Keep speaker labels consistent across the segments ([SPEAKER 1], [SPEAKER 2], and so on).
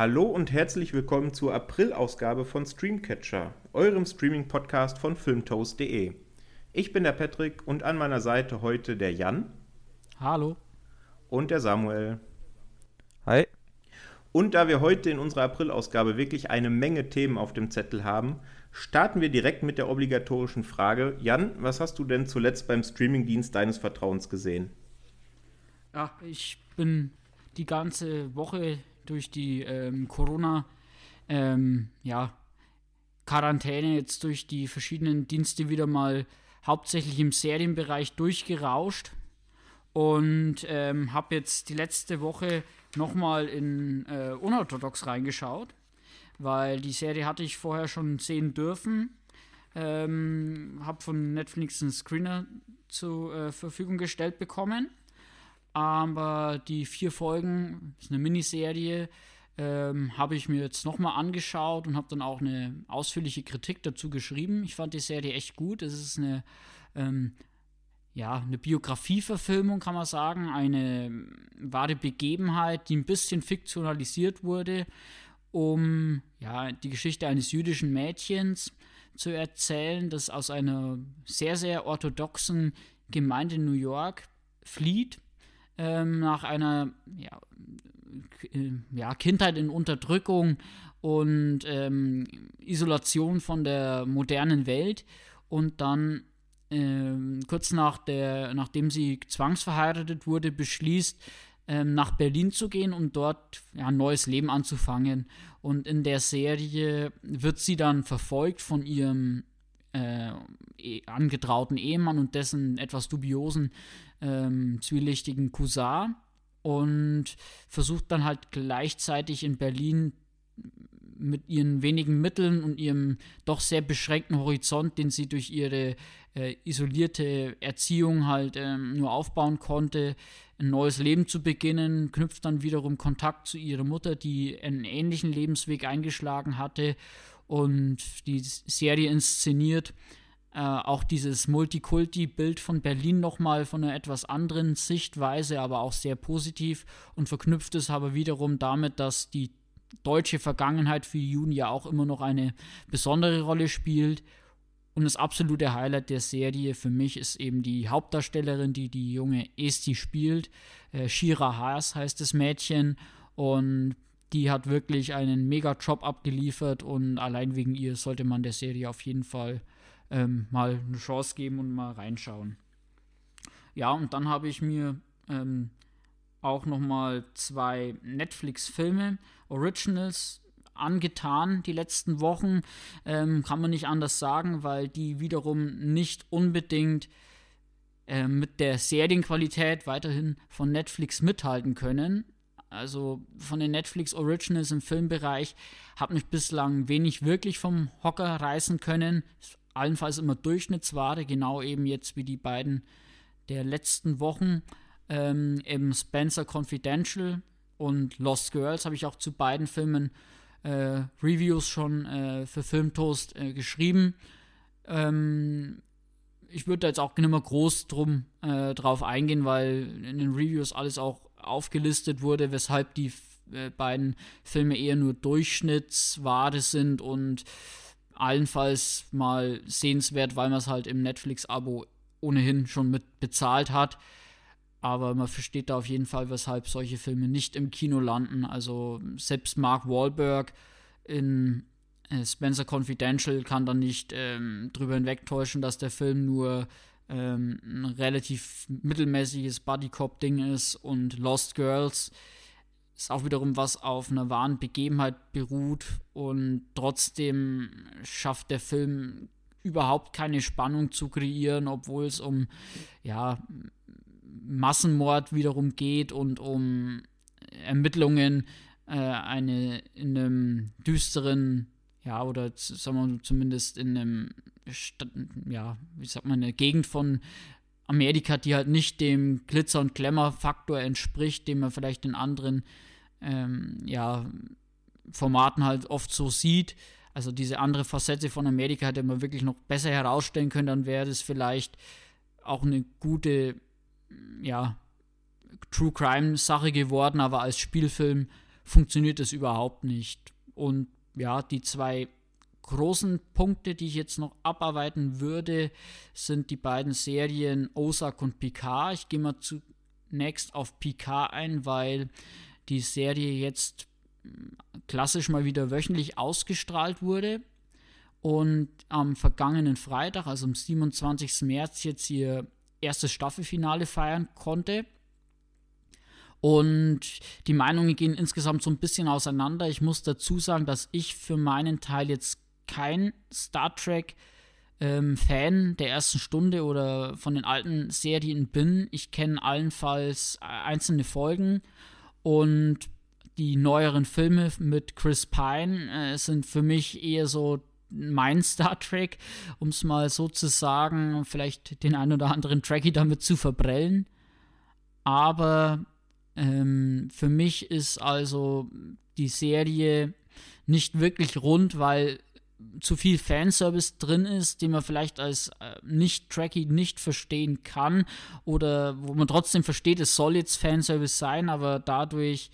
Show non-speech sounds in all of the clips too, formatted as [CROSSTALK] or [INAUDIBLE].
[SPEAKER 1] Hallo und herzlich willkommen zur April-Ausgabe von Streamcatcher, eurem Streaming-Podcast von filmtoast.de. Ich bin der Patrick und an meiner Seite heute der Jan.
[SPEAKER 2] Hallo.
[SPEAKER 1] Und der Samuel.
[SPEAKER 3] Hi.
[SPEAKER 1] Und da wir heute in unserer April-Ausgabe wirklich eine Menge Themen auf dem Zettel haben, starten wir direkt mit der obligatorischen Frage. Jan, was hast du denn zuletzt beim Streamingdienst deines Vertrauens gesehen?
[SPEAKER 2] Ja, ich bin die ganze Woche durch die ähm, Corona, ähm, ja, Quarantäne jetzt durch die verschiedenen Dienste wieder mal hauptsächlich im Serienbereich durchgerauscht und ähm, habe jetzt die letzte Woche nochmal in äh, Unorthodox reingeschaut, weil die Serie hatte ich vorher schon sehen dürfen. Ähm, habe von Netflix einen Screener zur äh, Verfügung gestellt bekommen. Aber die vier Folgen, ist eine Miniserie, ähm, habe ich mir jetzt nochmal angeschaut und habe dann auch eine ausführliche Kritik dazu geschrieben. Ich fand die Serie echt gut. Es ist eine ähm, ja, eine Biografieverfilmung, kann man sagen, eine wahre Begebenheit, die ein bisschen fiktionalisiert wurde, um ja, die Geschichte eines jüdischen Mädchens zu erzählen, das aus einer sehr, sehr orthodoxen Gemeinde in New York flieht, ähm, nach einer ja, ja, Kindheit in Unterdrückung und ähm, Isolation von der modernen Welt und dann ähm, kurz nach der, nachdem sie zwangsverheiratet wurde, beschließt, ähm, nach Berlin zu gehen, um dort ja, ein neues Leben anzufangen. Und in der Serie wird sie dann verfolgt von ihrem äh, eh, angetrauten Ehemann und dessen etwas dubiosen ähm, zwielichtigen Cousin und versucht dann halt gleichzeitig in Berlin mit ihren wenigen Mitteln und ihrem doch sehr beschränkten Horizont, den sie durch ihre äh, isolierte Erziehung halt ähm, nur aufbauen konnte, ein neues Leben zu beginnen, knüpft dann wiederum Kontakt zu ihrer Mutter, die einen ähnlichen Lebensweg eingeschlagen hatte und die Serie inszeniert. Äh, auch dieses Multikulti-Bild von Berlin nochmal von einer etwas anderen Sichtweise, aber auch sehr positiv und verknüpft es aber wiederum damit, dass die deutsche Vergangenheit für Juni ja auch immer noch eine besondere Rolle spielt. Und das absolute Highlight der Serie für mich ist eben die Hauptdarstellerin, die die junge Esti spielt. Äh, Shira Haas heißt das Mädchen. Und die hat wirklich einen mega Job abgeliefert. Und allein wegen ihr sollte man der Serie auf jeden Fall ähm, mal eine Chance geben und mal reinschauen. Ja, und dann habe ich mir ähm, auch noch mal zwei Netflix-Filme, Originals, angetan die letzten Wochen. Ähm, kann man nicht anders sagen, weil die wiederum nicht unbedingt äh, mit der Serienqualität weiterhin von Netflix mithalten können. Also von den Netflix Originals im Filmbereich hat mich bislang wenig wirklich vom Hocker reißen können. Allenfalls immer Durchschnittsware, genau eben jetzt wie die beiden der letzten Wochen. Ähm, Im Spencer Confidential und Lost Girls habe ich auch zu beiden Filmen äh, Reviews schon äh, für Filmtoast äh, geschrieben. Ähm, ich würde da jetzt auch nicht mehr groß drum äh, drauf eingehen, weil in den Reviews alles auch aufgelistet wurde, weshalb die äh, beiden Filme eher nur Durchschnittsware sind und allenfalls mal sehenswert, weil man es halt im Netflix-Abo ohnehin schon mit bezahlt hat. Aber man versteht da auf jeden Fall, weshalb solche Filme nicht im Kino landen. Also selbst Mark Wahlberg in äh, Spencer Confidential kann dann nicht ähm, drüber hinwegtäuschen, dass der Film nur ähm, ein relativ mittelmäßiges Buddy-Cop-Ding ist und Lost Girls ist auch wiederum was auf einer wahren Begebenheit beruht und trotzdem schafft der Film überhaupt keine Spannung zu kreieren, obwohl es um ja Massenmord wiederum geht und um Ermittlungen äh, eine in einem düsteren, ja, oder sagen wir zumindest in einem, ja, wie sagt man, eine Gegend von Amerika, die halt nicht dem Glitzer- und Glamour-Faktor entspricht, den man vielleicht in anderen, ähm, ja, Formaten halt oft so sieht. Also diese andere Facette von Amerika hätte man wirklich noch besser herausstellen können, dann wäre das vielleicht auch eine gute ja, True Crime Sache geworden, aber als Spielfilm funktioniert es überhaupt nicht. Und ja, die zwei großen Punkte, die ich jetzt noch abarbeiten würde, sind die beiden Serien Ozark und Picard. Ich gehe mal zunächst auf Picard ein, weil die Serie jetzt hm, klassisch mal wieder wöchentlich ausgestrahlt wurde und am vergangenen Freitag, also am 27. März, jetzt ihr erstes Staffelfinale feiern konnte. Und die Meinungen gehen insgesamt so ein bisschen auseinander. Ich muss dazu sagen, dass ich für meinen Teil jetzt kein Star Trek ähm, Fan der ersten Stunde oder von den alten Serien bin. Ich kenne allenfalls einzelne Folgen und die neueren Filme mit Chris Pine äh, sind für mich eher so mein [LAUGHS] Star Trek, um es mal so zu sagen, vielleicht den ein oder anderen Trekkie damit zu verbrellen. Aber ähm, für mich ist also die Serie nicht wirklich rund, weil zu viel Fanservice drin ist, den man vielleicht als äh, Nicht-Trekkie nicht verstehen kann oder wo man trotzdem versteht, es soll jetzt Fanservice sein, aber dadurch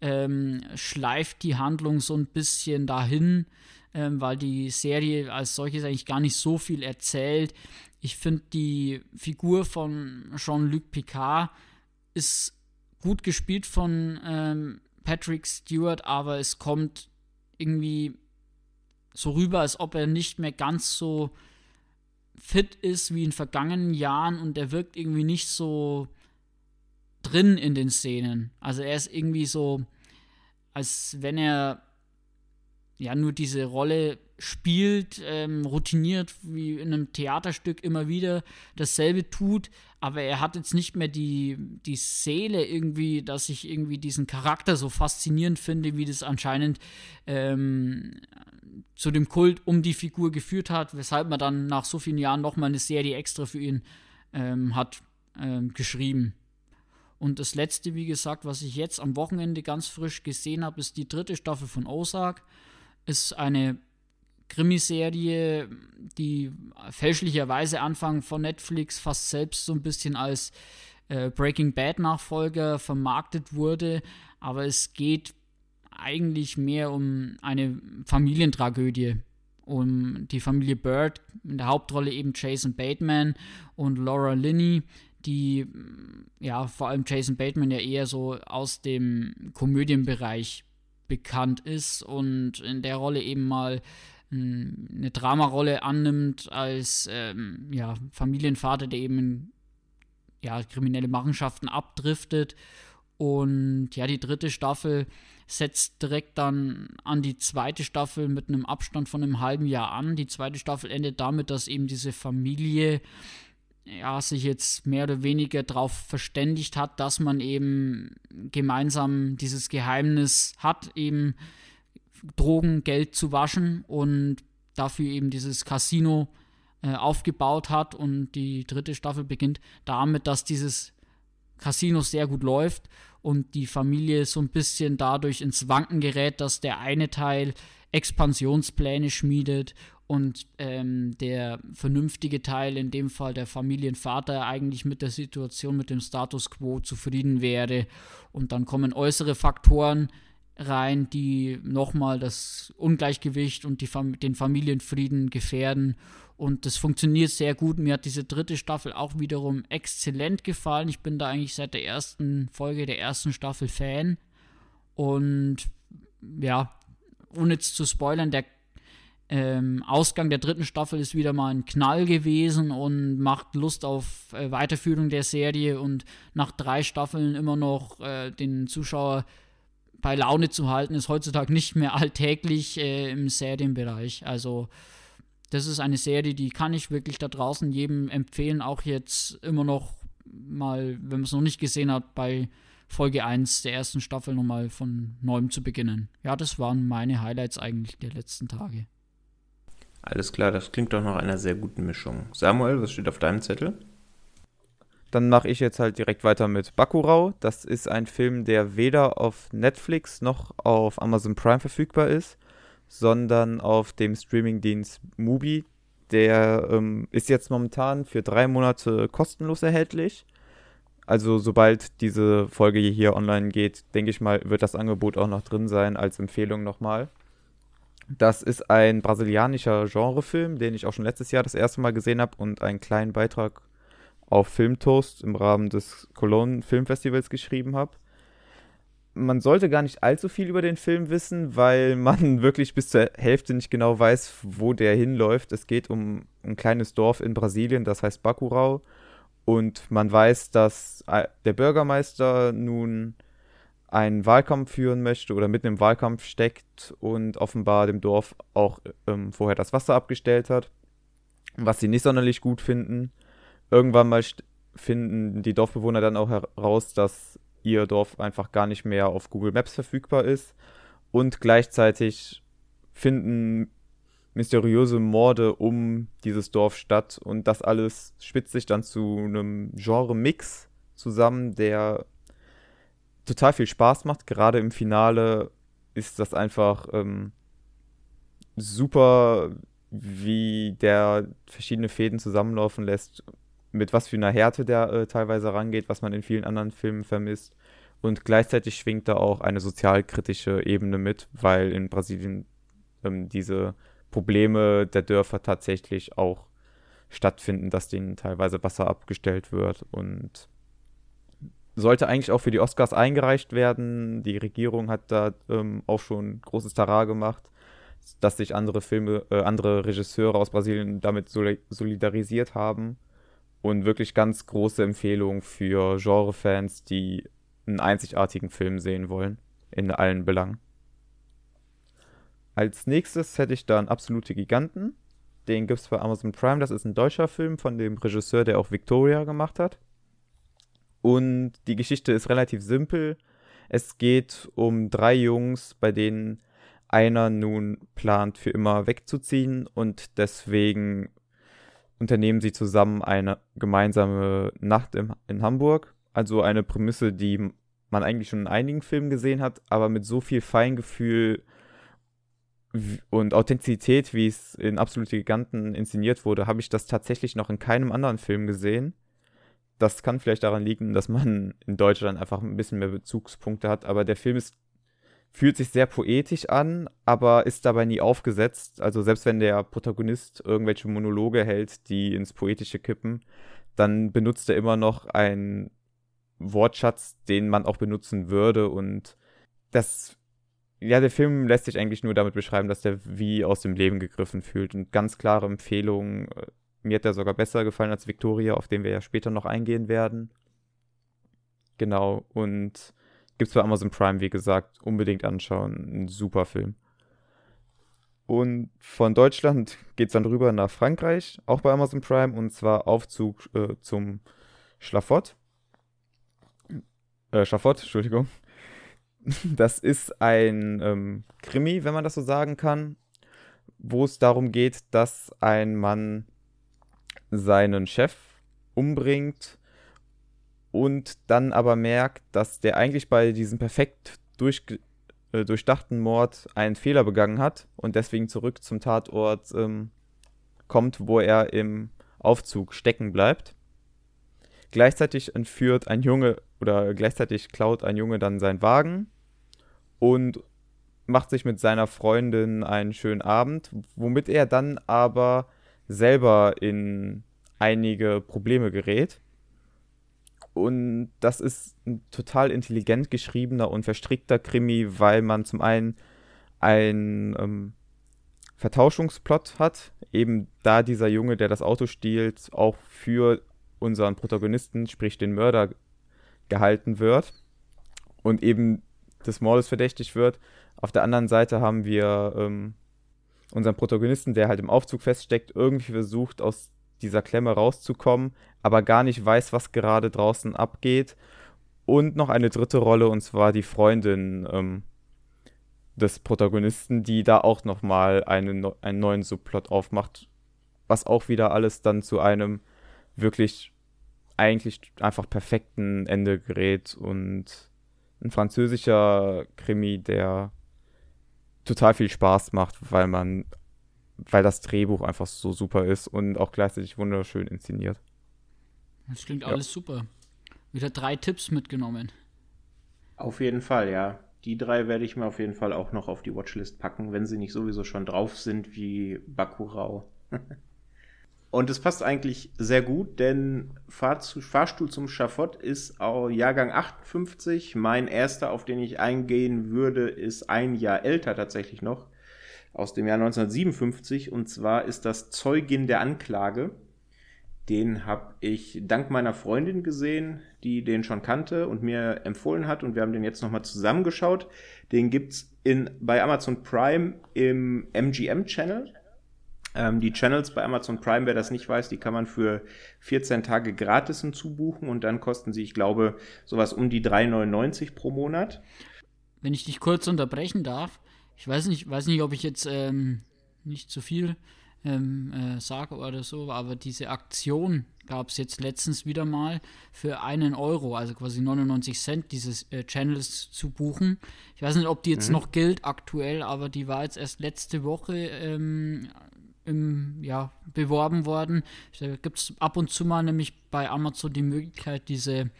[SPEAKER 2] ähm, schleift die Handlung so ein bisschen dahin, ähm, weil die Serie als solches eigentlich gar nicht so viel erzählt. Ich finde, die Figur von Jean-Luc Picard ist gut gespielt von ähm, Patrick Stewart, aber es kommt irgendwie so rüber, als ob er nicht mehr ganz so fit ist wie in vergangenen Jahren und er wirkt irgendwie nicht so drin in den Szenen. Also er ist irgendwie so, als wenn er ja nur diese Rolle spielt, ähm, routiniert wie in einem Theaterstück immer wieder dasselbe tut, aber er hat jetzt nicht mehr die, die Seele irgendwie, dass ich irgendwie diesen Charakter so faszinierend finde, wie das anscheinend ähm, zu dem Kult um die Figur geführt hat, weshalb man dann nach so vielen Jahren nochmal eine Serie extra für ihn ähm, hat ähm, geschrieben. Und das letzte, wie gesagt, was ich jetzt am Wochenende ganz frisch gesehen habe, ist die dritte Staffel von Ozark ist eine Krimiserie, die fälschlicherweise Anfang von Netflix fast selbst so ein bisschen als äh, Breaking Bad Nachfolger vermarktet wurde, aber es geht eigentlich mehr um eine Familientragödie. Um die Familie Bird, in der Hauptrolle eben Jason Bateman und Laura Linney, die ja vor allem Jason Bateman ja eher so aus dem Komödienbereich bekannt ist und in der Rolle eben mal eine Dramarolle annimmt als ähm, ja, Familienvater, der eben in ja, kriminelle Machenschaften abdriftet. Und ja, die dritte Staffel setzt direkt dann an die zweite Staffel mit einem Abstand von einem halben Jahr an. Die zweite Staffel endet damit, dass eben diese Familie ja, sich jetzt mehr oder weniger darauf verständigt hat, dass man eben gemeinsam dieses Geheimnis hat, eben Drogen, Geld zu waschen und dafür eben dieses Casino äh, aufgebaut hat. Und die dritte Staffel beginnt damit, dass dieses Casino sehr gut läuft und die Familie so ein bisschen dadurch ins Wanken gerät, dass der eine Teil Expansionspläne schmiedet und ähm, der vernünftige Teil, in dem Fall der Familienvater, eigentlich mit der Situation, mit dem Status quo zufrieden wäre. Und dann kommen äußere Faktoren rein, die nochmal das Ungleichgewicht und die, den Familienfrieden gefährden. Und das funktioniert sehr gut. Mir hat diese dritte Staffel auch wiederum exzellent gefallen. Ich bin da eigentlich seit der ersten Folge der ersten Staffel Fan. Und ja, ohne jetzt zu spoilern, der ähm, Ausgang der dritten Staffel ist wieder mal ein Knall gewesen und macht Lust auf äh, Weiterführung der Serie und nach drei Staffeln immer noch äh, den Zuschauer bei Laune zu halten, ist heutzutage nicht mehr alltäglich äh, im Serienbereich. Also das ist eine Serie, die kann ich wirklich da draußen jedem empfehlen, auch jetzt immer noch mal, wenn man es noch nicht gesehen hat, bei Folge 1 der ersten Staffel nochmal von neuem zu beginnen. Ja, das waren meine Highlights eigentlich der letzten Tage.
[SPEAKER 1] Alles klar, das klingt doch nach einer sehr guten Mischung. Samuel, was steht auf deinem Zettel?
[SPEAKER 3] Dann mache ich jetzt halt direkt weiter mit Bakurau. Das ist ein Film, der weder auf Netflix noch auf Amazon Prime verfügbar ist, sondern auf dem Streamingdienst Mubi. Der ähm, ist jetzt momentan für drei Monate kostenlos erhältlich. Also sobald diese Folge hier online geht, denke ich mal, wird das Angebot auch noch drin sein als Empfehlung nochmal. Das ist ein brasilianischer Genrefilm, den ich auch schon letztes Jahr das erste Mal gesehen habe und einen kleinen Beitrag auf Filmtoast im Rahmen des Cologne Filmfestivals geschrieben habe. Man sollte gar nicht allzu viel über den Film wissen, weil man [LAUGHS] wirklich bis zur Hälfte nicht genau weiß, wo der hinläuft. Es geht um ein kleines Dorf in Brasilien, das heißt Bacurau. Und man weiß, dass äh, der Bürgermeister nun einen Wahlkampf führen möchte oder mitten im Wahlkampf steckt und offenbar dem Dorf auch ähm, vorher das Wasser abgestellt hat, was sie nicht sonderlich gut finden. Irgendwann mal finden die Dorfbewohner dann auch heraus, dass ihr Dorf einfach gar nicht mehr auf Google Maps verfügbar ist und gleichzeitig finden mysteriöse Morde um dieses Dorf statt und das alles spitzt sich dann zu einem Genre-Mix zusammen, der total viel Spaß macht. Gerade im Finale ist das einfach ähm, super, wie der verschiedene Fäden zusammenlaufen lässt, mit was für einer Härte der äh, teilweise rangeht, was man in vielen anderen Filmen vermisst. Und gleichzeitig schwingt da auch eine sozialkritische Ebene mit, weil in Brasilien ähm, diese Probleme der Dörfer tatsächlich auch stattfinden, dass denen teilweise Wasser abgestellt wird und sollte eigentlich auch für die Oscars eingereicht werden. Die Regierung hat da ähm, auch schon großes Tara gemacht, dass sich andere Filme, äh, andere Regisseure aus Brasilien damit solidarisiert haben. Und wirklich ganz große Empfehlung für Genrefans, die einen einzigartigen Film sehen wollen, in allen Belangen. Als nächstes hätte ich dann Absolute Giganten. Den gibt es bei Amazon Prime. Das ist ein deutscher Film von dem Regisseur, der auch Victoria gemacht hat. Und die Geschichte ist relativ simpel. Es geht um drei Jungs, bei denen einer nun plant, für immer wegzuziehen und deswegen unternehmen sie zusammen eine gemeinsame Nacht im, in Hamburg. Also eine Prämisse, die man eigentlich schon in einigen Filmen gesehen hat, aber mit so viel Feingefühl und Authentizität, wie es in Absolute Giganten inszeniert wurde, habe ich das tatsächlich noch in keinem anderen Film gesehen das kann vielleicht daran liegen, dass man in Deutschland einfach ein bisschen mehr Bezugspunkte hat, aber der Film ist, fühlt sich sehr poetisch an, aber ist dabei nie aufgesetzt. Also selbst wenn der Protagonist irgendwelche Monologe hält, die ins Poetische kippen, dann benutzt er immer noch einen Wortschatz, den man auch benutzen würde und das ja, der Film lässt sich eigentlich nur damit beschreiben, dass der wie aus dem Leben gegriffen fühlt und ganz klare Empfehlungen mir hat er sogar besser gefallen als Victoria, auf den wir ja später noch eingehen werden. Genau, und gibt es bei Amazon Prime, wie gesagt, unbedingt anschauen. Ein super Film. Und von Deutschland geht es dann rüber nach Frankreich, auch bei Amazon Prime, und zwar Aufzug äh, zum Schlafott. Äh, Schlafott, Entschuldigung. [LAUGHS] Das ist ein ähm, Krimi, wenn man das so sagen kann, wo es darum geht, dass ein Mann seinen Chef umbringt und dann aber merkt, dass der eigentlich bei diesem perfekt durch, äh, durchdachten Mord einen Fehler begangen hat und deswegen zurück zum Tatort ähm, kommt, wo er im Aufzug stecken bleibt. Gleichzeitig entführt ein Junge oder gleichzeitig klaut ein Junge dann seinen Wagen und macht sich mit seiner Freundin einen schönen Abend, womit er dann aber selber in einige Probleme gerät. Und das ist ein total intelligent geschriebener und verstrickter Krimi, weil man zum einen einen ähm, Vertauschungsplot hat, eben da dieser Junge, der das Auto stiehlt, auch für unseren Protagonisten, sprich den Mörder, gehalten wird und eben des Mordes verdächtig wird. Auf der anderen Seite haben wir ähm, unseren Protagonisten, der halt im Aufzug feststeckt, irgendwie versucht, aus dieser Klemme rauszukommen, aber gar nicht weiß, was gerade draußen abgeht. Und noch eine dritte Rolle, und zwar die Freundin ähm, des Protagonisten, die da auch nochmal eine, einen neuen Subplot aufmacht, was auch wieder alles dann zu einem wirklich eigentlich einfach perfekten Ende gerät und ein französischer Krimi, der total viel Spaß macht, weil man, weil das Drehbuch einfach so super ist und auch gleichzeitig wunderschön inszeniert.
[SPEAKER 2] Das klingt ja. alles super. wieder drei Tipps mitgenommen.
[SPEAKER 1] Auf jeden Fall, ja. Die drei werde ich mir auf jeden Fall auch noch auf die Watchlist packen, wenn sie nicht sowieso schon drauf sind wie Bakurau. [LAUGHS] Und es passt eigentlich sehr gut, denn Fahr Fahrstuhl zum Schafott ist auch Jahrgang 58. Mein erster, auf den ich eingehen würde, ist ein Jahr älter tatsächlich noch, aus dem Jahr 1957. Und zwar ist das Zeugin der Anklage. Den habe ich dank meiner Freundin gesehen, die den schon kannte und mir empfohlen hat. Und wir haben den jetzt nochmal zusammengeschaut. Den gibt es bei Amazon Prime im MGM-Channel. Ähm, die Channels bei Amazon Prime, wer das nicht weiß, die kann man für 14 Tage gratis hinzubuchen und dann kosten sie, ich glaube, sowas um die 3,99 pro Monat.
[SPEAKER 2] Wenn ich dich kurz unterbrechen darf, ich weiß nicht, weiß nicht ob ich jetzt ähm, nicht zu viel ähm, äh, sage oder so, aber diese Aktion gab es jetzt letztens wieder mal für einen Euro, also quasi 99 Cent, dieses äh, Channels zu buchen. Ich weiß nicht, ob die jetzt mhm. noch gilt aktuell, aber die war jetzt erst letzte Woche ähm, im, ja, beworben worden. Da gibt es ab und zu mal nämlich bei Amazon die Möglichkeit, diese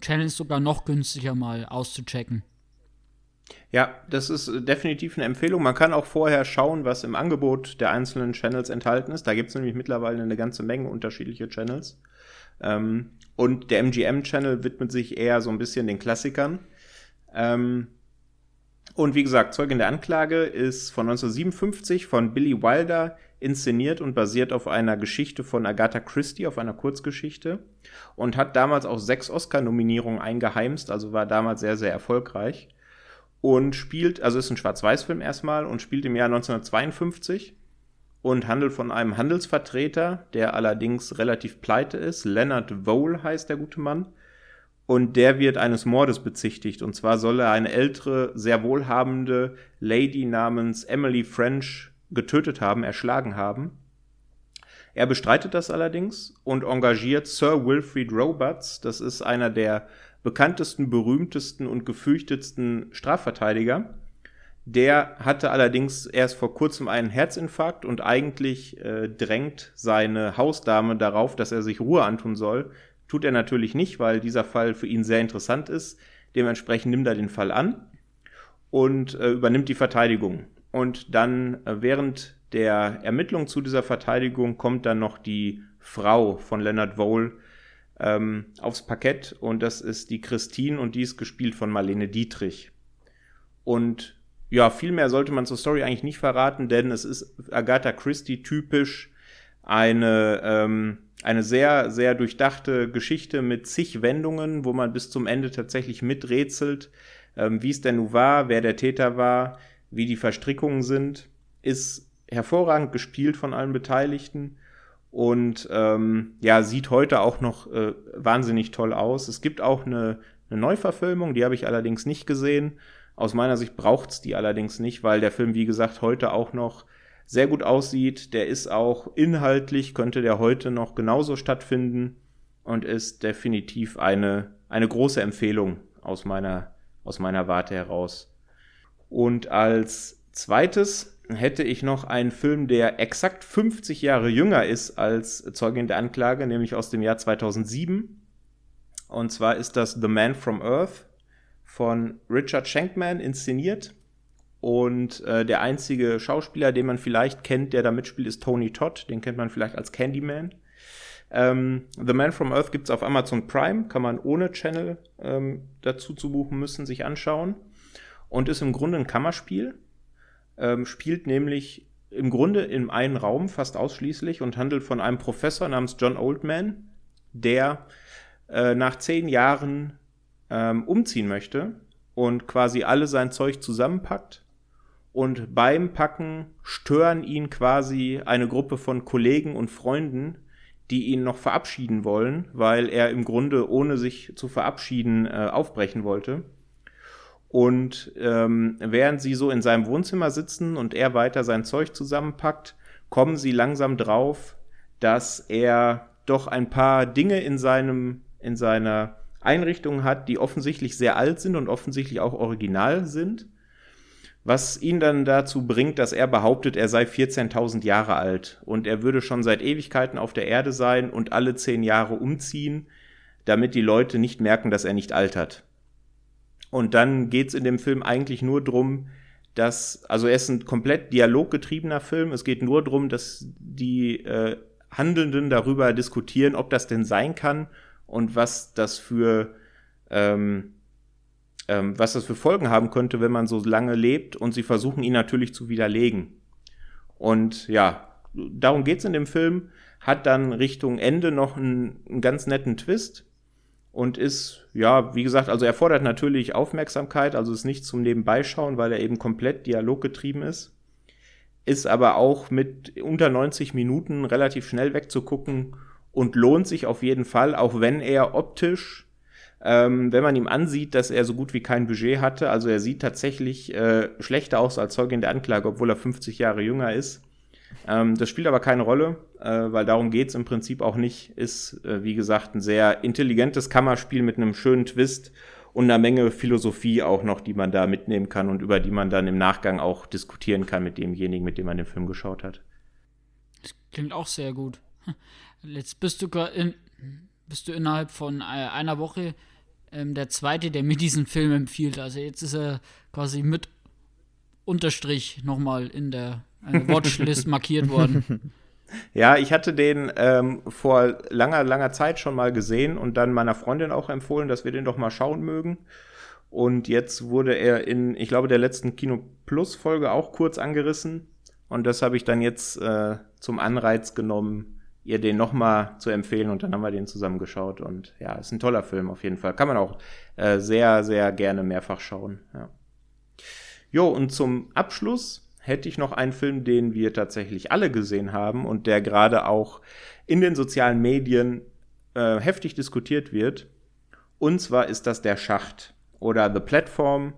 [SPEAKER 2] Channels sogar noch günstiger mal auszuchecken.
[SPEAKER 1] Ja, das ist definitiv eine Empfehlung. Man kann auch vorher schauen, was im Angebot der einzelnen Channels enthalten ist. Da gibt es nämlich mittlerweile eine ganze Menge unterschiedliche Channels. Ähm, und der MGM-Channel widmet sich eher so ein bisschen den Klassikern. Ähm, und wie gesagt, Zeugin der Anklage ist von 1957 von Billy Wilder inszeniert und basiert auf einer Geschichte von Agatha Christie, auf einer Kurzgeschichte. Und hat damals auch sechs Oscar-Nominierungen eingeheimst, also war damals sehr, sehr erfolgreich. Und spielt, also ist ein Schwarz-Weiß-Film erstmal und spielt im Jahr 1952 und handelt von einem Handelsvertreter, der allerdings relativ pleite ist. Leonard Vole heißt der gute Mann. Und der wird eines Mordes bezichtigt. Und zwar soll er eine ältere, sehr wohlhabende Lady namens Emily French getötet haben, erschlagen haben. Er bestreitet das allerdings und engagiert Sir Wilfrid Robarts, das ist einer der bekanntesten, berühmtesten und gefürchtetsten Strafverteidiger. Der hatte allerdings erst vor kurzem einen Herzinfarkt und eigentlich äh, drängt seine Hausdame darauf, dass er sich Ruhe antun soll. Tut er natürlich nicht, weil dieser Fall für ihn sehr interessant ist. Dementsprechend nimmt er den Fall an und äh, übernimmt die Verteidigung. Und dann äh, während der Ermittlung zu dieser Verteidigung kommt dann noch die Frau von Leonard Vole ähm, aufs Parkett und das ist die Christine und die ist gespielt von Marlene Dietrich. Und ja, viel mehr sollte man zur Story eigentlich nicht verraten, denn es ist Agatha Christie typisch eine, ähm, eine sehr, sehr durchdachte Geschichte mit zig Wendungen, wo man bis zum Ende tatsächlich miträtselt, ähm, wie es denn nun war, wer der Täter war, wie die Verstrickungen sind, ist hervorragend gespielt von allen Beteiligten und ähm, ja, sieht heute auch noch äh, wahnsinnig toll aus. Es gibt auch eine, eine Neuverfilmung, die habe ich allerdings nicht gesehen. Aus meiner Sicht braucht es die allerdings nicht, weil der Film, wie gesagt, heute auch noch sehr gut aussieht. Der ist auch inhaltlich, könnte der heute noch genauso stattfinden und ist definitiv eine, eine große Empfehlung aus meiner, aus meiner Warte heraus. Und als zweites hätte ich noch einen Film, der exakt 50 Jahre jünger ist als Zeugin der Anklage, nämlich aus dem Jahr 2007. Und zwar ist das The Man from Earth von Richard Shankman inszeniert. Und äh, der einzige Schauspieler, den man vielleicht kennt, der da mitspielt, ist Tony Todd. Den kennt man vielleicht als Candyman. Ähm, The Man from Earth gibt es auf Amazon Prime, kann man ohne Channel ähm, dazu zu buchen müssen, sich anschauen und ist im Grunde ein Kammerspiel. Ähm, spielt nämlich im Grunde in einem Raum fast ausschließlich und handelt von einem Professor namens John Oldman, der äh, nach zehn Jahren ähm, umziehen möchte und quasi alle sein Zeug zusammenpackt. Und beim Packen stören ihn quasi eine Gruppe von Kollegen und Freunden, die ihn noch verabschieden wollen, weil er im Grunde ohne sich zu verabschieden äh, aufbrechen wollte. Und ähm, während sie so in seinem Wohnzimmer sitzen und er weiter sein Zeug zusammenpackt, kommen sie langsam drauf, dass er doch ein paar Dinge in seinem, in seiner Einrichtung hat, die offensichtlich sehr alt sind und offensichtlich auch original sind. Was ihn dann dazu bringt, dass er behauptet, er sei 14.000 Jahre alt und er würde schon seit Ewigkeiten auf der Erde sein und alle zehn Jahre umziehen damit die Leute nicht merken, dass er nicht altert. Und dann geht es in dem Film eigentlich nur darum, dass, also er ist ein komplett dialoggetriebener Film. Es geht nur darum, dass die äh, Handelnden darüber diskutieren, ob das denn sein kann und was das für ähm, ähm, was das für Folgen haben könnte, wenn man so lange lebt. Und sie versuchen ihn natürlich zu widerlegen. Und ja, darum geht es in dem Film. Hat dann Richtung Ende noch einen, einen ganz netten Twist und ist, ja, wie gesagt, also er fordert natürlich Aufmerksamkeit, also ist nicht zum Nebenbeischauen, weil er eben komplett dialoggetrieben ist. Ist aber auch mit unter 90 Minuten relativ schnell wegzugucken und lohnt sich auf jeden Fall, auch wenn er optisch, ähm, wenn man ihm ansieht, dass er so gut wie kein Budget hatte, also er sieht tatsächlich äh, schlechter aus als Zeugin der Anklage, obwohl er 50 Jahre jünger ist. Ähm, das spielt aber keine Rolle, äh, weil darum geht es im Prinzip auch nicht. Ist, äh, wie gesagt, ein sehr intelligentes Kammerspiel mit einem schönen Twist und einer Menge Philosophie auch noch, die man da mitnehmen kann und über die man dann im Nachgang auch diskutieren kann mit demjenigen, mit dem man den Film geschaut hat.
[SPEAKER 2] Das klingt auch sehr gut. [LAUGHS] Jetzt bist du in, bist du innerhalb von äh, einer Woche ähm, der zweite, der mir diesen Film empfiehlt. Also jetzt ist er quasi mit Unterstrich nochmal in der äh, Watchlist markiert worden. [LAUGHS]
[SPEAKER 1] Ja, ich hatte den ähm, vor langer, langer Zeit schon mal gesehen und dann meiner Freundin auch empfohlen, dass wir den doch mal schauen mögen. Und jetzt wurde er in, ich glaube, der letzten Kino Plus Folge auch kurz angerissen. Und das habe ich dann jetzt äh, zum Anreiz genommen, ihr den nochmal zu empfehlen. Und dann haben wir den zusammen geschaut. Und ja, ist ein toller Film auf jeden Fall. Kann man auch äh, sehr, sehr gerne mehrfach schauen. Ja. Jo, und zum Abschluss hätte ich noch einen Film, den wir tatsächlich alle gesehen haben und der gerade auch in den sozialen Medien äh, heftig diskutiert wird. Und zwar ist das der Schacht oder The Platform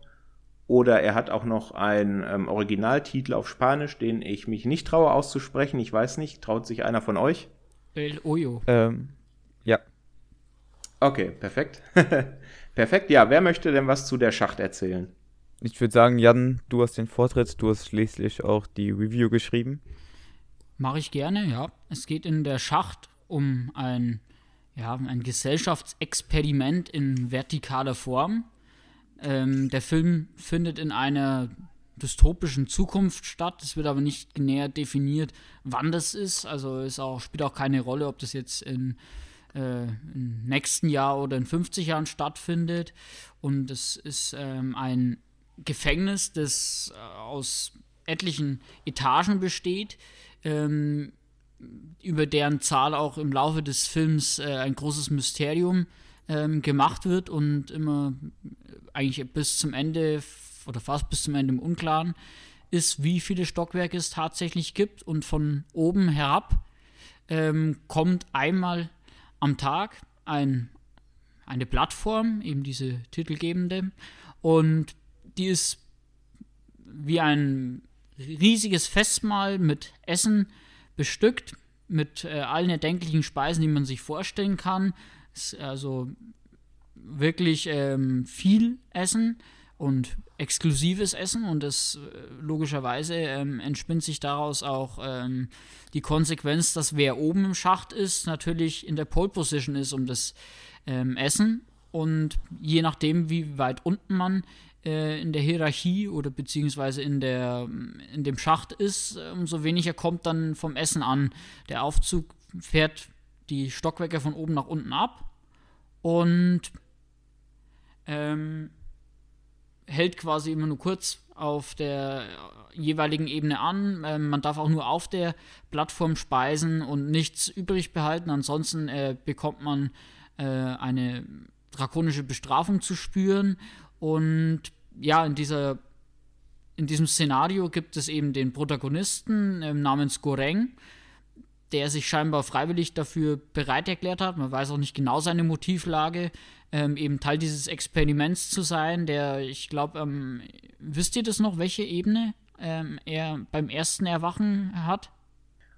[SPEAKER 1] oder er hat auch noch einen ähm, Originaltitel auf Spanisch, den ich mich nicht traue auszusprechen. Ich weiß nicht, traut sich einer von euch?
[SPEAKER 2] El Hoyo.
[SPEAKER 3] Ähm, ja.
[SPEAKER 1] Okay, perfekt. [LAUGHS] perfekt, ja. Wer möchte denn was zu der Schacht erzählen?
[SPEAKER 3] Ich würde sagen, Jan, du hast den Vortritt, du hast schließlich auch die Review geschrieben.
[SPEAKER 2] Mache ich gerne, ja. Es geht in der Schacht um ein, ja, ein Gesellschaftsexperiment in vertikaler Form. Ähm, der Film findet in einer dystopischen Zukunft statt. Es wird aber nicht näher definiert, wann das ist. Also es auch, spielt auch keine Rolle, ob das jetzt in, äh, im nächsten Jahr oder in 50 Jahren stattfindet. Und es ist ähm, ein Gefängnis, das äh, aus etlichen Etagen besteht, ähm, über deren Zahl auch im Laufe des Films äh, ein großes Mysterium ähm, gemacht wird und immer eigentlich bis zum Ende oder fast bis zum Ende im Unklaren ist, wie viele Stockwerke es tatsächlich gibt. Und von oben herab ähm, kommt einmal am Tag ein, eine Plattform, eben diese titelgebende, und die ist wie ein riesiges Festmahl mit Essen bestückt, mit äh, allen erdenklichen Speisen, die man sich vorstellen kann. Ist also wirklich ähm, viel Essen und exklusives Essen und das äh, logischerweise ähm, entspinnt sich daraus auch ähm, die Konsequenz, dass wer oben im Schacht ist, natürlich in der Pole Position ist um das ähm, Essen und je nachdem, wie weit unten man äh, in der Hierarchie oder beziehungsweise in, der, in dem Schacht ist, umso weniger kommt dann vom Essen an. Der Aufzug fährt die Stockwerke von oben nach unten ab und ähm, hält quasi immer nur kurz auf der jeweiligen Ebene an. Ähm, man darf auch nur auf der Plattform speisen und nichts übrig behalten. Ansonsten äh, bekommt man äh, eine drakonische Bestrafung zu spüren und ja, in dieser in diesem Szenario gibt es eben den Protagonisten äh, namens Goreng, der sich scheinbar freiwillig dafür bereit erklärt hat. Man weiß auch nicht genau seine Motivlage, ähm, eben Teil dieses Experiments zu sein. Der, ich glaube, ähm, wisst ihr das noch, welche Ebene ähm, er beim ersten Erwachen hat?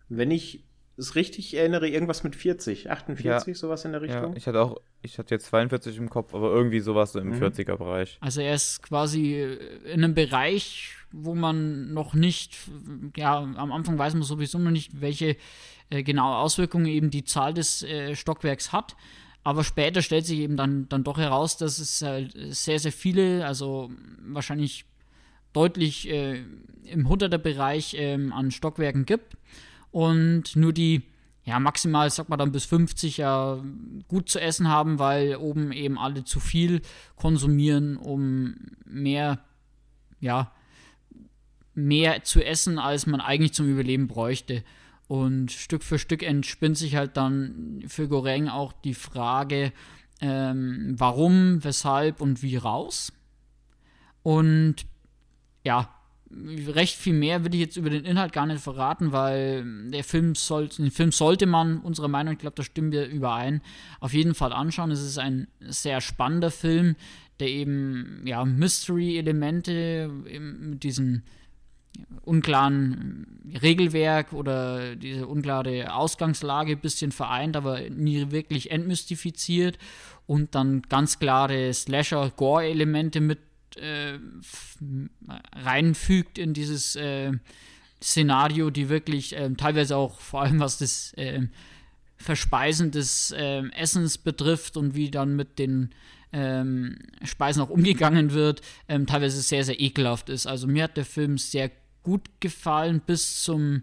[SPEAKER 1] Wenn ich es richtig erinnere, irgendwas mit 40, 48, ja. sowas in der Richtung.
[SPEAKER 3] Ja, ich hatte auch, ich hatte jetzt 42 im Kopf, aber irgendwie sowas so im mhm. 40er-Bereich.
[SPEAKER 2] Also er ist quasi in einem Bereich, wo man noch nicht, ja, am Anfang weiß man sowieso noch nicht, welche äh, genaue Auswirkungen eben die Zahl des äh, Stockwerks hat. Aber später stellt sich eben dann, dann doch heraus, dass es halt sehr, sehr viele, also wahrscheinlich deutlich äh, im Hunderter-Bereich äh, an Stockwerken gibt. Und nur die, ja, maximal, sagt man dann bis 50 ja gut zu essen haben, weil oben eben alle zu viel konsumieren, um mehr, ja, mehr zu essen, als man eigentlich zum Überleben bräuchte. Und Stück für Stück entspinnt sich halt dann für Goreng auch die Frage, ähm, warum, weshalb und wie raus. Und ja, recht viel mehr will ich jetzt über den Inhalt gar nicht verraten, weil der Film soll, den Film sollte man unserer Meinung, ich glaube, da stimmen wir überein, auf jeden Fall anschauen. Es ist ein sehr spannender Film, der eben ja Mystery-Elemente mit diesem unklaren Regelwerk oder diese unklare Ausgangslage ein bisschen vereint, aber nie wirklich entmystifiziert und dann ganz klare Slasher-Gore-Elemente mit äh, reinfügt in dieses äh, Szenario, die wirklich äh, teilweise auch vor allem was das äh, Verspeisen des ähm, Essens betrifft und wie dann mit den ähm, Speisen auch umgegangen wird, ähm, teilweise sehr, sehr ekelhaft ist. Also mir hat der Film sehr gut gefallen bis zum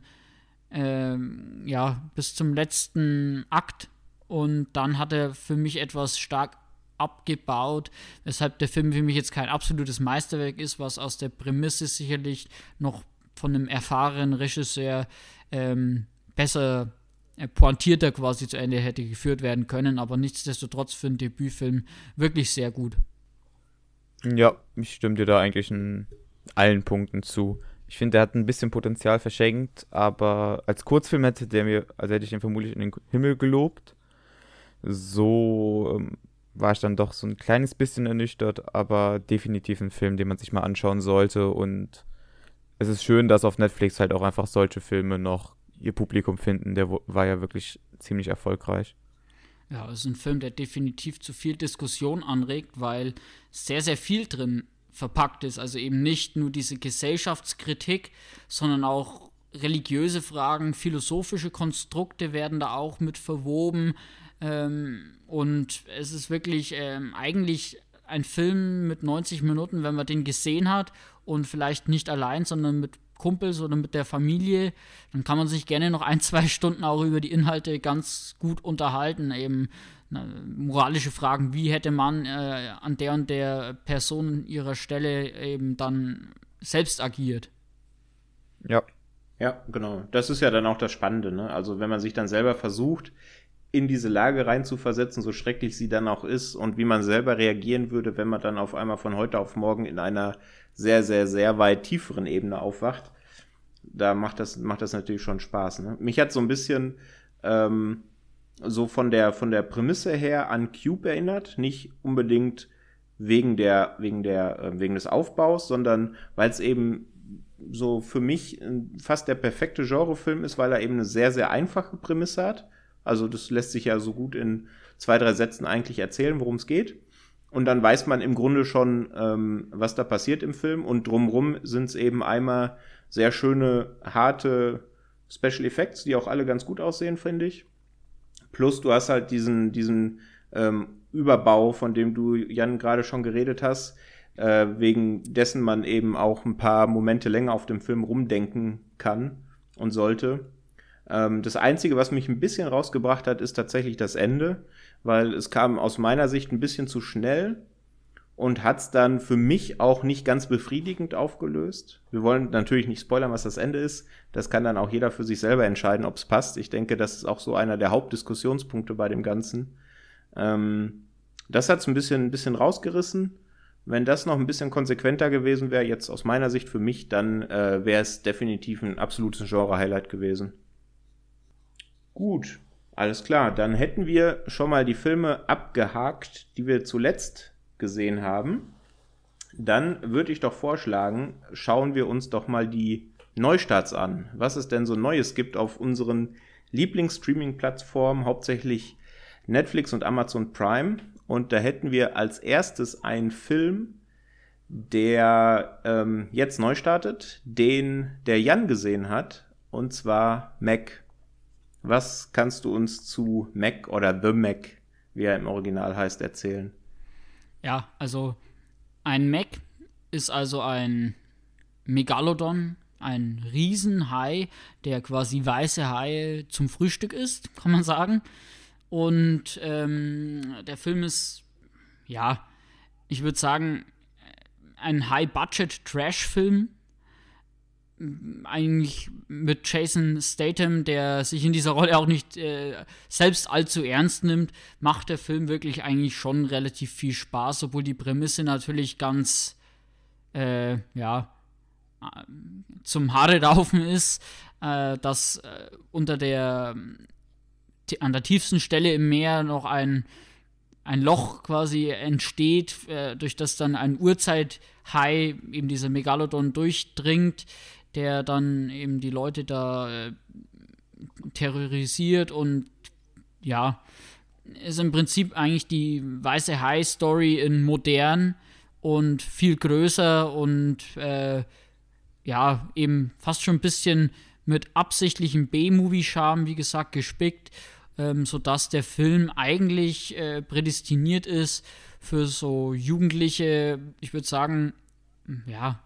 [SPEAKER 2] ähm, ja, bis zum letzten Akt und dann hat er für mich etwas stark abgebaut, weshalb der Film für mich jetzt kein absolutes Meisterwerk ist, was aus der Prämisse sicherlich noch von einem erfahrenen Regisseur ähm, besser äh, pointierter quasi zu Ende hätte geführt werden können, aber nichtsdestotrotz für einen Debütfilm wirklich sehr gut.
[SPEAKER 3] Ja, ich stimme dir da eigentlich in allen Punkten zu. Ich finde, der hat ein bisschen Potenzial verschenkt, aber als Kurzfilm hätte der mir, also hätte ich ihn vermutlich in den Himmel gelobt. So ähm, war ich dann doch so ein kleines bisschen ernüchtert, aber definitiv ein Film, den man sich mal anschauen sollte. Und es ist schön, dass auf Netflix halt auch einfach solche Filme noch ihr Publikum finden. Der war ja wirklich ziemlich erfolgreich.
[SPEAKER 2] Ja, es ist ein Film, der definitiv zu viel Diskussion anregt, weil sehr, sehr viel drin verpackt ist. Also eben nicht nur diese Gesellschaftskritik, sondern auch religiöse Fragen, philosophische Konstrukte werden da auch mit verwoben. Ähm, und es ist wirklich ähm, eigentlich ein Film mit 90 Minuten, wenn man den gesehen hat und vielleicht nicht allein, sondern mit Kumpels oder mit der Familie, dann kann man sich gerne noch ein, [LAUGHS] zwei Stunden auch über die Inhalte ganz gut unterhalten. Eben na, moralische Fragen, wie hätte man äh, an der und der Person ihrer Stelle eben dann selbst agiert.
[SPEAKER 1] Ja. Ja, genau. Das ist ja dann auch das Spannende, ne? Also wenn man sich dann selber versucht, in diese Lage reinzuversetzen, so schrecklich sie dann auch ist und wie man selber reagieren würde, wenn man dann auf einmal von heute auf morgen in einer sehr, sehr, sehr weit tieferen Ebene aufwacht. Da macht das, macht das natürlich schon Spaß. Ne? Mich hat so ein bisschen ähm, so von der, von der Prämisse her an Cube erinnert. Nicht unbedingt wegen der, wegen der, äh, wegen des Aufbaus, sondern weil es eben so für mich fast der perfekte Genrefilm ist, weil er eben eine sehr, sehr einfache Prämisse hat also das lässt sich ja so gut in zwei, drei Sätzen eigentlich erzählen, worum es geht. Und dann weiß man im Grunde schon, ähm, was da passiert im Film. Und drumrum sind es eben einmal sehr schöne, harte Special Effects, die auch alle ganz gut aussehen, finde ich. Plus du hast halt diesen, diesen ähm, Überbau, von dem du, Jan, gerade schon geredet hast, äh, wegen dessen man eben auch ein paar Momente länger auf dem Film rumdenken kann und sollte. Ähm, das Einzige, was mich ein bisschen rausgebracht hat, ist tatsächlich das Ende, weil es kam aus meiner Sicht ein bisschen zu schnell und hat es dann für mich auch nicht ganz befriedigend aufgelöst. Wir wollen natürlich nicht spoilern, was das Ende ist. Das kann dann auch jeder für sich selber entscheiden, ob es passt. Ich denke, das ist auch so einer der Hauptdiskussionspunkte bei dem Ganzen. Ähm, das hat es ein bisschen, ein bisschen rausgerissen. Wenn das noch ein bisschen konsequenter gewesen wäre, jetzt aus meiner Sicht für mich, dann äh, wäre es definitiv ein absolutes Genre-Highlight gewesen. Gut, alles klar. Dann hätten wir schon mal die Filme abgehakt, die wir zuletzt gesehen haben. Dann würde ich doch vorschlagen, schauen wir uns doch mal die Neustarts an. Was es denn so Neues gibt auf unseren Lieblingsstreaming-Plattformen, hauptsächlich Netflix und Amazon Prime. Und da hätten wir als erstes einen Film, der ähm, jetzt neu startet, den der Jan gesehen hat, und zwar Mac was kannst du uns zu Mac oder The Mac, wie er im Original heißt, erzählen.
[SPEAKER 2] Ja, also ein Mac ist also ein Megalodon, ein Riesenhai, der quasi weiße Haie zum Frühstück isst, kann man sagen. Und ähm, der Film ist, ja, ich würde sagen, ein High-Budget-Trash-Film. Eigentlich mit Jason Statham, der sich in dieser Rolle auch nicht äh, selbst allzu ernst nimmt, macht der Film wirklich eigentlich schon relativ viel Spaß, obwohl die Prämisse natürlich ganz, äh, ja, zum Haare raufen ist, äh, dass äh, unter der an der tiefsten Stelle im Meer noch ein, ein Loch quasi entsteht, äh, durch das dann ein Urzeithai, eben dieser Megalodon, durchdringt, der dann eben die Leute da äh, terrorisiert und ja, ist im Prinzip eigentlich die weiße Hai-Story in modern und viel größer und äh, ja, eben fast schon ein bisschen mit absichtlichem B-Movie-Charme, wie gesagt, gespickt, ähm, sodass der Film eigentlich äh, prädestiniert ist für so Jugendliche, ich würde sagen, ja,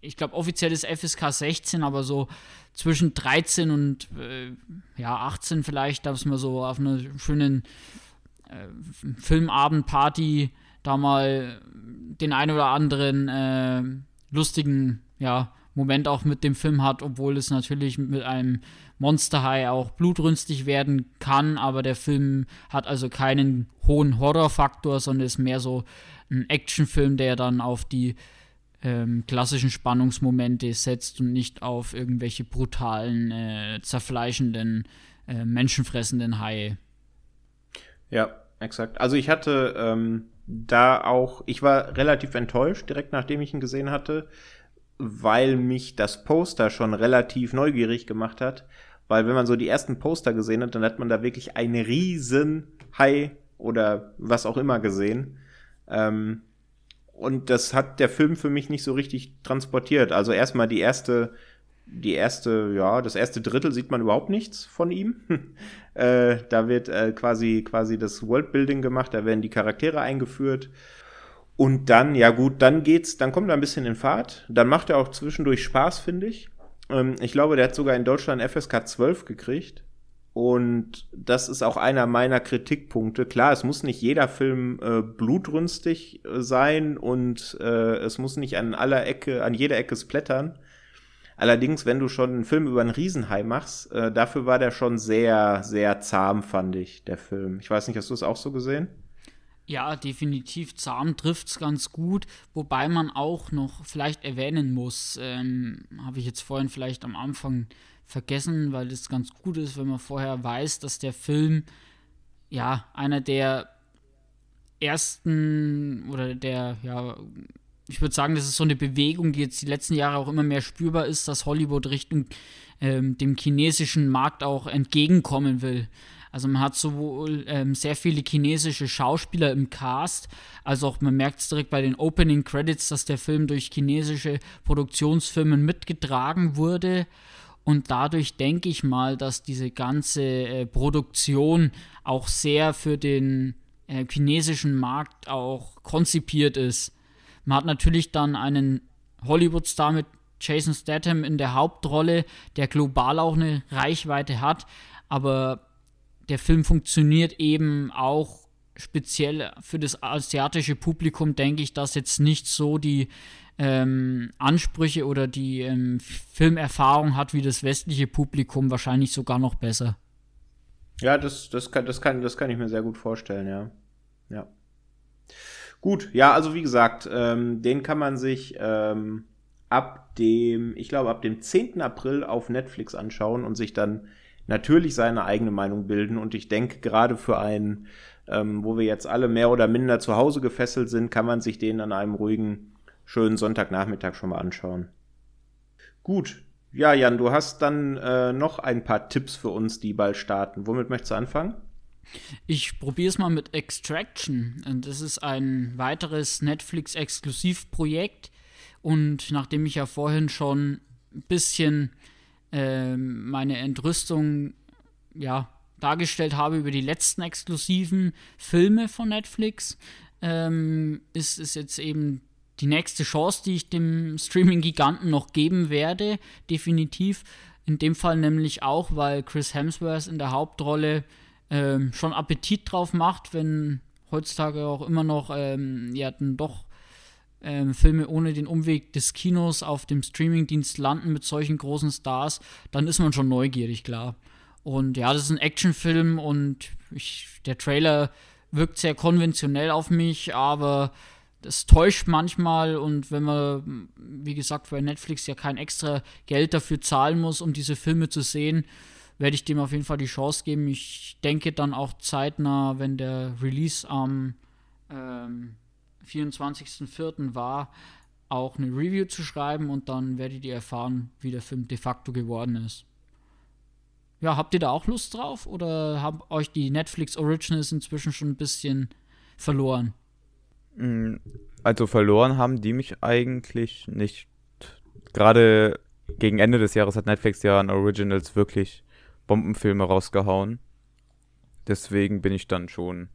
[SPEAKER 2] ich glaube offiziell ist FSK 16, aber so zwischen 13 und äh, ja, 18 vielleicht, dass man so auf einer schönen äh, Filmabendparty da mal den ein oder anderen äh, lustigen ja, Moment auch mit dem Film hat, obwohl es natürlich mit einem Monster High auch blutrünstig werden kann, aber der Film hat also keinen hohen Horrorfaktor, sondern ist mehr so ein Actionfilm, der dann auf die ähm, klassischen Spannungsmomente setzt und nicht auf irgendwelche brutalen, äh, zerfleischenden, äh, menschenfressenden Haie.
[SPEAKER 1] Ja, exakt. Also ich hatte ähm, da auch, ich war relativ enttäuscht, direkt nachdem ich ihn gesehen hatte weil mich das Poster schon relativ neugierig gemacht hat. Weil wenn man so die ersten Poster gesehen hat, dann hat man da wirklich einen riesen Hai oder was auch immer gesehen. Ähm, und das hat der Film für mich nicht so richtig transportiert. Also erstmal die erste, die erste, ja, das erste Drittel sieht man überhaupt nichts von ihm. [LAUGHS] äh, da wird äh, quasi, quasi das Worldbuilding gemacht, da werden die Charaktere eingeführt. Und dann, ja gut, dann geht's, dann kommt er ein bisschen in Fahrt. Dann macht er auch zwischendurch Spaß, finde ich. Ähm, ich glaube, der hat sogar in Deutschland FSK 12 gekriegt. Und das ist auch einer meiner Kritikpunkte. Klar, es muss nicht jeder Film äh, blutrünstig äh, sein und äh, es muss nicht an aller Ecke, an jeder Ecke splattern. Allerdings, wenn du schon einen Film über einen Riesenhai machst, äh, dafür war der schon sehr, sehr zahm, fand ich, der Film. Ich weiß nicht, hast du es auch so gesehen?
[SPEAKER 2] Ja, definitiv. Zahm trifft es ganz gut, wobei man auch noch vielleicht erwähnen muss, ähm, habe ich jetzt vorhin vielleicht am Anfang vergessen, weil das ganz gut ist, wenn man vorher weiß, dass der Film ja einer der ersten oder der, ja, ich würde sagen, das ist so eine Bewegung, die jetzt die letzten Jahre auch immer mehr spürbar ist, dass Hollywood Richtung ähm, dem chinesischen Markt auch entgegenkommen will. Also man hat sowohl ähm, sehr viele chinesische Schauspieler im Cast, als auch man merkt es direkt bei den Opening Credits, dass der Film durch chinesische Produktionsfirmen mitgetragen wurde. Und dadurch denke ich mal, dass diese ganze äh, Produktion auch sehr für den äh, chinesischen Markt auch konzipiert ist. Man hat natürlich dann einen Hollywood-Star mit Jason Statham in der Hauptrolle, der global auch eine Reichweite hat, aber der Film funktioniert eben auch speziell für das asiatische Publikum, denke ich, dass jetzt nicht so die ähm, Ansprüche oder die ähm, Filmerfahrung hat wie das westliche Publikum, wahrscheinlich sogar noch besser.
[SPEAKER 1] Ja, das, das, kann, das, kann, das kann ich mir sehr gut vorstellen, ja. Ja. Gut, ja, also wie gesagt, ähm, den kann man sich ähm, ab dem, ich glaube, ab dem 10. April auf Netflix anschauen und sich dann natürlich seine eigene Meinung bilden. Und ich denke, gerade für einen, ähm, wo wir jetzt alle mehr oder minder zu Hause gefesselt sind, kann man sich den an einem ruhigen, schönen Sonntagnachmittag schon mal anschauen. Gut. Ja, Jan, du hast dann äh, noch ein paar Tipps für uns, die bald starten. Womit möchtest du anfangen?
[SPEAKER 2] Ich probiere es mal mit Extraction. Das ist ein weiteres Netflix-Exklusivprojekt. Und nachdem ich ja vorhin schon ein bisschen ähm, meine Entrüstung ja, dargestellt habe über die letzten exklusiven Filme von Netflix, ähm, ist es jetzt eben die nächste Chance, die ich dem Streaming-Giganten noch geben werde, definitiv. In dem Fall nämlich auch, weil Chris Hemsworth in der Hauptrolle ähm, schon Appetit drauf macht, wenn heutzutage auch immer noch ähm, ja dann doch ähm, Filme ohne den Umweg des Kinos auf dem Streamingdienst landen mit solchen großen Stars, dann ist man schon neugierig, klar. Und ja, das ist ein Actionfilm und ich, der Trailer wirkt sehr konventionell auf mich, aber das täuscht manchmal und wenn man, wie gesagt, bei Netflix ja kein extra Geld dafür zahlen muss, um diese Filme zu sehen, werde ich dem auf jeden Fall die Chance geben. Ich denke dann auch zeitnah, wenn der Release am ähm, 24.04. war, auch eine Review zu schreiben und dann werdet ihr erfahren, wie der Film de facto geworden ist. Ja, habt ihr da auch Lust drauf oder haben euch die Netflix Originals inzwischen schon ein bisschen verloren?
[SPEAKER 3] Mm, also verloren haben die mich eigentlich nicht. Gerade gegen Ende des Jahres hat Netflix ja an Originals wirklich Bombenfilme rausgehauen. Deswegen bin ich dann schon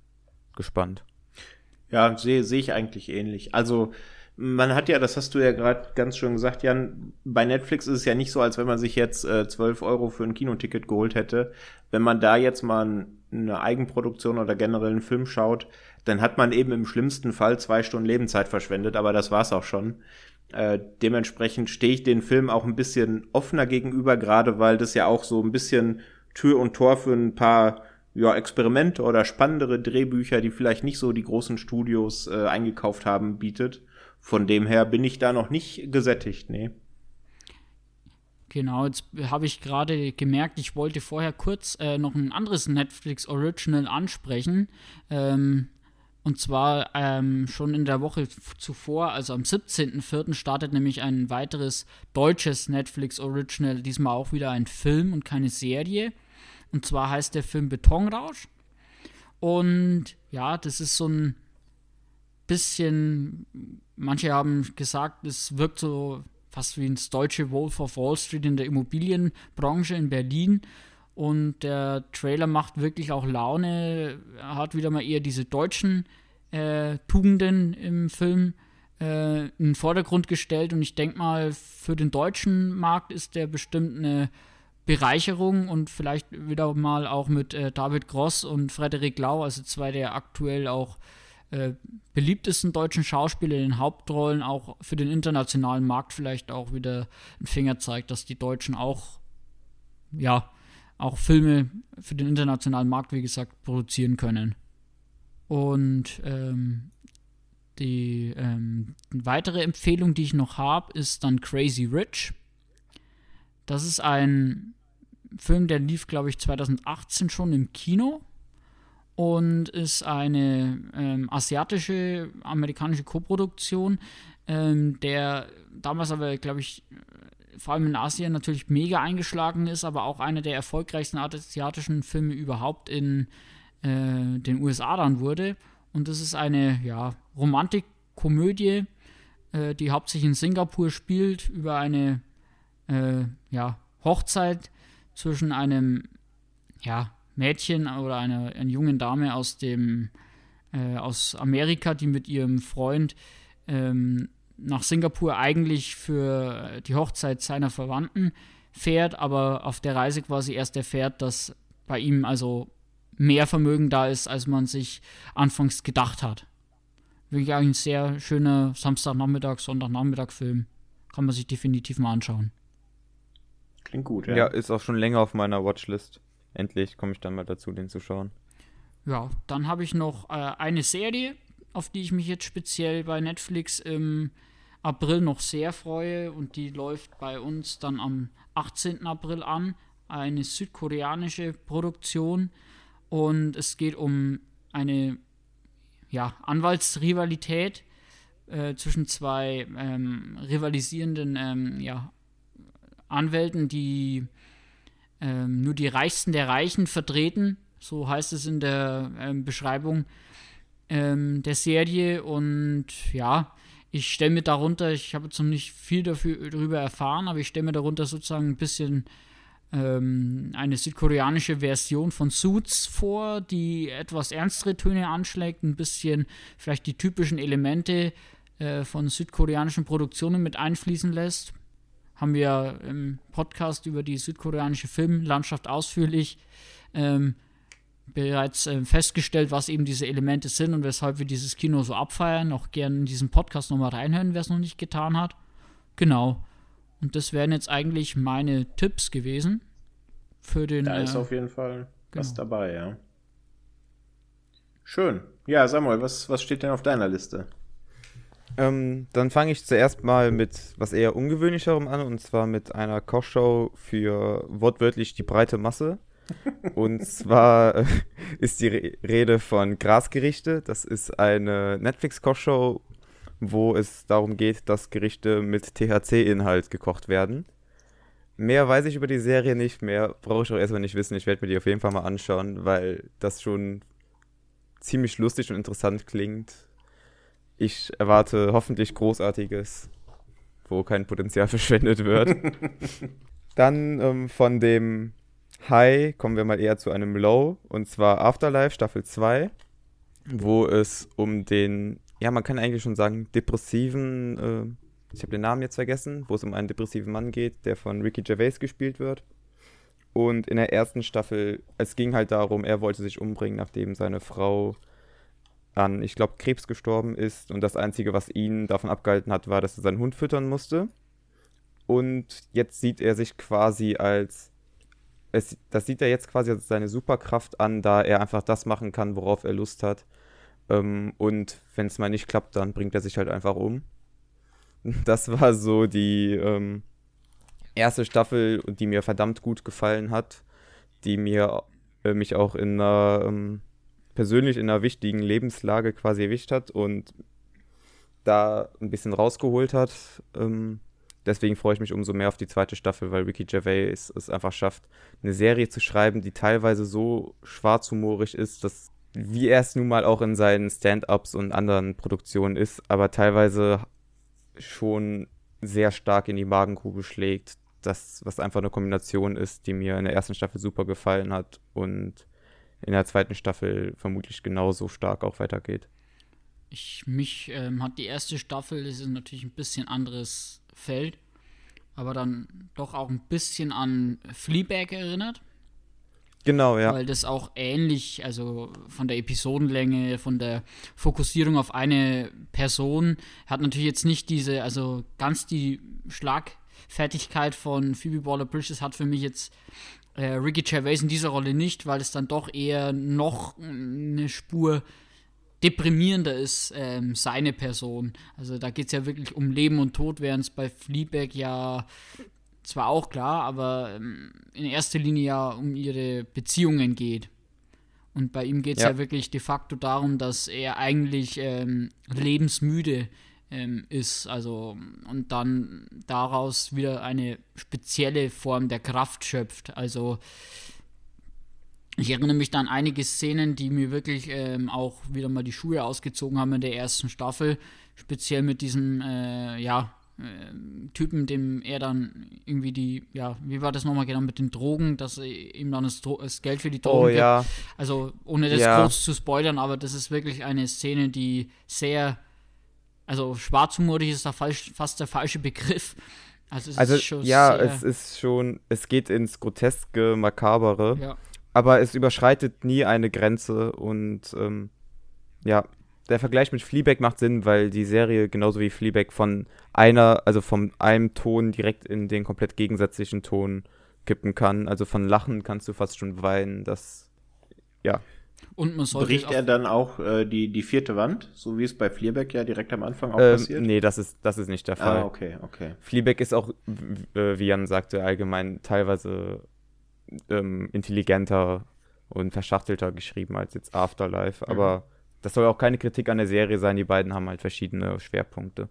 [SPEAKER 3] gespannt.
[SPEAKER 1] Ja, sehe seh ich eigentlich ähnlich. Also man hat ja, das hast du ja gerade ganz schön gesagt, Jan, bei Netflix ist es ja nicht so, als wenn man sich jetzt äh, 12 Euro für ein Kinoticket geholt hätte. Wenn man da jetzt mal eine Eigenproduktion oder generell einen Film schaut, dann hat man eben im schlimmsten Fall zwei Stunden Lebenszeit verschwendet, aber das war's auch schon. Äh, dementsprechend stehe ich den Film auch ein bisschen offener gegenüber, gerade weil das ja auch so ein bisschen Tür und Tor für ein paar ja, Experimente oder spannendere Drehbücher, die vielleicht nicht so die großen Studios äh, eingekauft haben, bietet. Von dem her bin ich da noch nicht gesättigt, nee.
[SPEAKER 2] Genau, jetzt habe ich gerade gemerkt, ich wollte vorher kurz äh, noch ein anderes Netflix Original ansprechen. Ähm, und zwar ähm, schon in der Woche zuvor, also am 17.04. startet nämlich ein weiteres deutsches Netflix Original, diesmal auch wieder ein Film und keine Serie. Und zwar heißt der Film Betonrausch. Und ja, das ist so ein bisschen, manche haben gesagt, es wirkt so fast wie ins deutsche Wolf of Wall Street in der Immobilienbranche in Berlin. Und der Trailer macht wirklich auch Laune. Er hat wieder mal eher diese deutschen äh, Tugenden im Film äh, in den Vordergrund gestellt. Und ich denke mal, für den deutschen Markt ist der bestimmt eine Bereicherung und vielleicht wieder mal auch mit äh, David Gross und Frederik Lau, also zwei der aktuell auch äh, beliebtesten deutschen Schauspieler in den Hauptrollen, auch für den internationalen Markt vielleicht auch wieder einen Finger zeigt, dass die Deutschen auch, ja, auch Filme für den internationalen Markt, wie gesagt, produzieren können. Und ähm, die ähm, weitere Empfehlung, die ich noch habe, ist dann Crazy Rich. Das ist ein Film, der lief, glaube ich, 2018 schon im Kino und ist eine ähm, asiatische, amerikanische Koproduktion, ähm, der damals aber, glaube ich, vor allem in Asien natürlich mega eingeschlagen ist, aber auch einer der erfolgreichsten asiatischen Filme überhaupt in äh, den USA dann wurde. Und das ist eine ja, Romantikkomödie, äh, die hauptsächlich in Singapur spielt, über eine äh, ja, Hochzeit zwischen einem ja, Mädchen oder einer, einer jungen Dame aus dem äh, aus Amerika, die mit ihrem Freund ähm, nach Singapur eigentlich für die Hochzeit seiner Verwandten fährt, aber auf der Reise quasi erst erfährt, dass bei ihm also mehr Vermögen da ist, als man sich anfangs gedacht hat. Wirklich ein sehr schöner Samstagnachmittag, Sonntagnachmittag-Film. Kann man sich definitiv mal anschauen.
[SPEAKER 3] Klingt gut, ja. Ja, ist auch schon länger auf meiner Watchlist. Endlich komme ich dann mal dazu, den zu schauen.
[SPEAKER 2] Ja, dann habe ich noch äh, eine Serie, auf die ich mich jetzt speziell bei Netflix im April noch sehr freue und die läuft bei uns dann am 18. April an. Eine südkoreanische Produktion und es geht um eine ja, Anwaltsrivalität äh, zwischen zwei ähm, rivalisierenden ähm, ja, Anwälten, die ähm, nur die Reichsten der Reichen vertreten. So heißt es in der ähm, Beschreibung ähm, der Serie. Und ja, ich stelle mir darunter, ich habe jetzt noch nicht viel dafür, darüber erfahren, aber ich stelle mir darunter sozusagen ein bisschen ähm, eine südkoreanische Version von Suits vor, die etwas ernstere Töne anschlägt, ein bisschen vielleicht die typischen Elemente äh, von südkoreanischen Produktionen mit einfließen lässt. Haben wir im Podcast über die südkoreanische Filmlandschaft ausführlich ähm, bereits äh, festgestellt, was eben diese Elemente sind und weshalb wir dieses Kino so abfeiern. Auch gerne in diesen Podcast nochmal reinhören, wer es noch nicht getan hat. Genau. Und das wären jetzt eigentlich meine Tipps gewesen für den.
[SPEAKER 1] Da ist äh, auf jeden Fall genau. was dabei, ja. Schön. Ja, Samuel, was, was steht denn auf deiner Liste?
[SPEAKER 3] Ähm, dann fange ich zuerst mal mit was eher ungewöhnlicherem an, und zwar mit einer Kochshow für wortwörtlich die breite Masse. Und zwar äh, ist die Rede von Grasgerichte. Das ist eine Netflix-Kochshow, wo es darum geht, dass Gerichte mit THC-Inhalt gekocht werden. Mehr weiß ich über die Serie nicht, mehr brauche ich auch erstmal nicht wissen. Ich werde mir die auf jeden Fall mal anschauen, weil das schon ziemlich lustig und interessant klingt. Ich erwarte hoffentlich Großartiges, wo kein Potenzial [LAUGHS] verschwendet wird. Dann ähm, von dem High kommen wir mal eher zu einem Low, und zwar Afterlife Staffel 2, wo es um den ja, man kann eigentlich schon sagen, depressiven, äh, ich habe den Namen jetzt vergessen, wo es um einen depressiven Mann geht, der von Ricky Gervais gespielt wird. Und in der ersten Staffel, es ging halt darum, er wollte sich umbringen, nachdem seine Frau an, ich glaube, Krebs gestorben ist. Und das Einzige, was ihn davon abgehalten hat, war, dass er seinen Hund füttern musste. Und jetzt sieht er sich quasi als, es, das sieht er jetzt quasi als seine Superkraft an, da er einfach das machen kann, worauf er Lust hat. Ähm, und wenn es mal nicht klappt, dann bringt er sich halt einfach um. [LAUGHS] Das war so die ähm, erste Staffel, die mir verdammt gut gefallen hat, die mir äh, mich auch in einer ähm, persönlich in einer wichtigen Lebenslage quasi erwischt hat und da ein bisschen rausgeholt hat. Ähm, deswegen freue ich mich umso mehr auf die zweite Staffel, weil Ricky Gervais es einfach schafft, eine Serie zu schreiben, die teilweise so schwarzhumorig ist, dass wie er es nun mal auch in seinen Stand-ups und anderen Produktionen ist, aber teilweise schon sehr stark in die Magengrube schlägt. Das, was einfach eine Kombination ist, die mir in der ersten Staffel super gefallen hat und in der zweiten Staffel vermutlich genauso stark auch weitergeht.
[SPEAKER 2] Ich, mich ähm, hat die erste Staffel, das ist natürlich ein bisschen anderes Feld, aber dann doch auch ein bisschen an Fleabag erinnert.
[SPEAKER 3] Genau, ja.
[SPEAKER 2] Weil das auch ähnlich, also von der Episodenlänge, von der Fokussierung auf eine Person, hat natürlich jetzt nicht diese, also ganz die Schlagfertigkeit von Phoebe Waller-Bridges hat für mich jetzt äh, Ricky Gervais in dieser Rolle nicht, weil es dann doch eher noch eine Spur deprimierender ist, ähm, seine Person. Also da geht es ja wirklich um Leben und Tod, während es bei Fleabag ja zwar auch klar, aber ähm, in erster Linie ja um ihre Beziehungen geht. Und bei ihm geht es ja. ja. wirklich de facto darum, dass er eigentlich ähm, lebensmüde ähm, ist. Also, und dann daraus wieder eine spezielle Form der Kraft schöpft. Also, ich erinnere mich an einige Szenen, die mir wirklich ähm, auch wieder mal die Schuhe ausgezogen haben in der ersten Staffel. Speziell mit diesem, äh, ja, äh, Typen, dem er dann irgendwie die, ja, wie war das nochmal genau mit den Drogen, dass ihm dann das, das Geld für die Drogen
[SPEAKER 3] oh, gibt. Ja.
[SPEAKER 2] Also ohne das ja. groß zu spoilern, aber das ist wirklich eine Szene, die sehr, also schwarzhumorig ist da falsch, fast der falsche Begriff.
[SPEAKER 3] Also, es also ist schon ja, es ist schon, es geht ins groteske, makabere, ja. Aber es überschreitet nie eine Grenze und ähm, ja, der Vergleich mit Fleabag macht Sinn, weil die Serie genauso wie Fleabag von einer, also von einem Ton direkt in den komplett gegensätzlichen Ton kippen kann. Also von Lachen kannst du fast schon weinen. Das, ja.
[SPEAKER 1] Und man sollte Bricht er dann auch äh, die, die vierte Wand, so wie es bei Fleabag ja direkt am Anfang auch ähm, passiert?
[SPEAKER 3] Nee, das ist, das ist nicht der Fall.
[SPEAKER 1] Ah, okay, okay.
[SPEAKER 3] Fleabag ist auch, äh, wie Jan sagte, allgemein teilweise ähm, intelligenter und verschachtelter geschrieben als jetzt Afterlife, mhm. aber das soll auch keine Kritik an der Serie sein, die beiden haben halt verschiedene Schwerpunkte.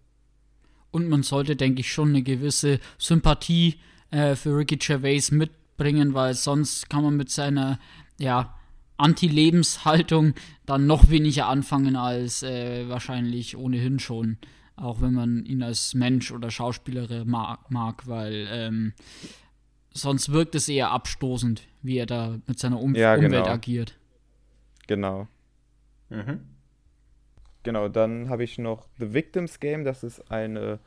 [SPEAKER 2] Und man sollte, denke ich, schon eine gewisse Sympathie äh, für Ricky Gervais mitbringen, weil sonst kann man mit seiner, ja, Anti-Lebenshaltung dann noch weniger anfangen als äh, wahrscheinlich ohnehin schon. Auch wenn man ihn als Mensch oder Schauspieler mag, mag weil ähm, sonst wirkt es eher abstoßend, wie er da mit seiner um
[SPEAKER 3] Ja,
[SPEAKER 2] Umwelt
[SPEAKER 3] genau.
[SPEAKER 2] agiert.
[SPEAKER 3] Genau.
[SPEAKER 1] Mhm.
[SPEAKER 3] Genau, dann habe ich noch The Victims Game. Das ist eine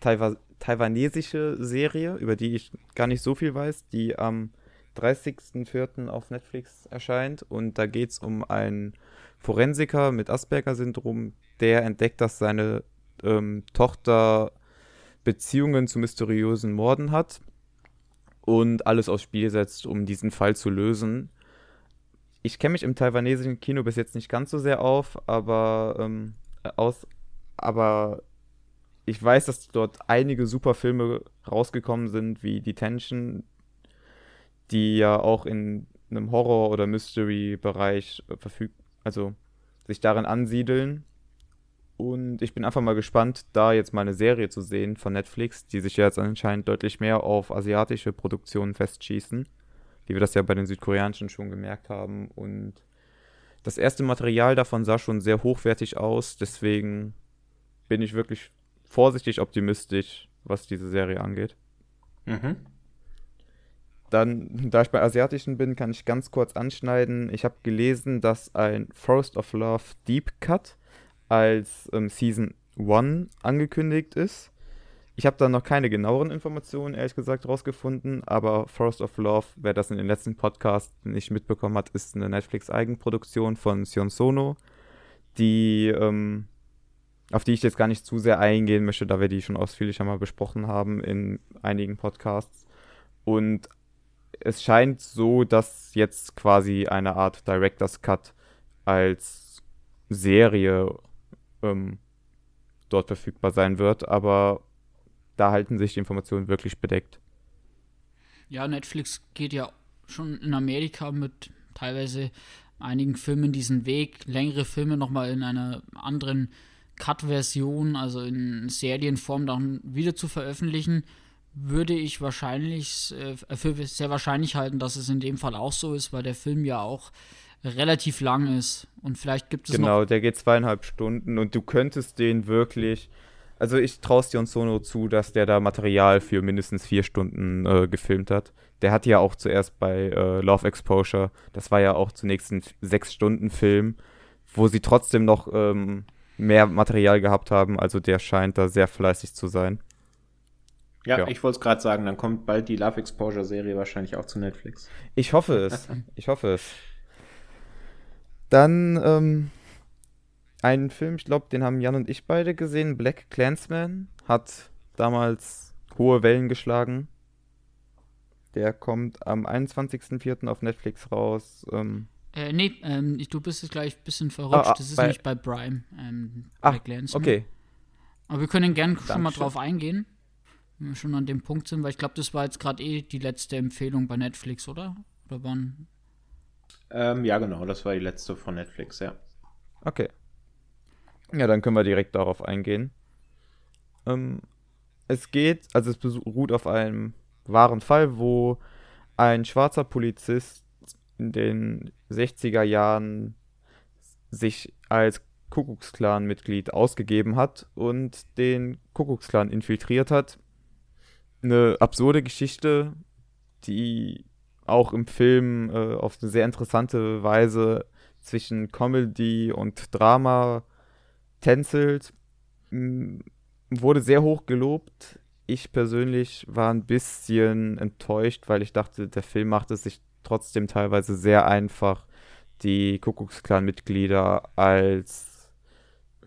[SPEAKER 3] Taiwa taiwanesische Serie, über die ich gar nicht so viel weiß, die am 30.04. auf Netflix erscheint. Und da geht es um einen Forensiker mit Asperger-Syndrom, der entdeckt, dass seine ähm, Tochter Beziehungen zu mysteriösen Morden hat und alles aufs Spiel setzt, um diesen Fall zu lösen. Ich kenne mich im taiwanesischen Kino bis jetzt nicht ganz so sehr auf, aber ähm, aus, aber ich weiß, dass dort einige super Filme rausgekommen sind, wie Detention, die ja auch in einem Horror- oder Mystery-Bereich äh, verfügt, also sich darin ansiedeln. Und ich bin einfach mal gespannt, da jetzt mal eine Serie zu sehen von Netflix, die sich ja jetzt anscheinend deutlich mehr auf asiatische Produktionen festschießen, wie wir das ja bei den südkoreanischen schon gemerkt haben. Und das erste Material davon sah schon sehr hochwertig aus, deswegen bin ich wirklich vorsichtig optimistisch, was diese Serie angeht.
[SPEAKER 1] Mhm.
[SPEAKER 3] Dann, da ich bei asiatischen bin, kann ich ganz kurz anschneiden. Ich habe gelesen, dass ein Forest of Love Deep Cut als ähm, Season 1 angekündigt ist. Ich habe da noch keine genaueren Informationen, ehrlich gesagt, rausgefunden, aber Forest of Love, wer das in den letzten Podcasts nicht mitbekommen hat, ist eine Netflix-Eigenproduktion von Sion Sono, die, ähm, auf die ich jetzt gar nicht zu sehr eingehen möchte, da wir die schon ausführlicher mal besprochen haben in einigen Podcasts. Und es scheint so, dass jetzt quasi eine Art Director's Cut als Serie ähm, dort verfügbar sein wird, aber da halten sich die Informationen wirklich bedeckt.
[SPEAKER 2] Ja, Netflix geht ja schon in Amerika mit teilweise einigen Filmen diesen Weg, längere Filme nochmal in einer anderen Cut-Version, also in Serienform dann wieder zu veröffentlichen, würde ich wahrscheinlich äh, für sehr wahrscheinlich halten, dass es in dem Fall auch so ist, weil der Film ja auch relativ lang ist. Und vielleicht gibt es
[SPEAKER 3] Genau,
[SPEAKER 2] noch.
[SPEAKER 3] der geht zweieinhalb Stunden und du könntest den wirklich. Also ich traue Sion Sono zu, dass der da Material für mindestens vier Stunden äh, gefilmt hat. Der hat ja auch zuerst bei äh, Love Exposure, das war ja auch zunächst ein Sechs-Stunden-Film, wo sie trotzdem noch ähm, mehr Material gehabt haben. Also der scheint da sehr fleißig zu sein.
[SPEAKER 1] Ja,
[SPEAKER 3] Ja.
[SPEAKER 1] ich wollte es gerade sagen, dann kommt bald die Love Exposure-Serie wahrscheinlich auch zu Netflix.
[SPEAKER 3] Ich hoffe es. [LAUGHS] Ich hoffe es. Dann ähm, ein Film, ich glaube, den haben Jan und ich beide gesehen. Black Clansman hat damals hohe Wellen geschlagen. Der kommt am 21.04. auf Netflix raus. Ähm,
[SPEAKER 2] Äh, nee, ähm, du bist jetzt gleich ein bisschen verrutscht.
[SPEAKER 3] Ah, ah,
[SPEAKER 2] das ist
[SPEAKER 3] bei-
[SPEAKER 2] nämlich bei Prime. Ähm,
[SPEAKER 3] ah,
[SPEAKER 2] Black Landsman.
[SPEAKER 3] okay.
[SPEAKER 2] Aber wir können gern schon mal drauf eingehen, wenn wir schon an dem Punkt sind, weil ich glaube, das war jetzt gerade eh die letzte Empfehlung bei Netflix, oder? Oder wann?
[SPEAKER 1] Ähm, ja, genau, das war die letzte von Netflix, ja.
[SPEAKER 3] Okay. Ja, dann können wir direkt darauf eingehen. Ähm, es geht, also es beruht auf einem wahren Fall, wo ein schwarzer Polizist in den 60er Jahren sich als Kuckucksklan-Mitglied ausgegeben hat und den Kuckucksklan infiltriert hat. Eine absurde Geschichte, die auch im Film äh, auf eine sehr interessante Weise zwischen Comedy und Drama tänzelt. M, Wurde sehr hoch gelobt. Ich persönlich war ein bisschen enttäuscht, weil ich dachte, der Film macht es sich trotzdem teilweise sehr einfach, die Kuckucksklan-Mitglieder als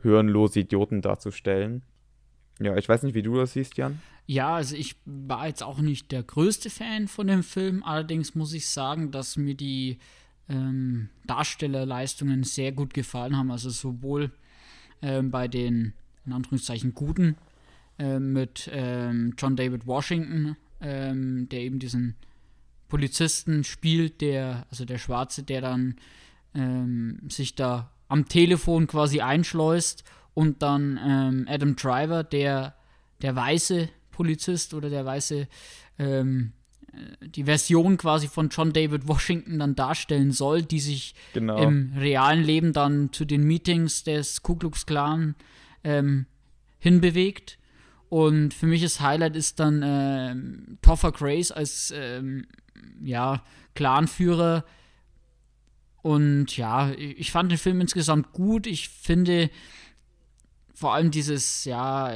[SPEAKER 3] hirnlose Idioten darzustellen. Ja, ich weiß nicht, wie du das siehst, Jan.
[SPEAKER 2] Ja, also ich war jetzt auch nicht der größte Fan von dem Film, allerdings muss ich sagen, dass mir die ähm, Darstellerleistungen sehr gut gefallen haben. Also sowohl ähm, bei den, in Anführungszeichen, Guten ähm, mit ähm, John David Washington, ähm, der eben diesen Polizisten spielt, der, also der Schwarze, der dann ähm, sich da am Telefon quasi einschleust und dann ähm, Adam Driver, der der weiße Polizist oder der weiße ähm, äh, die Version quasi von John David Washington dann darstellen soll, die sich
[SPEAKER 3] Genau.
[SPEAKER 2] im realen Leben dann zu den Meetings des Ku Klux Klan ähm, hinbewegt. Und für mich das Highlight ist dann äh, Topher Grace als ähm, ja, Clanführer. Und ja, ich fand den Film insgesamt gut. Ich finde vor allem dieses, ja,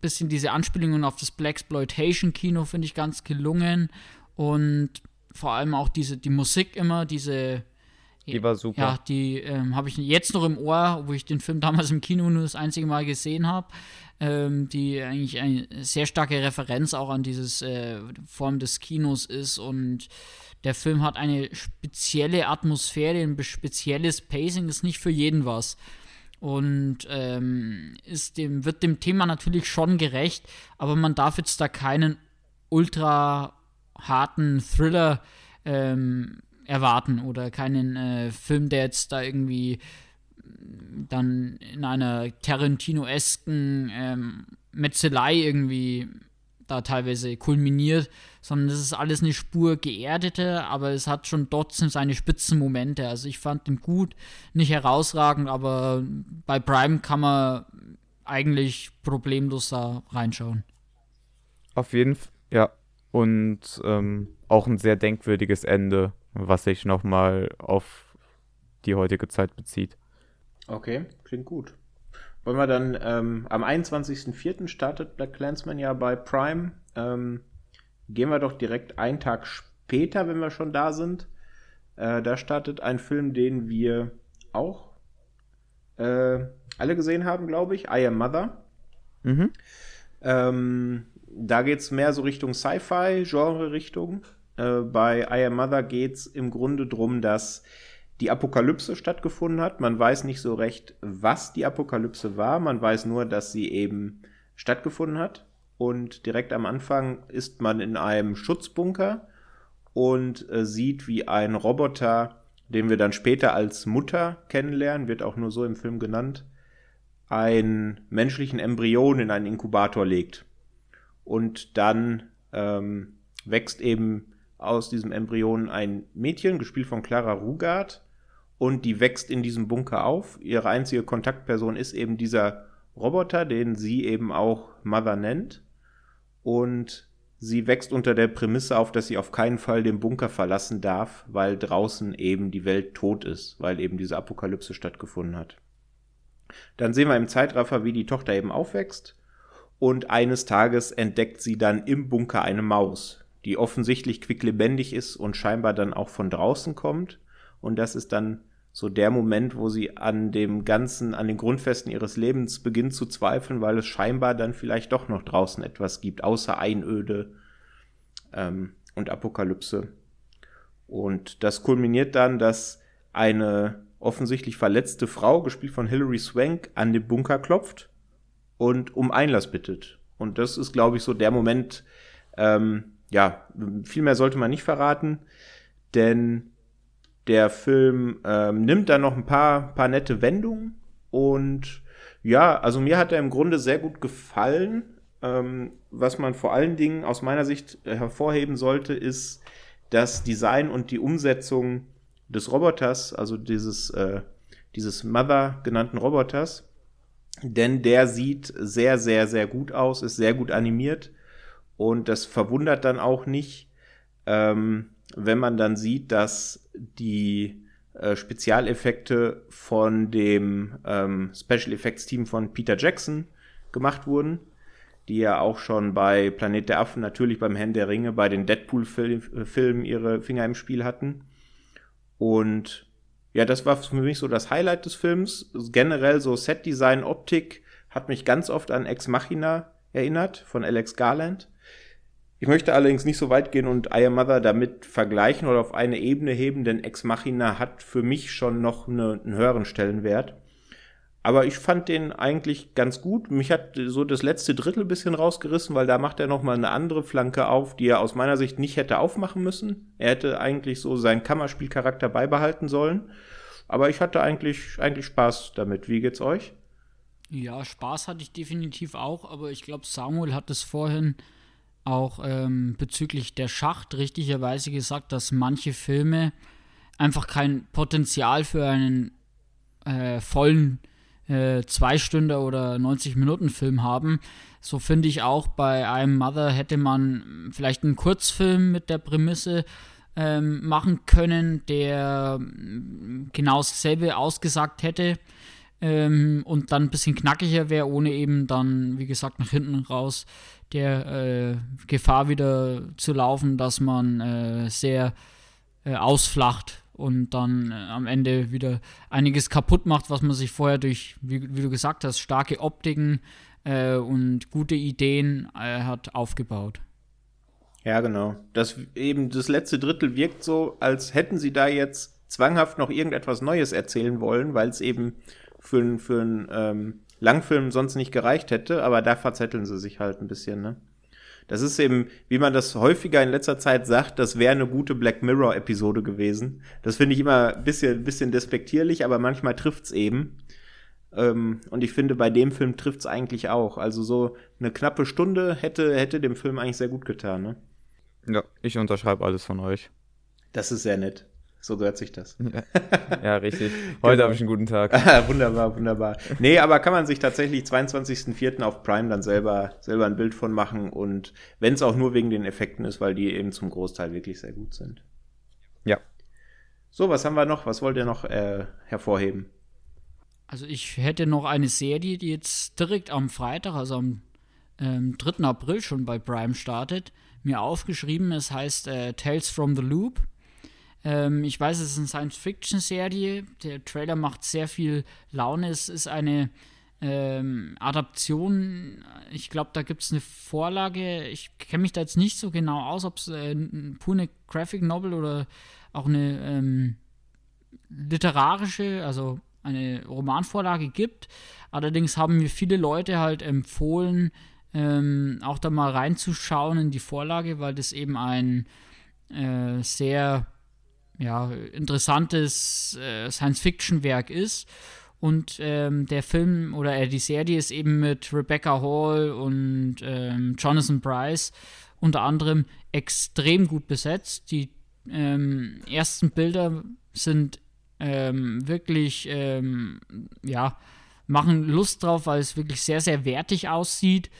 [SPEAKER 2] bisschen diese Anspielungen auf das Black Exploitation Kino finde ich ganz gelungen. Und vor allem auch diese, die Musik immer, diese
[SPEAKER 3] die war super.
[SPEAKER 2] Ja, die ähm, habe ich jetzt noch im Ohr, wo ich den Film damals im Kino nur das einzige Mal gesehen habe. Ähm, die eigentlich eine sehr starke Referenz auch an dieses äh, Form des Kinos ist und der Film hat eine spezielle Atmosphäre, ein spezielles Pacing, ist nicht für jeden was. Und ähm, ist dem, wird dem Thema natürlich schon gerecht, aber man darf jetzt da keinen ultra harten Thriller ähm, erwarten oder keinen äh, Film, der jetzt da irgendwie dann in einer Tarantino-esken ähm, Metzelei irgendwie da teilweise kulminiert, sondern das ist alles eine Spur geerdeter, aber es hat schon trotzdem seine Spitzenmomente. Also ich fand den gut, nicht herausragend, aber bei Prime kann man eigentlich problemlos da reinschauen.
[SPEAKER 3] Auf jeden Fall, ja. Und ähm, auch ein sehr denkwürdiges Ende was sich nochmal auf die heutige Zeit bezieht.
[SPEAKER 1] Okay, klingt gut. Wollen wir dann ähm, am 21.04. startet Black Clansman ja bei Prime. Ähm, gehen wir doch direkt einen Tag später, wenn wir schon da sind. Äh, da startet ein Film, den wir auch äh, alle gesehen haben, glaube ich. I Am Mother. Mhm. Ähm, da geht es mehr so Richtung Sci-Fi-Genre-Richtung. Äh, bei I Am Mother geht es im Grunde darum, dass die Apokalypse stattgefunden hat. Man weiß nicht so recht, was die Apokalypse war. Man weiß nur, dass sie eben stattgefunden hat. Und direkt am Anfang ist man in einem Schutzbunker und äh, sieht, wie ein Roboter, den wir dann später als Mutter kennenlernen, wird auch nur so im Film genannt, einen menschlichen Embryon in einen Inkubator legt. Und dann ähm, wächst eben aus diesem Embryon ein Mädchen, gespielt von Clara Rugard, und die wächst in diesem Bunker auf. Ihre einzige Kontaktperson ist eben dieser Roboter, den sie eben auch Mother nennt. Und sie wächst unter der Prämisse auf, dass sie auf keinen Fall den Bunker verlassen darf, weil draußen eben die Welt tot ist, weil eben diese Apokalypse stattgefunden hat. Dann sehen wir im Zeitraffer, wie die Tochter eben aufwächst und eines Tages entdeckt sie dann im Bunker eine Maus, die offensichtlich quicklebendig ist und scheinbar dann auch von draußen kommt. Und das ist dann so der Moment, wo sie an dem Ganzen, an den Grundfesten ihres Lebens beginnt zu zweifeln, weil es scheinbar dann vielleicht doch noch draußen etwas gibt, außer Einöde ähm, und Apokalypse. Und das kulminiert dann, dass eine offensichtlich verletzte Frau, gespielt von Hilary Swank, an den Bunker klopft und um Einlass bittet. Und das ist, glaube ich, so der Moment, ähm, ja, viel mehr sollte man nicht verraten, denn der Film ähm, nimmt da noch ein paar, paar nette Wendungen und ja, also mir hat er im Grunde sehr gut gefallen. Ähm, was man vor allen Dingen aus meiner Sicht hervorheben sollte, ist das Design und die Umsetzung des Roboters, also dieses, äh, dieses Mother genannten Roboters. Denn der sieht sehr, sehr, sehr gut aus, ist sehr gut animiert und das verwundert dann auch nicht, ähm, wenn man dann sieht, dass die äh, Spezialeffekte von dem ähm, Special Effects Team von Peter Jackson gemacht wurden, die ja auch schon bei Planet der Affen, natürlich beim Herrn der Ringe, bei den Deadpool-Filmen ihre Finger im Spiel hatten. Und ja, das war für mich so das Highlight des Films. Generell so Set-Design, Optik hat mich ganz oft an Ex Machina erinnert von Alex Garland. Ich möchte allerdings nicht so weit gehen und I Am Mother damit vergleichen oder auf eine Ebene heben, denn Ex Machina hat für mich schon noch eine, einen höheren Stellenwert. Aber ich fand den eigentlich ganz gut. Mich hat so das letzte Drittel bisschen rausgerissen, weil da macht er nochmal eine andere Flanke auf, die er aus meiner Sicht nicht hätte aufmachen müssen. Er hätte eigentlich so seinen Kammerspielcharakter beibehalten sollen. Aber ich hatte eigentlich, eigentlich Spaß damit. Wie geht's euch?
[SPEAKER 2] Ja, Spaß hatte ich definitiv auch, aber ich glaube, Samuel hat es vorhin auch ähm, bezüglich der Schacht richtigerweise gesagt, dass manche Filme einfach kein Potenzial für einen äh, vollen äh, zwei Stunden oder 90 Minuten Film haben. So finde ich auch bei einem Mother hätte man vielleicht einen Kurzfilm mit der Prämisse ähm, machen können, der mm, genau dasselbe ausgesagt hätte ähm, und dann ein bisschen knackiger wäre, ohne eben dann, wie gesagt, nach hinten raus der äh, Gefahr wieder zu laufen, dass man äh, sehr äh, ausflacht und dann äh, am Ende wieder einiges kaputt macht, was man sich vorher durch, wie, wie du gesagt hast, starke Optiken äh, und gute Ideen äh, hat aufgebaut.
[SPEAKER 1] Ja, genau. Das eben das letzte Drittel wirkt so, als hätten sie da jetzt zwanghaft noch irgendetwas Neues erzählen wollen, weil es eben für, für einen ähm, Langfilm sonst nicht gereicht hätte, aber da verzetteln sie sich halt ein bisschen, ne? Das ist eben, wie man das häufiger in letzter Zeit sagt, das wäre eine gute Black Mirror-Episode gewesen. Das finde ich immer ein bisschen, bisschen despektierlich, aber manchmal trifft's eben. Ähm, und ich finde, bei dem Film trifft's eigentlich auch. Also so eine knappe Stunde hätte, hätte dem Film eigentlich sehr gut getan, ne?
[SPEAKER 3] Ja, ich unterschreibe alles von euch.
[SPEAKER 1] Das ist sehr nett. So gehört sich das.
[SPEAKER 3] Ja, [LAUGHS] ja richtig. Heute genau. habe ich einen guten Tag.
[SPEAKER 1] wunderbar, wunderbar. Nee, aber kann man sich tatsächlich 22.04. auf Prime dann selber, selber ein Bild von machen und wenn es auch nur wegen den Effekten ist, weil die eben zum Großteil wirklich sehr gut sind.
[SPEAKER 3] Ja.
[SPEAKER 1] So, was haben wir noch? Was wollt ihr noch äh, hervorheben?
[SPEAKER 2] Also ich hätte noch eine Serie, die jetzt direkt am Freitag, also am ähm, 3. April schon bei Prime startet, mir aufgeschrieben. Es heißt äh, Tales from the Loop. Ähm, ich weiß, es ist eine Science-Fiction-Serie. Der Trailer macht sehr viel Laune. Es ist eine ähm, Adaption. Ich glaube, da gibt es eine Vorlage. Ich kenne mich da jetzt nicht so genau aus, ob es äh, pure eine Graphic Novel oder auch eine ähm, literarische, also eine Romanvorlage gibt. Allerdings haben mir viele Leute halt empfohlen, ähm, auch da mal reinzuschauen in die Vorlage, weil das eben ein äh, sehr ja, interessantes äh, Science-Fiction-Werk ist. Und ähm, der Film oder äh, die Serie ist eben mit Rebecca Hall und ähm, Jonathan Price unter anderem extrem gut besetzt. Die ähm, ersten Bilder sind ähm, wirklich, ähm, ja, machen Lust drauf, weil es wirklich sehr, sehr wertig aussieht.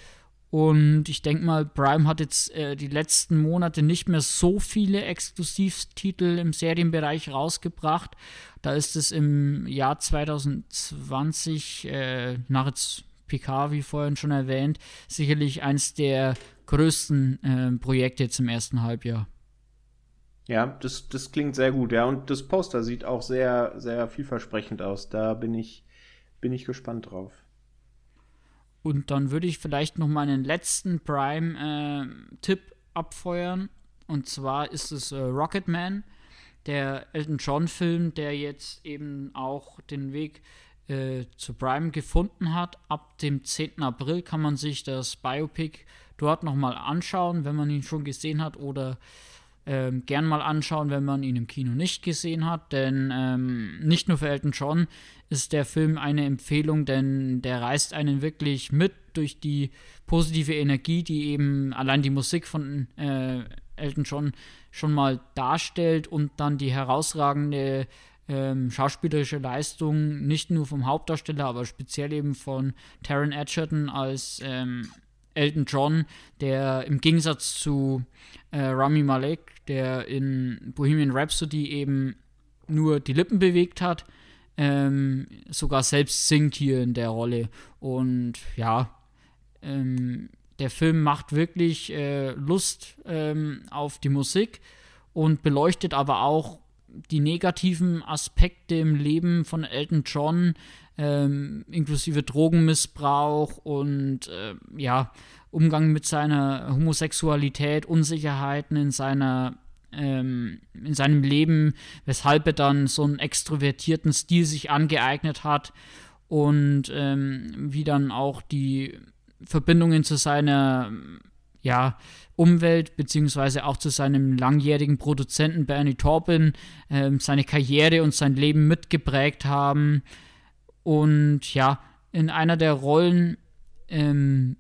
[SPEAKER 2] Und ich denke mal, Prime hat jetzt äh, die letzten Monate nicht mehr so viele Exklusivtitel im Serienbereich rausgebracht. Da ist es im Jahr 2020, äh, nach jetzt PK, wie vorhin schon erwähnt, sicherlich eines der größten äh, Projekte jetzt im ersten Halbjahr.
[SPEAKER 1] Ja, das, das klingt sehr gut, ja. Und das Poster sieht auch sehr, sehr vielversprechend aus. Da bin ich, bin ich gespannt drauf.
[SPEAKER 2] Und dann würde ich vielleicht noch mal einen letzten Prime-Tipp äh, abfeuern. Und zwar ist es äh, Rocketman, der Elton John-Film, der jetzt eben auch den Weg äh, zu Prime gefunden hat. Ab dem 10. April kann man sich das Biopic dort nochmal anschauen, wenn man ihn schon gesehen hat oder ähm, gern mal anschauen, wenn man ihn im Kino nicht gesehen hat. Denn ähm, nicht nur für Elton John ist der Film eine Empfehlung, denn der reißt einen wirklich mit durch die positive Energie, die eben allein die Musik von äh, Elton John schon mal darstellt und dann die herausragende ähm, schauspielerische Leistung nicht nur vom Hauptdarsteller, aber speziell eben von Taron Edgerton als ähm, Elton John, der im Gegensatz zu äh, Rami Malek, der in Bohemian Rhapsody eben nur die Lippen bewegt hat, ähm, sogar selbst singt hier in der Rolle. Und ja, ähm, der Film macht wirklich äh, Lust ähm, auf die Musik und beleuchtet aber auch die negativen Aspekte im Leben von Elton John, ähm, inklusive Drogenmissbrauch und äh, ja, Umgang mit seiner Homosexualität, Unsicherheiten in seiner ähm, in seinem Leben, weshalb er dann so einen extrovertierten Stil sich angeeignet hat und ähm, wie dann auch die Verbindungen zu seiner ja, Umwelt beziehungsweise auch zu seinem langjährigen Produzenten Bernie Taupin ähm, seine Karriere und sein Leben mitgeprägt haben. Und ja, in einer der Rollen, ähm,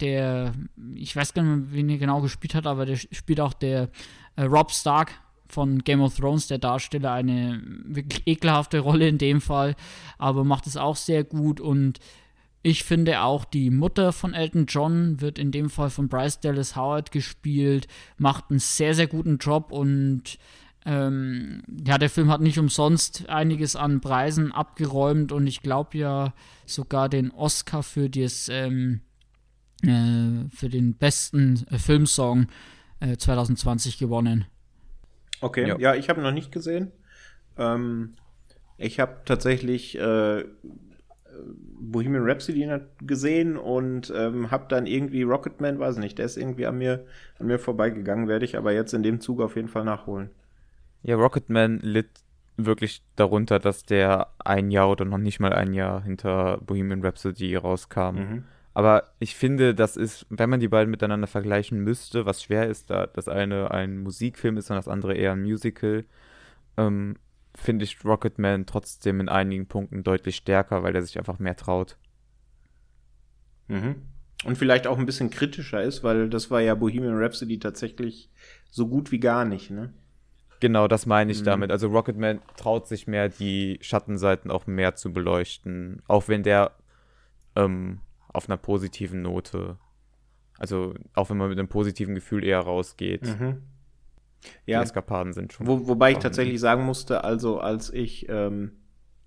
[SPEAKER 2] der, ich weiß gar nicht mehr, wen er genau gespielt hat, aber der spielt auch der äh, Rob Stark von Game of Thrones, der Darsteller, eine wirklich ekelhafte Rolle in dem Fall, aber macht es auch sehr gut und ich finde auch die Mutter von Elton John wird in dem Fall von Bryce Dallas Howard gespielt, macht einen sehr, sehr guten Job und ähm, ja, der Film hat nicht umsonst einiges an Preisen abgeräumt und ich glaube ja sogar den Oscar für das ähm, äh, für den besten äh, Filmsong äh, 2020 gewonnen.
[SPEAKER 1] Okay, ja, ja ich habe noch nicht gesehen. Ähm, ich habe tatsächlich äh, Bohemian Rhapsody gesehen und ähm, habe dann irgendwie Rocketman, weiß nicht, der ist irgendwie an mir, an mir vorbeigegangen, werde ich aber jetzt in dem Zug auf jeden Fall nachholen.
[SPEAKER 3] Ja, Rocketman litt wirklich darunter, dass der ein Jahr oder noch nicht mal ein Jahr hinter Bohemian Rhapsody rauskam. Mhm. Aber ich finde, das ist, wenn man die beiden miteinander vergleichen müsste, was schwer ist, da das eine ein Musikfilm ist und das andere eher ein Musical, ähm, finde ich Rocketman trotzdem in einigen Punkten deutlich stärker, weil er sich einfach mehr traut.
[SPEAKER 1] Mhm. Und vielleicht auch ein bisschen kritischer ist, weil das war ja Bohemian Rhapsody tatsächlich so gut wie gar nicht, ne?
[SPEAKER 3] Genau, das meine ich mhm. damit. Also Rocketman traut sich mehr, die Schattenseiten auch mehr zu beleuchten. Auch wenn der ähm, auf einer positiven Note. Also auch wenn man mit einem positiven Gefühl eher rausgeht. Mhm.
[SPEAKER 1] Ja, die Eskapaden sind schon. Wo, wobei ich tatsächlich sagen musste, also als ich, ähm,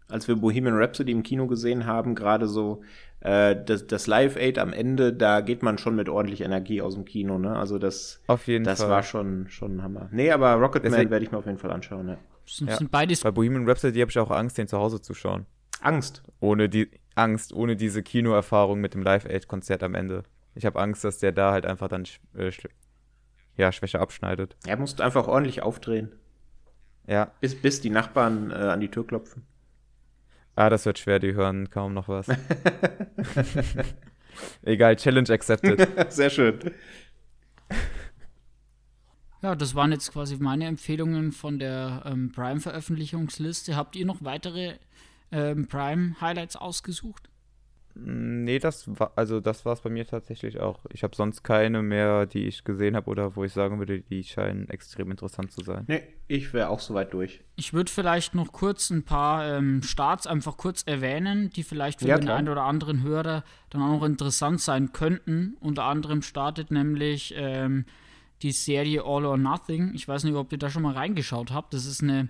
[SPEAKER 1] als wir Bohemian Rhapsody im Kino gesehen haben, gerade so äh, das, das Live-Aid am Ende, da geht man schon mit ordentlich Energie aus dem Kino, ne? Also das,
[SPEAKER 3] auf jeden
[SPEAKER 1] das
[SPEAKER 3] Fall.
[SPEAKER 1] war schon, schon ein Hammer. Nee, aber Rocketman werde ich mir auf jeden Fall anschauen, ja.
[SPEAKER 3] Sind, ja. sind beides Bei Bohemian Rhapsody habe ich auch Angst, den zu Hause zu schauen.
[SPEAKER 1] Angst?
[SPEAKER 3] Ohne die, Angst, ohne diese Kinoerfahrung mit dem Live-Aid-Konzert am Ende. Ich habe Angst, dass der da halt einfach dann äh, ja, Schwäche abschneidet.
[SPEAKER 1] Er muss einfach ordentlich aufdrehen.
[SPEAKER 3] Ja.
[SPEAKER 1] Bis, bis die Nachbarn äh, an die Tür klopfen.
[SPEAKER 3] Ah, das wird schwer, die hören kaum noch was. [LAUGHS] Egal, Challenge accepted. [LAUGHS]
[SPEAKER 1] Sehr schön.
[SPEAKER 2] Ja, das waren jetzt quasi meine Empfehlungen von der ähm, Prime-Veröffentlichungsliste. Habt ihr noch weitere ähm, Prime-Highlights ausgesucht?
[SPEAKER 3] Mm, nee, das war, also das war es bei mir tatsächlich auch. Ich habe sonst keine mehr, die ich gesehen habe oder wo ich sagen würde, die scheinen extrem interessant zu sein.
[SPEAKER 1] Nee, ich wäre auch soweit durch.
[SPEAKER 2] Ich würde vielleicht noch kurz ein paar ähm, Starts einfach kurz erwähnen, die vielleicht für ja, den einen oder anderen Hörer dann auch noch interessant sein könnten. Unter anderem startet nämlich ähm, die Serie All or Nothing. Ich weiß nicht, ob ihr da schon mal reingeschaut habt. Das ist eine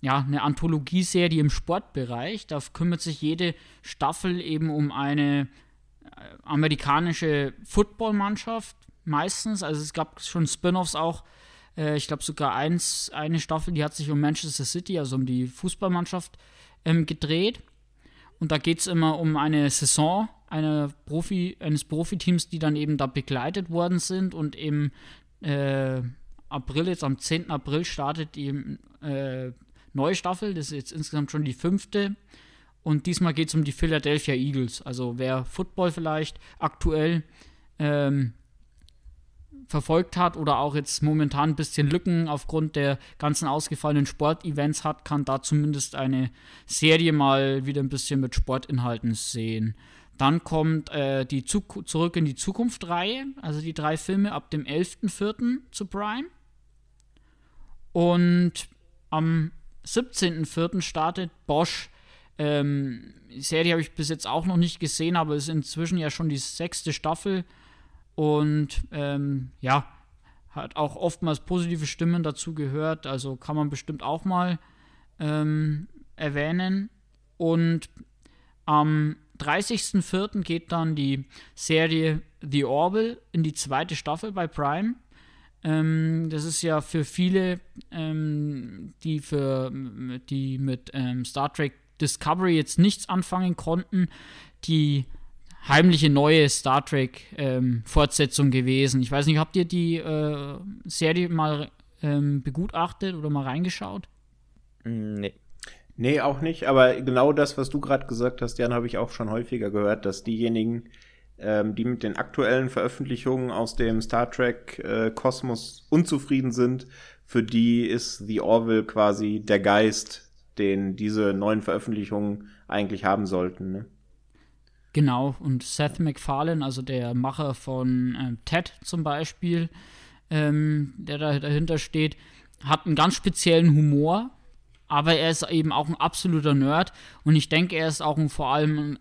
[SPEAKER 2] ja, eine Anthologieserie im Sportbereich. Da kümmert sich jede Staffel eben um eine äh, amerikanische Footballmannschaft meistens. Also es gab schon Spin-offs auch. Äh, ich glaube sogar eins, eine Staffel, die hat sich um Manchester City, also um die Fußballmannschaft, ähm, gedreht. Und da geht es immer um eine Saison einer Profi, eines Profiteams, die dann eben da begleitet worden sind. Und im äh, April, jetzt am 10. April, startet die äh, neue Staffel. Das ist jetzt insgesamt schon die fünfte. Und diesmal geht es um die Philadelphia Eagles. Also wer Football vielleicht aktuell ähm, verfolgt hat oder auch jetzt momentan ein bisschen Lücken aufgrund der ganzen ausgefallenen Sportevents hat, kann da zumindest eine Serie mal wieder ein bisschen mit Sportinhalten sehen. Dann kommt äh, die Zuk Zurück in die Zukunft-Reihe, also die drei Filme ab dem 11.04. zu Prime. Und am 17.04. startet Bosch. Ähm, die Serie habe ich bis jetzt auch noch nicht gesehen, aber es ist inzwischen ja schon die sechste Staffel. Und ähm, ja, hat auch oftmals positive Stimmen dazu gehört. Also kann man bestimmt auch mal ähm, erwähnen. Und am 30.04. geht dann die Serie The Orville in die zweite Staffel bei Prime. Ähm, das ist ja für viele, ähm, die, für, die mit ähm, Star Trek Discovery jetzt nichts anfangen konnten, die heimliche neue Star Trek ähm, gewesen. Ich weiß nicht, habt ihr die äh, Serie mal ähm, begutachtet oder mal reingeschaut?
[SPEAKER 1] Nee. Nee, auch nicht, aber genau das, was du gerade gesagt hast, Jan, habe ich auch schon häufiger gehört, dass diejenigen, ähm, die mit den aktuellen Veröffentlichungen aus dem Star Trek-Kosmos äh, unzufrieden sind, für die ist The Orville quasi der Geist, den diese neuen Veröffentlichungen eigentlich haben sollten. Ne?
[SPEAKER 2] Genau, und Seth MacFarlane, also der Macher von ähm, Ted zum Beispiel, ähm, der da dahinter steht, hat einen ganz speziellen Humor, aber er ist eben auch ein absoluter Nerd und ich denke, er ist auch ein, vor allem ein,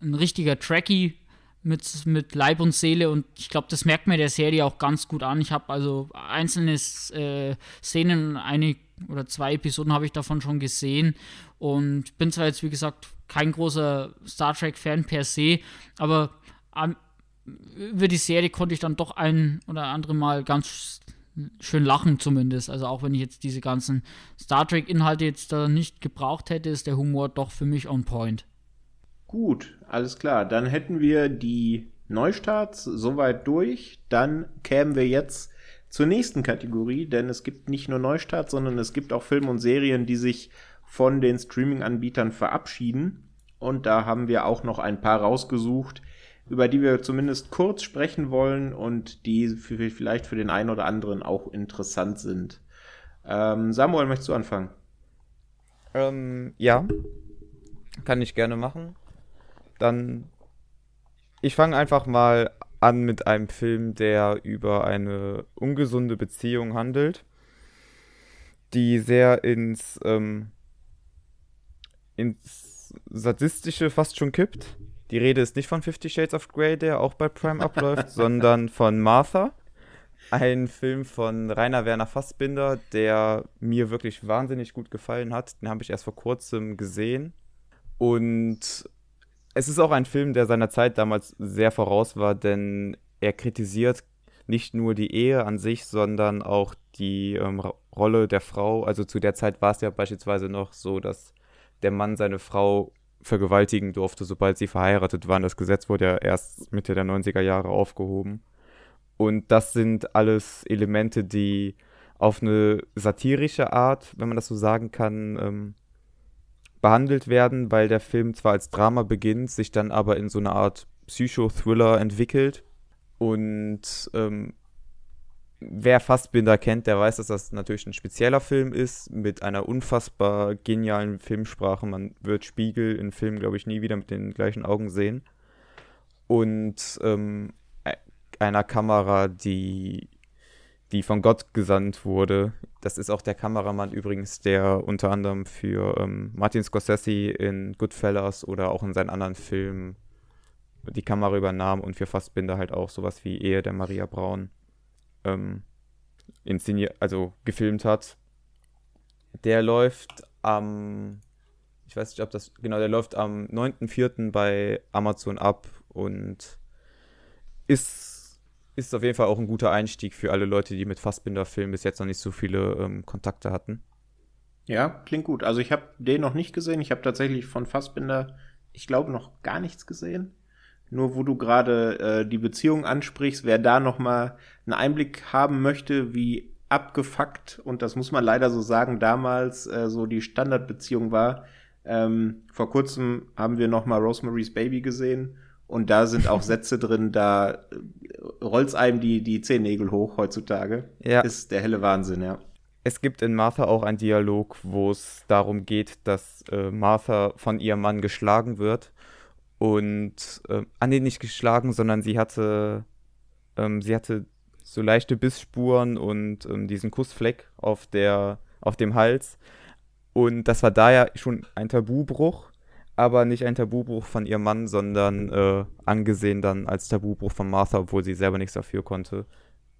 [SPEAKER 2] ein richtiger Trekkie mit, mit Leib und Seele und ich glaube, das merkt mir der Serie auch ganz gut an. Ich habe also einzelne äh, Szenen, eine oder zwei Episoden habe ich davon schon gesehen und bin zwar jetzt, wie gesagt, kein großer Star Trek-Fan per se, aber ähm, über die Serie konnte ich dann doch ein oder andere Mal ganz schön lachen zumindest. Also auch wenn ich jetzt diese ganzen Star Trek-Inhalte jetzt da nicht gebraucht hätte, ist der Humor doch für mich on point.
[SPEAKER 1] Gut, alles klar. Dann hätten wir die Neustarts soweit durch. Dann kämen wir jetzt zur nächsten Kategorie, denn es gibt nicht nur Neustarts, sondern es gibt auch Filme und Serien, die sich von den Streaming-Anbietern verabschieden. Und da haben wir auch noch ein paar rausgesucht, über die wir zumindest kurz sprechen wollen und die für, vielleicht für den einen oder anderen auch interessant sind. Ähm, Samuel, möchtest du anfangen?
[SPEAKER 3] Ähm, ja, kann ich gerne machen. Dann, ich fange einfach mal an mit einem Film, der über eine ungesunde Beziehung handelt, die sehr ins, ähm, ins Sadistische fast schon kippt. Die Rede ist nicht von Fifty Shades of Grey, der auch bei Prime abläuft, [LAUGHS] sondern von Martha. Ein Film von Rainer Werner Fassbinder, der mir wirklich wahnsinnig gut gefallen hat. Den habe ich erst vor kurzem gesehen. Und es ist auch ein Film, der seiner Zeit damals sehr voraus war, denn er kritisiert nicht nur die Ehe an sich, sondern auch die ähm, Rolle der Frau. Also zu der Zeit war es ja beispielsweise noch so, dass der Mann seine Frau vergewaltigen durfte, sobald sie verheiratet waren. Das Gesetz wurde ja erst Mitte der 90er Jahre aufgehoben. Und das sind alles Elemente, die auf eine satirische Art, wenn man das so sagen kann, ähm, behandelt werden, weil der Film zwar als Drama beginnt, sich dann aber in so eine Art Psycho-Thriller entwickelt. Und ähm, wer Fassbinder kennt, der weiß, dass das natürlich ein spezieller Film ist, mit einer unfassbar genialen Filmsprache. Man wird Spiegel in Filmen, glaube ich, nie wieder mit den gleichen Augen sehen. Und ähm, einer Kamera, die, die von Gott gesandt wurde. Das ist auch der Kameramann übrigens, der unter anderem für ähm, Martin Scorsese in Goodfellas oder auch in seinen anderen Filmen die Kamera übernahm und für Fassbinder halt auch sowas wie Ehe der Maria Braun ähm, inszeniert, also gefilmt hat. Der läuft am, ich weiß nicht, ob das, genau, der läuft am 9.4. bei Amazon ab und ist, ist auf jeden Fall auch ein guter Einstieg für alle Leute, die mit Fassbinder-Filmen bis jetzt noch nicht so viele ähm, Kontakte hatten.
[SPEAKER 1] Ja, klingt gut. Also ich habe den noch nicht gesehen. Ich habe tatsächlich von Fassbinder, ich glaube, noch gar nichts gesehen. Nur wo du gerade äh, die Beziehung ansprichst, wer da noch mal einen Einblick haben möchte, wie abgefuckt und das muss man leider so sagen, damals äh, so die Standardbeziehung war. Ähm, vor kurzem haben wir noch mal Rosemary's Baby gesehen und da sind auch Sätze drin, da äh, rollt's einem die die Zehennägel hoch heutzutage. Ja. Ist der helle Wahnsinn, ja.
[SPEAKER 3] Es gibt in Martha auch einen Dialog, wo es darum geht, dass äh, Martha von ihrem Mann geschlagen wird und äh, ah nee, nicht geschlagen, sondern sie hatte, ähm, sie hatte so leichte Bissspuren und ähm, diesen Kussfleck auf der, auf dem Hals. Und das war da ja schon ein Tabubruch, aber nicht ein Tabubruch von ihrem Mann, sondern äh, angesehen dann als Tabubruch von Martha, obwohl sie selber nichts dafür konnte.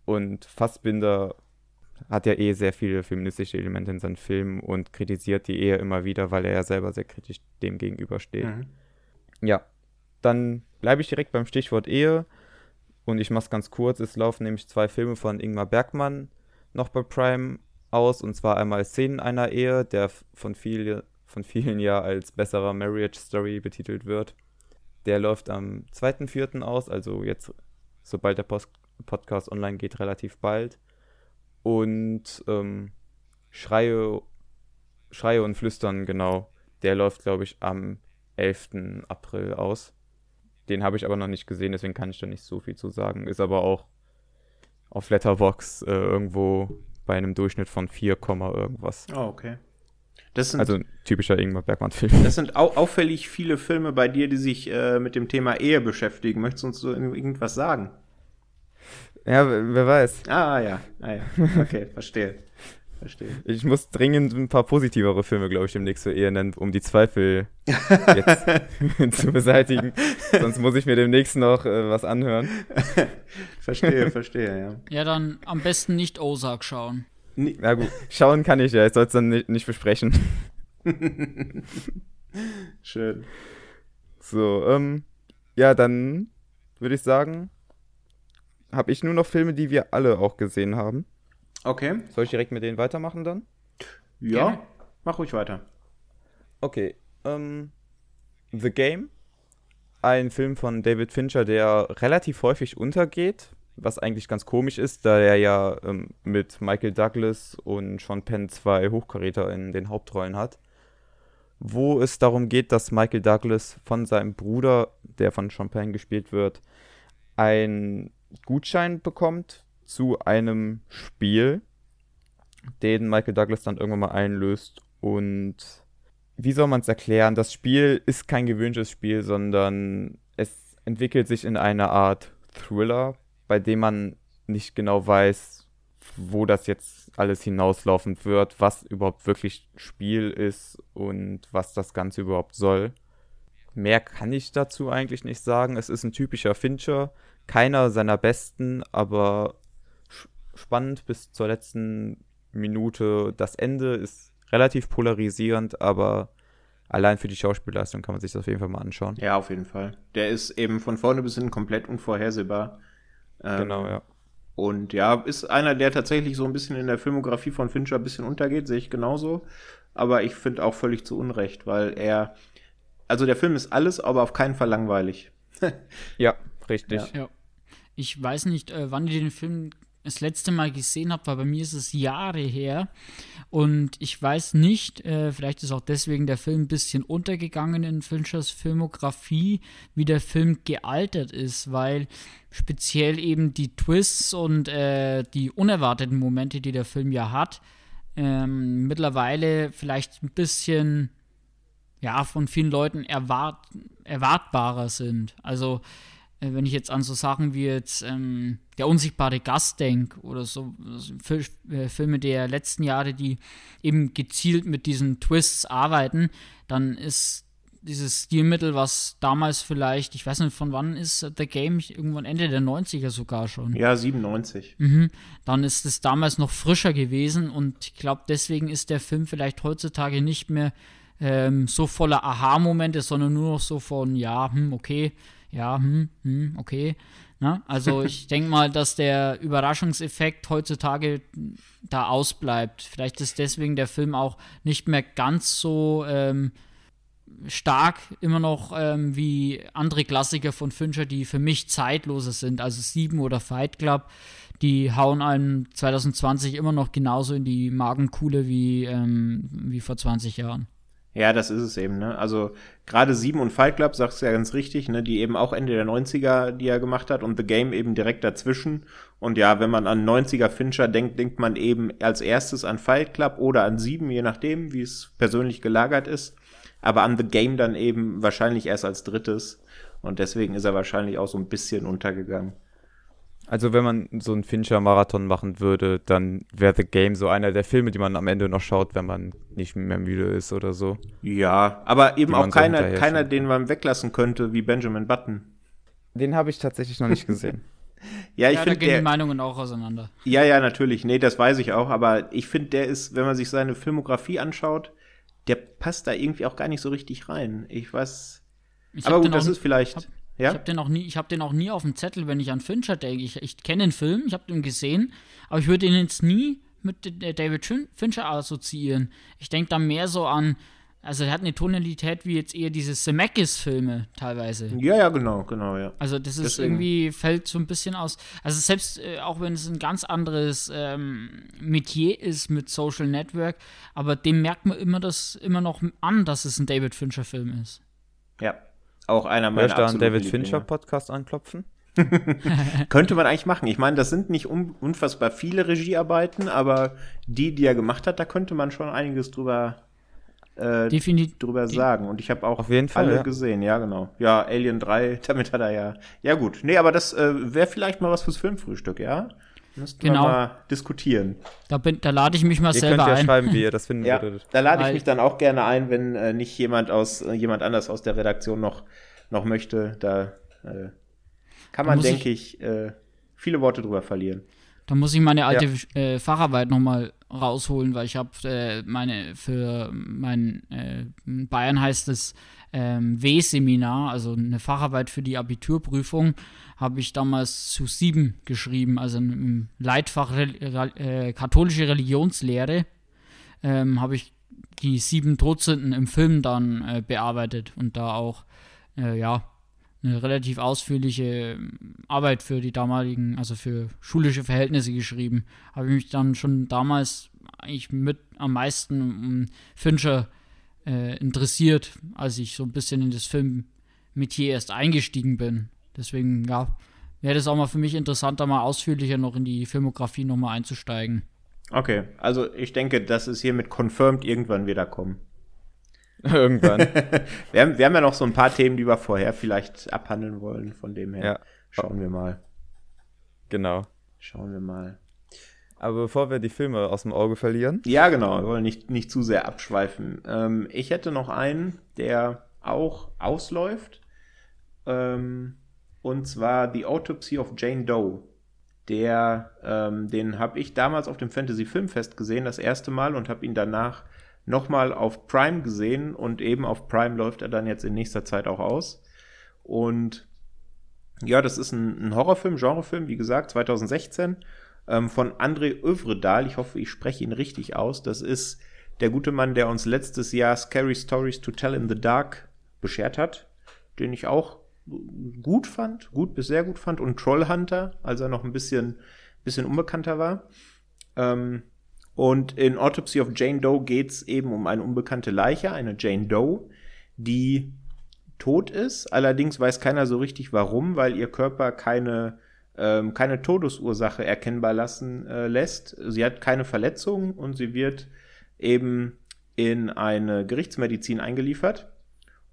[SPEAKER 3] Und Fassbinder hat ja eh sehr viele feministische Elemente in seinen Filmen und kritisiert die Ehe immer wieder, weil er ja selber sehr kritisch dem gegenübersteht. Mhm. Ja, dann bleibe ich direkt beim Stichwort Ehe und ich mache es ganz kurz. Es laufen nämlich zwei Filme von Ingmar Bergmann noch bei Prime aus und zwar einmal Szenen einer Ehe, der von, viel, von vielen ja als besserer Marriage Story betitelt wird. Der läuft am 2.4. aus, also jetzt, sobald der Post Podcast online geht, relativ bald. Und ähm, Schreie, Schreie und Flüstern, genau, der läuft, glaube ich, am 11. April aus. Den habe ich aber noch nicht gesehen, deswegen kann ich da nicht so viel zu sagen. Ist aber auch auf Letterbox äh, irgendwo bei einem Durchschnitt von 4, irgendwas.
[SPEAKER 1] Oh, okay.
[SPEAKER 3] Sind, also ein typischer Ingmar Bergmann-Film. [LAUGHS]
[SPEAKER 1] Das sind au auffällig viele Filme bei dir, die sich äh, mit dem Thema Ehe beschäftigen. Möchtest du uns so irgendwas sagen?
[SPEAKER 3] Ja, wer weiß.
[SPEAKER 1] Ah, ja. Ah, ja. Okay, [LAUGHS] verstehe. verstehe.
[SPEAKER 3] Ich muss dringend ein paar positivere Filme, glaube ich, demnächst so eher nennen, um die Zweifel jetzt [LAUGHS] zu beseitigen. Sonst muss ich mir demnächst noch äh, was anhören.
[SPEAKER 1] verstehe, verstehe, ja.
[SPEAKER 2] Ja, dann am besten nicht Ozark schauen.
[SPEAKER 3] Na gut, schauen kann ich ja, ich soll es dann nicht, nicht besprechen. [LAUGHS]
[SPEAKER 1] Schön.
[SPEAKER 3] So, ähm, ja, dann würde ich sagen, habe ich nur noch Filme, die wir alle auch gesehen haben.
[SPEAKER 1] Okay.
[SPEAKER 3] Soll ich direkt mit denen weitermachen dann?
[SPEAKER 1] Ja,
[SPEAKER 2] Gerne.
[SPEAKER 1] mach ruhig weiter.
[SPEAKER 3] Okay, ähm, The Game, ein Film von David Fincher, der relativ häufig untergeht, was eigentlich ganz komisch ist, da er ja ähm, mit Michael Douglas und Sean Penn zwei Hochkaräter in den Hauptrollen hat. Wo es darum geht, dass Michael Douglas von seinem Bruder, der von Sean Penn gespielt wird, einen Gutschein bekommt zu einem Spiel, den Michael Douglas dann irgendwann mal einlöst. Und wie soll man es erklären? Das Spiel ist kein gewöhnliches Spiel, sondern es entwickelt sich in eine Art Thriller, bei dem man nicht genau weiß, wo das jetzt alles hinauslaufen wird, was überhaupt wirklich Spiel ist und was das Ganze überhaupt soll. Mehr kann ich dazu eigentlich nicht sagen. Es ist ein typischer Fincher, keiner seiner besten, aber spannend bis zur letzten Minute. Das Ende ist relativ polarisierend, aber allein für die Schauspielleistung kann man sich das auf jeden Fall mal anschauen.
[SPEAKER 1] Ja, auf jeden Fall. Der ist eben von vorne bis hinten komplett unvorhersehbar. Ähm,
[SPEAKER 3] Genau, ja.
[SPEAKER 1] Und ja, ist einer, der tatsächlich so ein bisschen in der Filmografie von Fincher ein bisschen untergeht, sehe ich genauso. Aber ich finde auch völlig zu Unrecht, weil er. Also der Film ist alles, aber auf keinen Fall langweilig. [LAUGHS]
[SPEAKER 3] Ja, richtig.
[SPEAKER 1] Ja.
[SPEAKER 2] Ja. Ich weiß nicht, äh, wann ihr den Film das letzte Mal gesehen habt, weil bei mir ist es Jahre her. Und ich weiß nicht, äh, vielleicht ist auch deswegen der Film ein bisschen untergegangen in Finchers Filmografie, wie der Film gealtert ist, weil speziell eben die Twists und äh, die unerwarteten Momente, die der Film ja hat, ähm, mittlerweile vielleicht ein bisschen ja, von vielen Leuten erwart erwartbarer sind. Also, wenn ich jetzt an so Sachen wie jetzt ähm, Der unsichtbare Gast denke oder so, so Fil äh, Filme der letzten Jahre, die eben gezielt mit diesen Twists arbeiten, dann ist dieses Stilmittel, was damals vielleicht, ich weiß nicht, von wann ist The Game, irgendwann Ende der 90er sogar schon.
[SPEAKER 1] Ja, 97.
[SPEAKER 2] Mhm. Dann ist es damals noch frischer gewesen und ich glaube, deswegen ist der Film vielleicht heutzutage nicht mehr ähm, so voller Aha-Momente, sondern nur noch so von, ja, hm, okay, ja, hm, hm, okay. Na? Also [LAUGHS] ich denke mal, dass der Überraschungseffekt heutzutage da ausbleibt. Vielleicht ist deswegen der Film auch nicht mehr ganz so ähm, stark immer noch ähm, wie andere Klassiker von Fincher, die für mich zeitloser sind, also Sieben oder Fight Club, die hauen einem 2020 immer noch genauso in die Magenkuhle wie, ähm, wie vor 20 Jahren.
[SPEAKER 1] Ja, das ist es eben, ne? Also gerade Sieben und Fight Club, sagst du ja ganz richtig, ne? Die eben auch Ende der 90er, die er gemacht hat und The Game eben direkt dazwischen. Und ja, wenn man an 90er Fincher denkt, denkt man eben als erstes an Fight Club oder an Sieben, je nachdem, wie es persönlich gelagert ist. Aber an The Game dann eben wahrscheinlich erst als drittes. Und deswegen ist er wahrscheinlich auch so ein bisschen untergegangen.
[SPEAKER 3] Also wenn man so einen Fincher-Marathon machen würde, dann wäre The Game so einer der Filme, die man am Ende noch schaut, wenn man nicht mehr müde ist oder so.
[SPEAKER 1] Ja, aber eben
[SPEAKER 3] Die
[SPEAKER 1] auch
[SPEAKER 3] man so
[SPEAKER 1] keiner, keiner, den man weglassen könnte, wie Benjamin Button.
[SPEAKER 3] Den habe ich tatsächlich noch nicht gesehen. [LAUGHS]
[SPEAKER 1] Ja, ich
[SPEAKER 2] ja, da
[SPEAKER 1] finde
[SPEAKER 2] gehen die
[SPEAKER 1] der,
[SPEAKER 2] Meinungen auch auseinander.
[SPEAKER 1] Ja, ja, natürlich. Nee, das weiß ich auch. Aber ich finde, der ist, wenn man sich seine Filmografie anschaut, der passt da irgendwie auch gar nicht so richtig rein. Ich weiß.
[SPEAKER 2] Ich
[SPEAKER 1] aber gut, das ist vielleicht.
[SPEAKER 2] hab-
[SPEAKER 1] ja?
[SPEAKER 2] Ich habe den auch nie, ich habe den auch nie auf dem Zettel, wenn ich an Fincher denke. Ich, ich kenne den Film, ich habe den gesehen, aber ich würde ihn jetzt nie mit äh, David Fin- Fincher assoziieren. Ich denke da mehr so an, also er hat eine Tonalität wie jetzt eher diese Zemeckis-Filme teilweise.
[SPEAKER 1] ja, ja, genau, genau, ja.
[SPEAKER 2] Also das ist
[SPEAKER 1] Deswegen-
[SPEAKER 2] irgendwie, fällt so ein bisschen aus. Also selbst, äh, auch wenn es ein ganz anderes ähm, Metier ist mit Social Network, aber dem merkt man immer das immer noch an, dass es ein David Fincher-Film ist.
[SPEAKER 1] Ja. Auch einer meiner
[SPEAKER 3] einen
[SPEAKER 1] absoluten
[SPEAKER 3] David
[SPEAKER 1] Lieblinge.
[SPEAKER 3] Fincher-Podcast anklopfen? [LAUGHS]
[SPEAKER 1] Könnte man eigentlich machen. Ich meine, das sind nicht un unfassbar viele Regiearbeiten, aber die, die er gemacht hat, da könnte man schon einiges drüber, äh,
[SPEAKER 2] Definitiv.
[SPEAKER 1] drüber sagen. Und ich habe auch
[SPEAKER 3] Auf jeden Fall,
[SPEAKER 1] alle
[SPEAKER 3] ja.
[SPEAKER 1] gesehen, ja, genau. Ja, Alien 3, [LAUGHS] damit hat er ja. Ja, gut. Nee, aber das äh, wäre vielleicht mal was fürs Filmfrühstück, ja? Müssten
[SPEAKER 2] Genau.
[SPEAKER 1] wir mal diskutieren.
[SPEAKER 2] Da, bin, da lade ich mich mal
[SPEAKER 3] Ihr könnt
[SPEAKER 2] selber
[SPEAKER 3] ja
[SPEAKER 2] ein.
[SPEAKER 3] schreiben, wie ihr das [LAUGHS] finden
[SPEAKER 1] Ja,
[SPEAKER 3] würdet.
[SPEAKER 1] da lade ich
[SPEAKER 2] Weil-
[SPEAKER 1] mich dann auch gerne ein, wenn äh, nicht jemand aus äh, jemand anders aus der Redaktion noch, noch möchte. Da äh, kann man, denke ich, äh, viele Worte drüber verlieren.
[SPEAKER 2] Da muss ich meine alte äh, Facharbeit nochmal rausholen, weil ich habe äh, meine für mein äh, Bayern heißt es ähm, W-Seminar, also eine Facharbeit für die Abiturprüfung, habe ich damals zu sieben geschrieben, also im Leitfach äh, katholische Religionslehre ähm, habe ich die sieben Todsünden im Film dann äh, bearbeitet und da auch äh, ja eine relativ ausführliche ähm, Arbeit für die damaligen, also für schulische Verhältnisse geschrieben. Habe ich mich dann schon damals eigentlich mit am meisten um Fincher interessiert, als ich so ein bisschen in das Filmmetier erst eingestiegen bin. Deswegen, ja, wäre das auch mal für mich interessant, da mal ausführlicher noch in die Filmografie nochmal einzusteigen.
[SPEAKER 1] Okay, also ich denke, das ist hiermit confirmed irgendwann wieder kommen. [LAUGHS]
[SPEAKER 3] Irgendwann. [LAUGHS]
[SPEAKER 1] Wir haben, wir haben ja noch so ein paar Themen, die wir vorher vielleicht abhandeln wollen. Von dem her
[SPEAKER 3] Ja.
[SPEAKER 1] schauen wir mal.
[SPEAKER 3] genau.
[SPEAKER 1] Schauen wir mal.
[SPEAKER 3] Aber bevor wir die Filme aus dem Auge verlieren,
[SPEAKER 1] Ja, genau. Wir wollen nicht, nicht zu sehr abschweifen. Ähm, ich hätte noch einen, der auch ausläuft. Ähm, und zwar The Autopsy of Jane Doe. Der, ähm, den habe ich damals auf dem Fantasy Filmfest gesehen, das erste Mal, und habe ihn danach nochmal auf Prime gesehen. Und eben auf Prime läuft er dann jetzt in nächster Zeit auch aus. Und ja, das ist ein, ein Horrorfilm, Genrefilm, wie gesagt, 2016 ähm, von André Övredal. Ich hoffe, ich spreche ihn richtig aus. Das ist der gute Mann, der uns letztes Jahr Scary Stories to Tell in the Dark beschert hat, den ich auch gut fand, gut bis sehr gut fand und Trollhunter, als er noch ein bisschen, bisschen unbekannter war. Ähm, und in Autopsy of Jane Doe geht es eben um eine unbekannte Leiche, eine Jane Doe, die tot ist. Allerdings weiß keiner so richtig warum, weil ihr Körper keine, ähm, keine Todesursache erkennbar lassen äh, lässt. Sie hat keine Verletzungen und sie wird eben in eine Gerichtsmedizin eingeliefert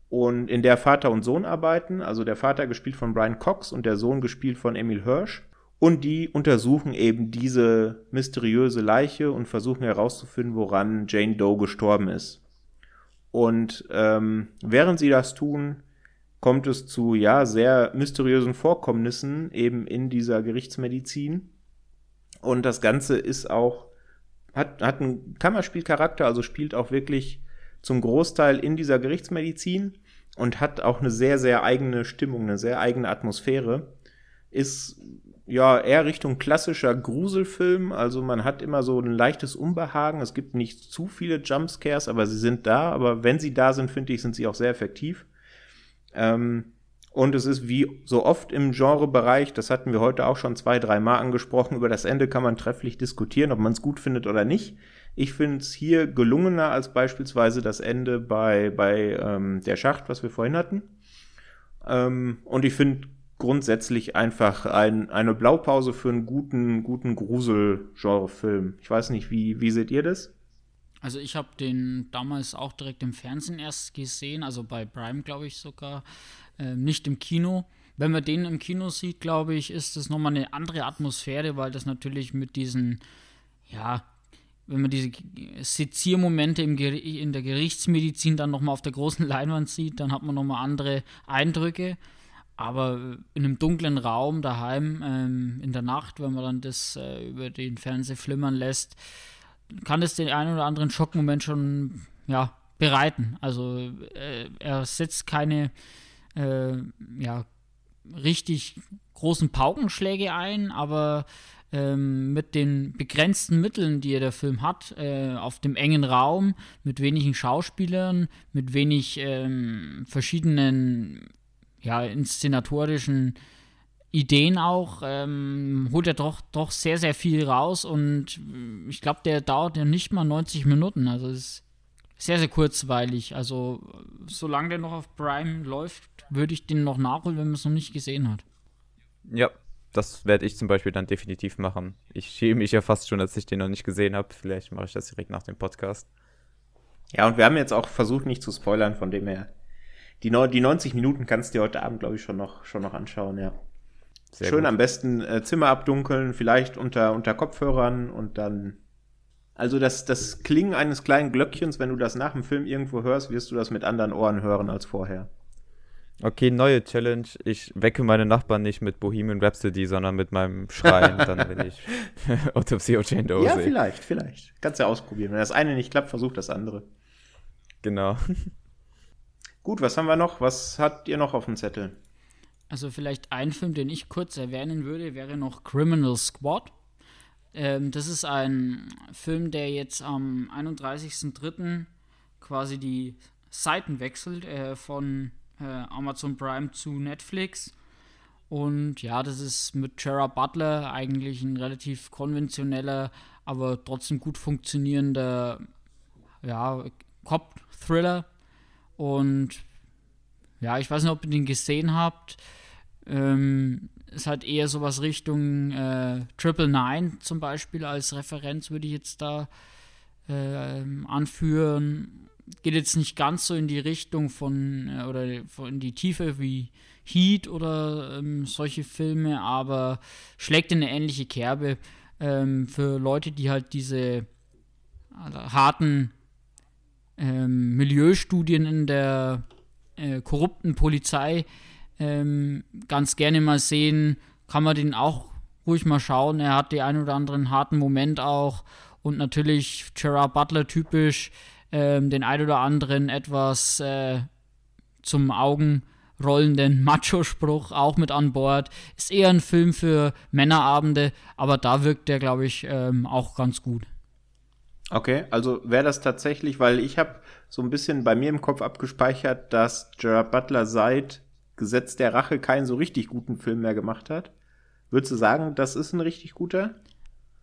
[SPEAKER 1] und in der Vater und Sohn arbeiten, also der Vater gespielt von Brian Cox und der Sohn gespielt von Emil Hirsch. Und die untersuchen eben diese mysteriöse Leiche und versuchen herauszufinden, woran Jane Doe gestorben ist. Und ähm, während sie das tun, kommt es zu ja sehr mysteriösen Vorkommnissen eben in dieser Gerichtsmedizin. Und das Ganze ist auch hat, hat einen Kammerspielcharakter, also spielt auch wirklich zum Großteil in dieser Gerichtsmedizin und hat auch eine sehr, sehr eigene Stimmung, eine sehr eigene Atmosphäre. Ist ja eher Richtung klassischer Gruselfilm, also man hat immer so ein leichtes Unbehagen. Es gibt nicht zu viele Jumpscares, aber sie sind da. Aber wenn sie da sind, finde ich, sind sie auch sehr effektiv. Ähm, und es ist wie so oft im Genrebereich, das hatten wir heute auch schon zwei, dreimal angesprochen, über das Ende kann man trefflich diskutieren, ob man es gut findet oder nicht. Ich finde es hier gelungener als beispielsweise das Ende bei, bei ähm, der Schacht, was wir vorhin hatten. Ähm, und ich finde grundsätzlich einfach ein, eine Blaupause für einen guten, guten Grusel-Genre-Film. Ich weiß nicht, wie, wie seht ihr das?
[SPEAKER 2] Also ich habe den damals auch direkt im Fernsehen erst gesehen, also bei Prime glaube ich sogar, äh, nicht im Kino. Wenn man den im Kino sieht, glaube ich, ist das nochmal eine andere Atmosphäre, weil das natürlich mit diesen, ja, wenn man diese Seziermomente im in der Gerichtsmedizin dann nochmal auf der großen [LAUGHS] Leinwand sieht, dann hat man nochmal andere Eindrücke. Aber in einem dunklen Raum daheim ähm, in der Nacht, wenn man dann das äh, über den Fernseher flimmern lässt, kann es den einen oder anderen Schockmoment schon ja, bereiten. Also äh, er setzt keine äh, ja, richtig großen Paukenschläge ein, aber ähm, mit den begrenzten Mitteln, die der Film hat, äh, auf dem engen Raum, mit wenigen Schauspielern, mit wenig ähm, verschiedenen ja, inszenatorischen Ideen auch, ähm, holt er doch, doch sehr, sehr viel raus und ich glaube, der dauert ja nicht mal 90 Minuten. Also es ist sehr, sehr kurzweilig. Also solange der noch auf Prime läuft, würde ich den noch nachholen, wenn man es noch nicht gesehen hat.
[SPEAKER 3] Ja, das werde ich zum Beispiel dann definitiv machen. Ich schäme mich ja fast schon, dass ich den noch nicht gesehen habe. Vielleicht mache ich das direkt nach dem Podcast.
[SPEAKER 1] Ja, und wir haben jetzt auch versucht, nicht zu spoilern, von dem her. Die, die 90 Minuten kannst du dir heute Abend, glaube ich, schon noch, schon noch anschauen, ja. Sehr Schön gut. am besten äh, Zimmer abdunkeln, vielleicht unter, unter Kopfhörern und dann. Also das, das Klingen eines kleinen Glöckchens, wenn du das nach dem Film irgendwo hörst, wirst du das mit anderen Ohren hören als vorher.
[SPEAKER 3] Okay, neue Challenge. Ich wecke meine Nachbarn nicht mit Bohemian Rhapsody, sondern mit meinem Schreien, dann wenn ich [LAUGHS]
[SPEAKER 1] Autopsy of Jane Doe Ja, sehe. vielleicht, vielleicht. Kannst du ja ausprobieren. Wenn das eine nicht klappt, versuch das andere.
[SPEAKER 3] Genau.
[SPEAKER 1] Gut, was haben wir noch? Was habt ihr noch auf dem Zettel?
[SPEAKER 2] Also vielleicht ein Film, den ich kurz erwähnen würde, wäre noch Criminal Squad. Ähm, das ist ein Film, der jetzt am 31.03. quasi die Seiten wechselt äh, von äh, Amazon Prime zu Netflix. Und ja, das ist mit Gerard Butler eigentlich ein relativ konventioneller, aber trotzdem gut funktionierender ja, Cop-Thriller. Und ja, ich weiß nicht, ob ihr den gesehen habt. Ähm, ist halt eher sowas Richtung äh, Triple Nine zum Beispiel als Referenz würde ich jetzt da äh, anführen. Geht jetzt nicht ganz so in die Richtung von äh, oder in die Tiefe wie Heat oder ähm, solche Filme, aber schlägt in eine ähnliche Kerbe ähm, für Leute, die halt diese also harten ähm, Milieustudien in der äh, korrupten Polizei ähm, ganz gerne mal sehen, kann man den auch ruhig mal schauen. Er hat die ein oder anderen harten Moment auch und natürlich Gerard Butler typisch ähm, den ein oder anderen etwas äh, zum Augen rollenden [LAUGHS] Macho-Spruch auch mit an Bord. Ist eher ein Film für Männerabende, aber da wirkt der, glaube ich, ähm, auch ganz gut.
[SPEAKER 1] Okay, also wäre das tatsächlich, weil ich habe so ein bisschen bei mir im Kopf abgespeichert, dass Gerard Butler seit Gesetz der Rache keinen so richtig guten Film mehr gemacht hat. Würdest du sagen, das ist ein richtig guter?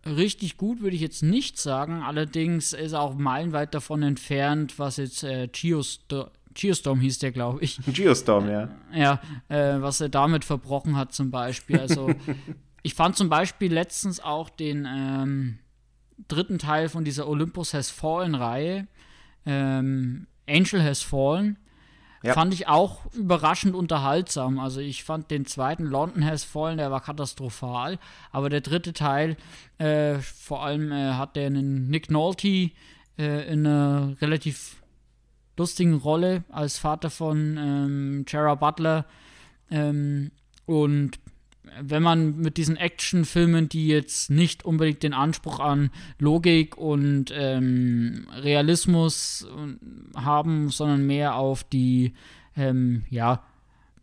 [SPEAKER 2] Richtig gut würde ich jetzt nicht sagen. Allerdings ist er auch meilenweit davon entfernt, was jetzt äh, Geostorm, Geostorm hieß der, glaube ich. [LAUGHS]
[SPEAKER 1] Geostorm, ja.
[SPEAKER 2] Ja, äh, was er damit verbrochen hat zum Beispiel. Also [LAUGHS] ich fand zum Beispiel letztens auch den ähm, dritten Teil von dieser Olympus Has Fallen Reihe, ähm, Angel Has Fallen. Ja. Fand ich auch überraschend unterhaltsam. Also ich fand den zweiten London Has Fallen, der war katastrophal. Aber der dritte Teil, äh, vor allem äh, hat der einen Nick Nolte äh, in einer relativ lustigen Rolle als Vater von ähm, Gerard Butler. Ähm, und wenn man mit diesen Actionfilmen, die jetzt nicht unbedingt den Anspruch an Logik und ähm, Realismus äh, haben, sondern mehr auf die, ähm, ja,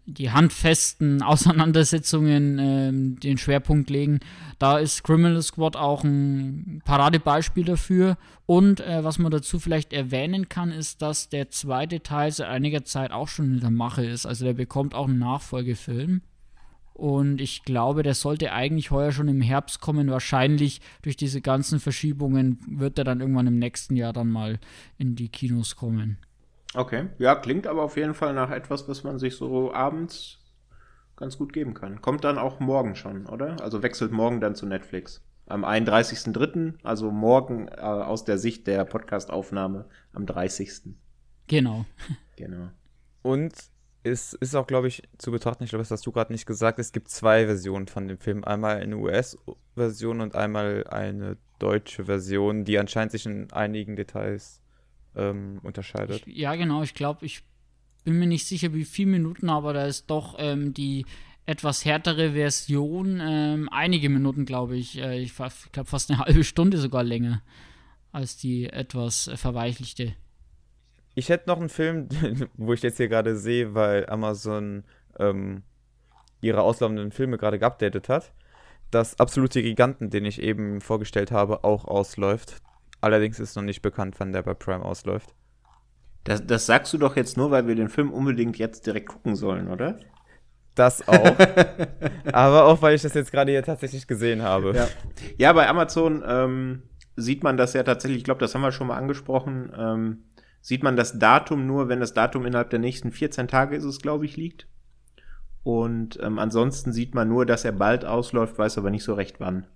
[SPEAKER 2] die handfesten [LAUGHS] Auseinandersetzungen ähm, den Schwerpunkt legen. Da ist Criminal Squad auch ein Paradebeispiel dafür. Und äh, was man dazu vielleicht erwähnen kann, ist, dass der zweite Teil seit einiger Zeit auch schon in der Mache ist. Also der bekommt auch einen Nachfolgefilm. Und ich glaube, der sollte eigentlich heuer schon im Herbst kommen. Wahrscheinlich durch diese ganzen Verschiebungen wird er dann irgendwann im nächsten Jahr dann mal in die Kinos kommen.
[SPEAKER 1] Okay, ja, klingt aber auf jeden Fall nach etwas, was man sich so abends ganz gut geben kann. Kommt dann auch morgen schon, oder? Also wechselt morgen dann zu Netflix. Am 31.03., also morgen äh, aus der Sicht der Podcastaufnahme am 30.
[SPEAKER 2] Genau.
[SPEAKER 1] Genau.
[SPEAKER 3] Und ist, ist auch, glaube ich, zu betrachten, ich glaube, das hast du gerade nicht gesagt, es gibt zwei Versionen von dem Film. Einmal eine US-Version und einmal eine deutsche Version, die anscheinend sich in einigen Details ähm, unterscheidet.
[SPEAKER 2] Ich, ja, genau, ich glaube, ich bin mir nicht sicher, wie viele Minuten, aber da ist doch ähm, die etwas härtere Version, ähm, einige Minuten, glaube ich. Äh, ich glaube, fast eine halbe Stunde sogar länger als die etwas äh, verweichlichte.
[SPEAKER 3] Ich hätte noch einen Film, [LAUGHS] wo ich jetzt hier gerade sehe, weil Amazon ähm, ihre auslaufenden Filme gerade geupdatet hat. Das absolute Giganten, den ich eben vorgestellt habe, auch ausläuft. Allerdings ist noch nicht bekannt, wann der bei Prime ausläuft.
[SPEAKER 1] Das, das sagst du doch jetzt nur, weil wir den Film unbedingt jetzt direkt gucken sollen, oder?
[SPEAKER 3] Das auch. [LAUGHS] Aber auch, weil ich das jetzt gerade hier tatsächlich gesehen habe.
[SPEAKER 1] Ja, ja bei Amazon ähm, sieht man das ja tatsächlich, ich glaube, das haben wir schon mal angesprochen. Ähm, sieht man das Datum nur, wenn das Datum innerhalb der nächsten 14 Tage ist es, glaube ich, liegt. Und ähm, ansonsten sieht man nur, dass er bald ausläuft, weiß aber nicht so recht wann.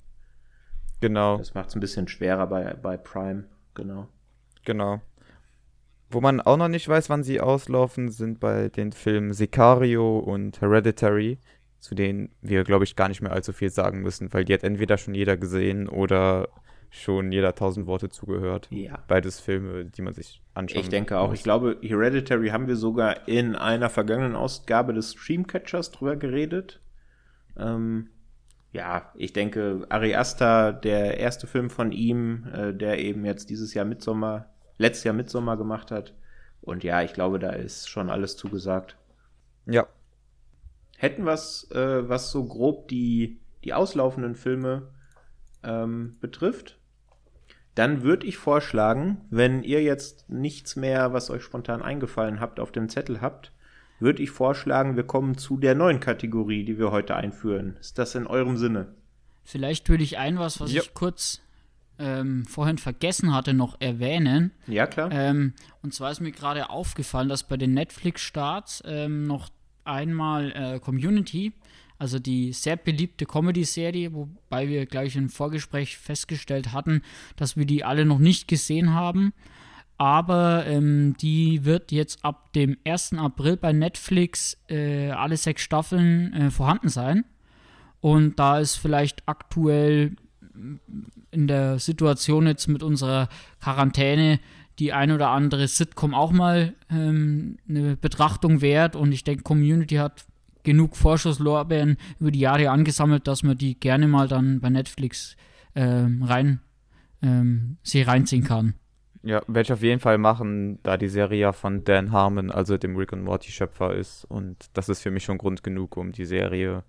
[SPEAKER 3] Genau.
[SPEAKER 1] Das macht es ein bisschen schwerer bei, bei Prime, genau.
[SPEAKER 3] Genau. Wo man auch noch nicht weiß, wann sie auslaufen, sind bei den Filmen Sicario und Hereditary, zu denen wir, glaube ich, gar nicht mehr allzu viel sagen müssen, weil die hat entweder schon jeder gesehen oder schon jeder tausend Worte zugehört.
[SPEAKER 1] Ja.
[SPEAKER 3] Beides Filme, die man sich anschaut.
[SPEAKER 1] Ich denke auch. Ich glaube, Hereditary haben wir sogar in einer vergangenen Ausgabe des Streamcatchers drüber geredet. Ähm, ja, ich denke, Ari Aster, der erste Film von ihm, äh, der eben jetzt dieses Jahr Mitsommer, letztes Jahr Mitsommer gemacht hat. Und ja, ich glaube, da ist schon alles zugesagt.
[SPEAKER 3] Ja.
[SPEAKER 1] Hätten was, äh, was so grob die, die auslaufenden Filme ähm, betrifft, dann würde ich vorschlagen, wenn ihr jetzt nichts mehr, was euch spontan eingefallen habt, auf dem Zettel habt, würde ich vorschlagen, wir kommen zu der neuen Kategorie, die wir heute einführen. Ist das in eurem Sinne?
[SPEAKER 2] Vielleicht würde ich ein was, was
[SPEAKER 3] Ja.
[SPEAKER 2] ich kurz ähm, vorhin vergessen hatte, noch erwähnen.
[SPEAKER 1] Ja, klar.
[SPEAKER 2] Ähm, und zwar ist mir gerade aufgefallen, dass bei den Netflix-Starts ähm, noch einmal äh, Community, also die sehr beliebte Comedy-Serie, wobei wir gleich im Vorgespräch festgestellt hatten, dass wir die alle noch nicht gesehen haben. Aber ähm, die wird jetzt ab dem 1. April bei Netflix äh, alle sechs Staffeln äh, vorhanden sein. Und da ist vielleicht aktuell in der Situation jetzt mit unserer Quarantäne die ein oder andere Sitcom auch mal ähm, eine Betrachtung wert. Und ich denke, Community hat genug Vorschusslorbeeren über die Jahre angesammelt, dass man die gerne mal dann bei Netflix ähm, rein ähm, sie reinziehen kann.
[SPEAKER 3] Ja, werde ich auf jeden Fall machen, da die Serie ja von Dan Harmon, also dem Rick und Morty Schöpfer ist. Und das ist für mich schon Grund genug, um die Serie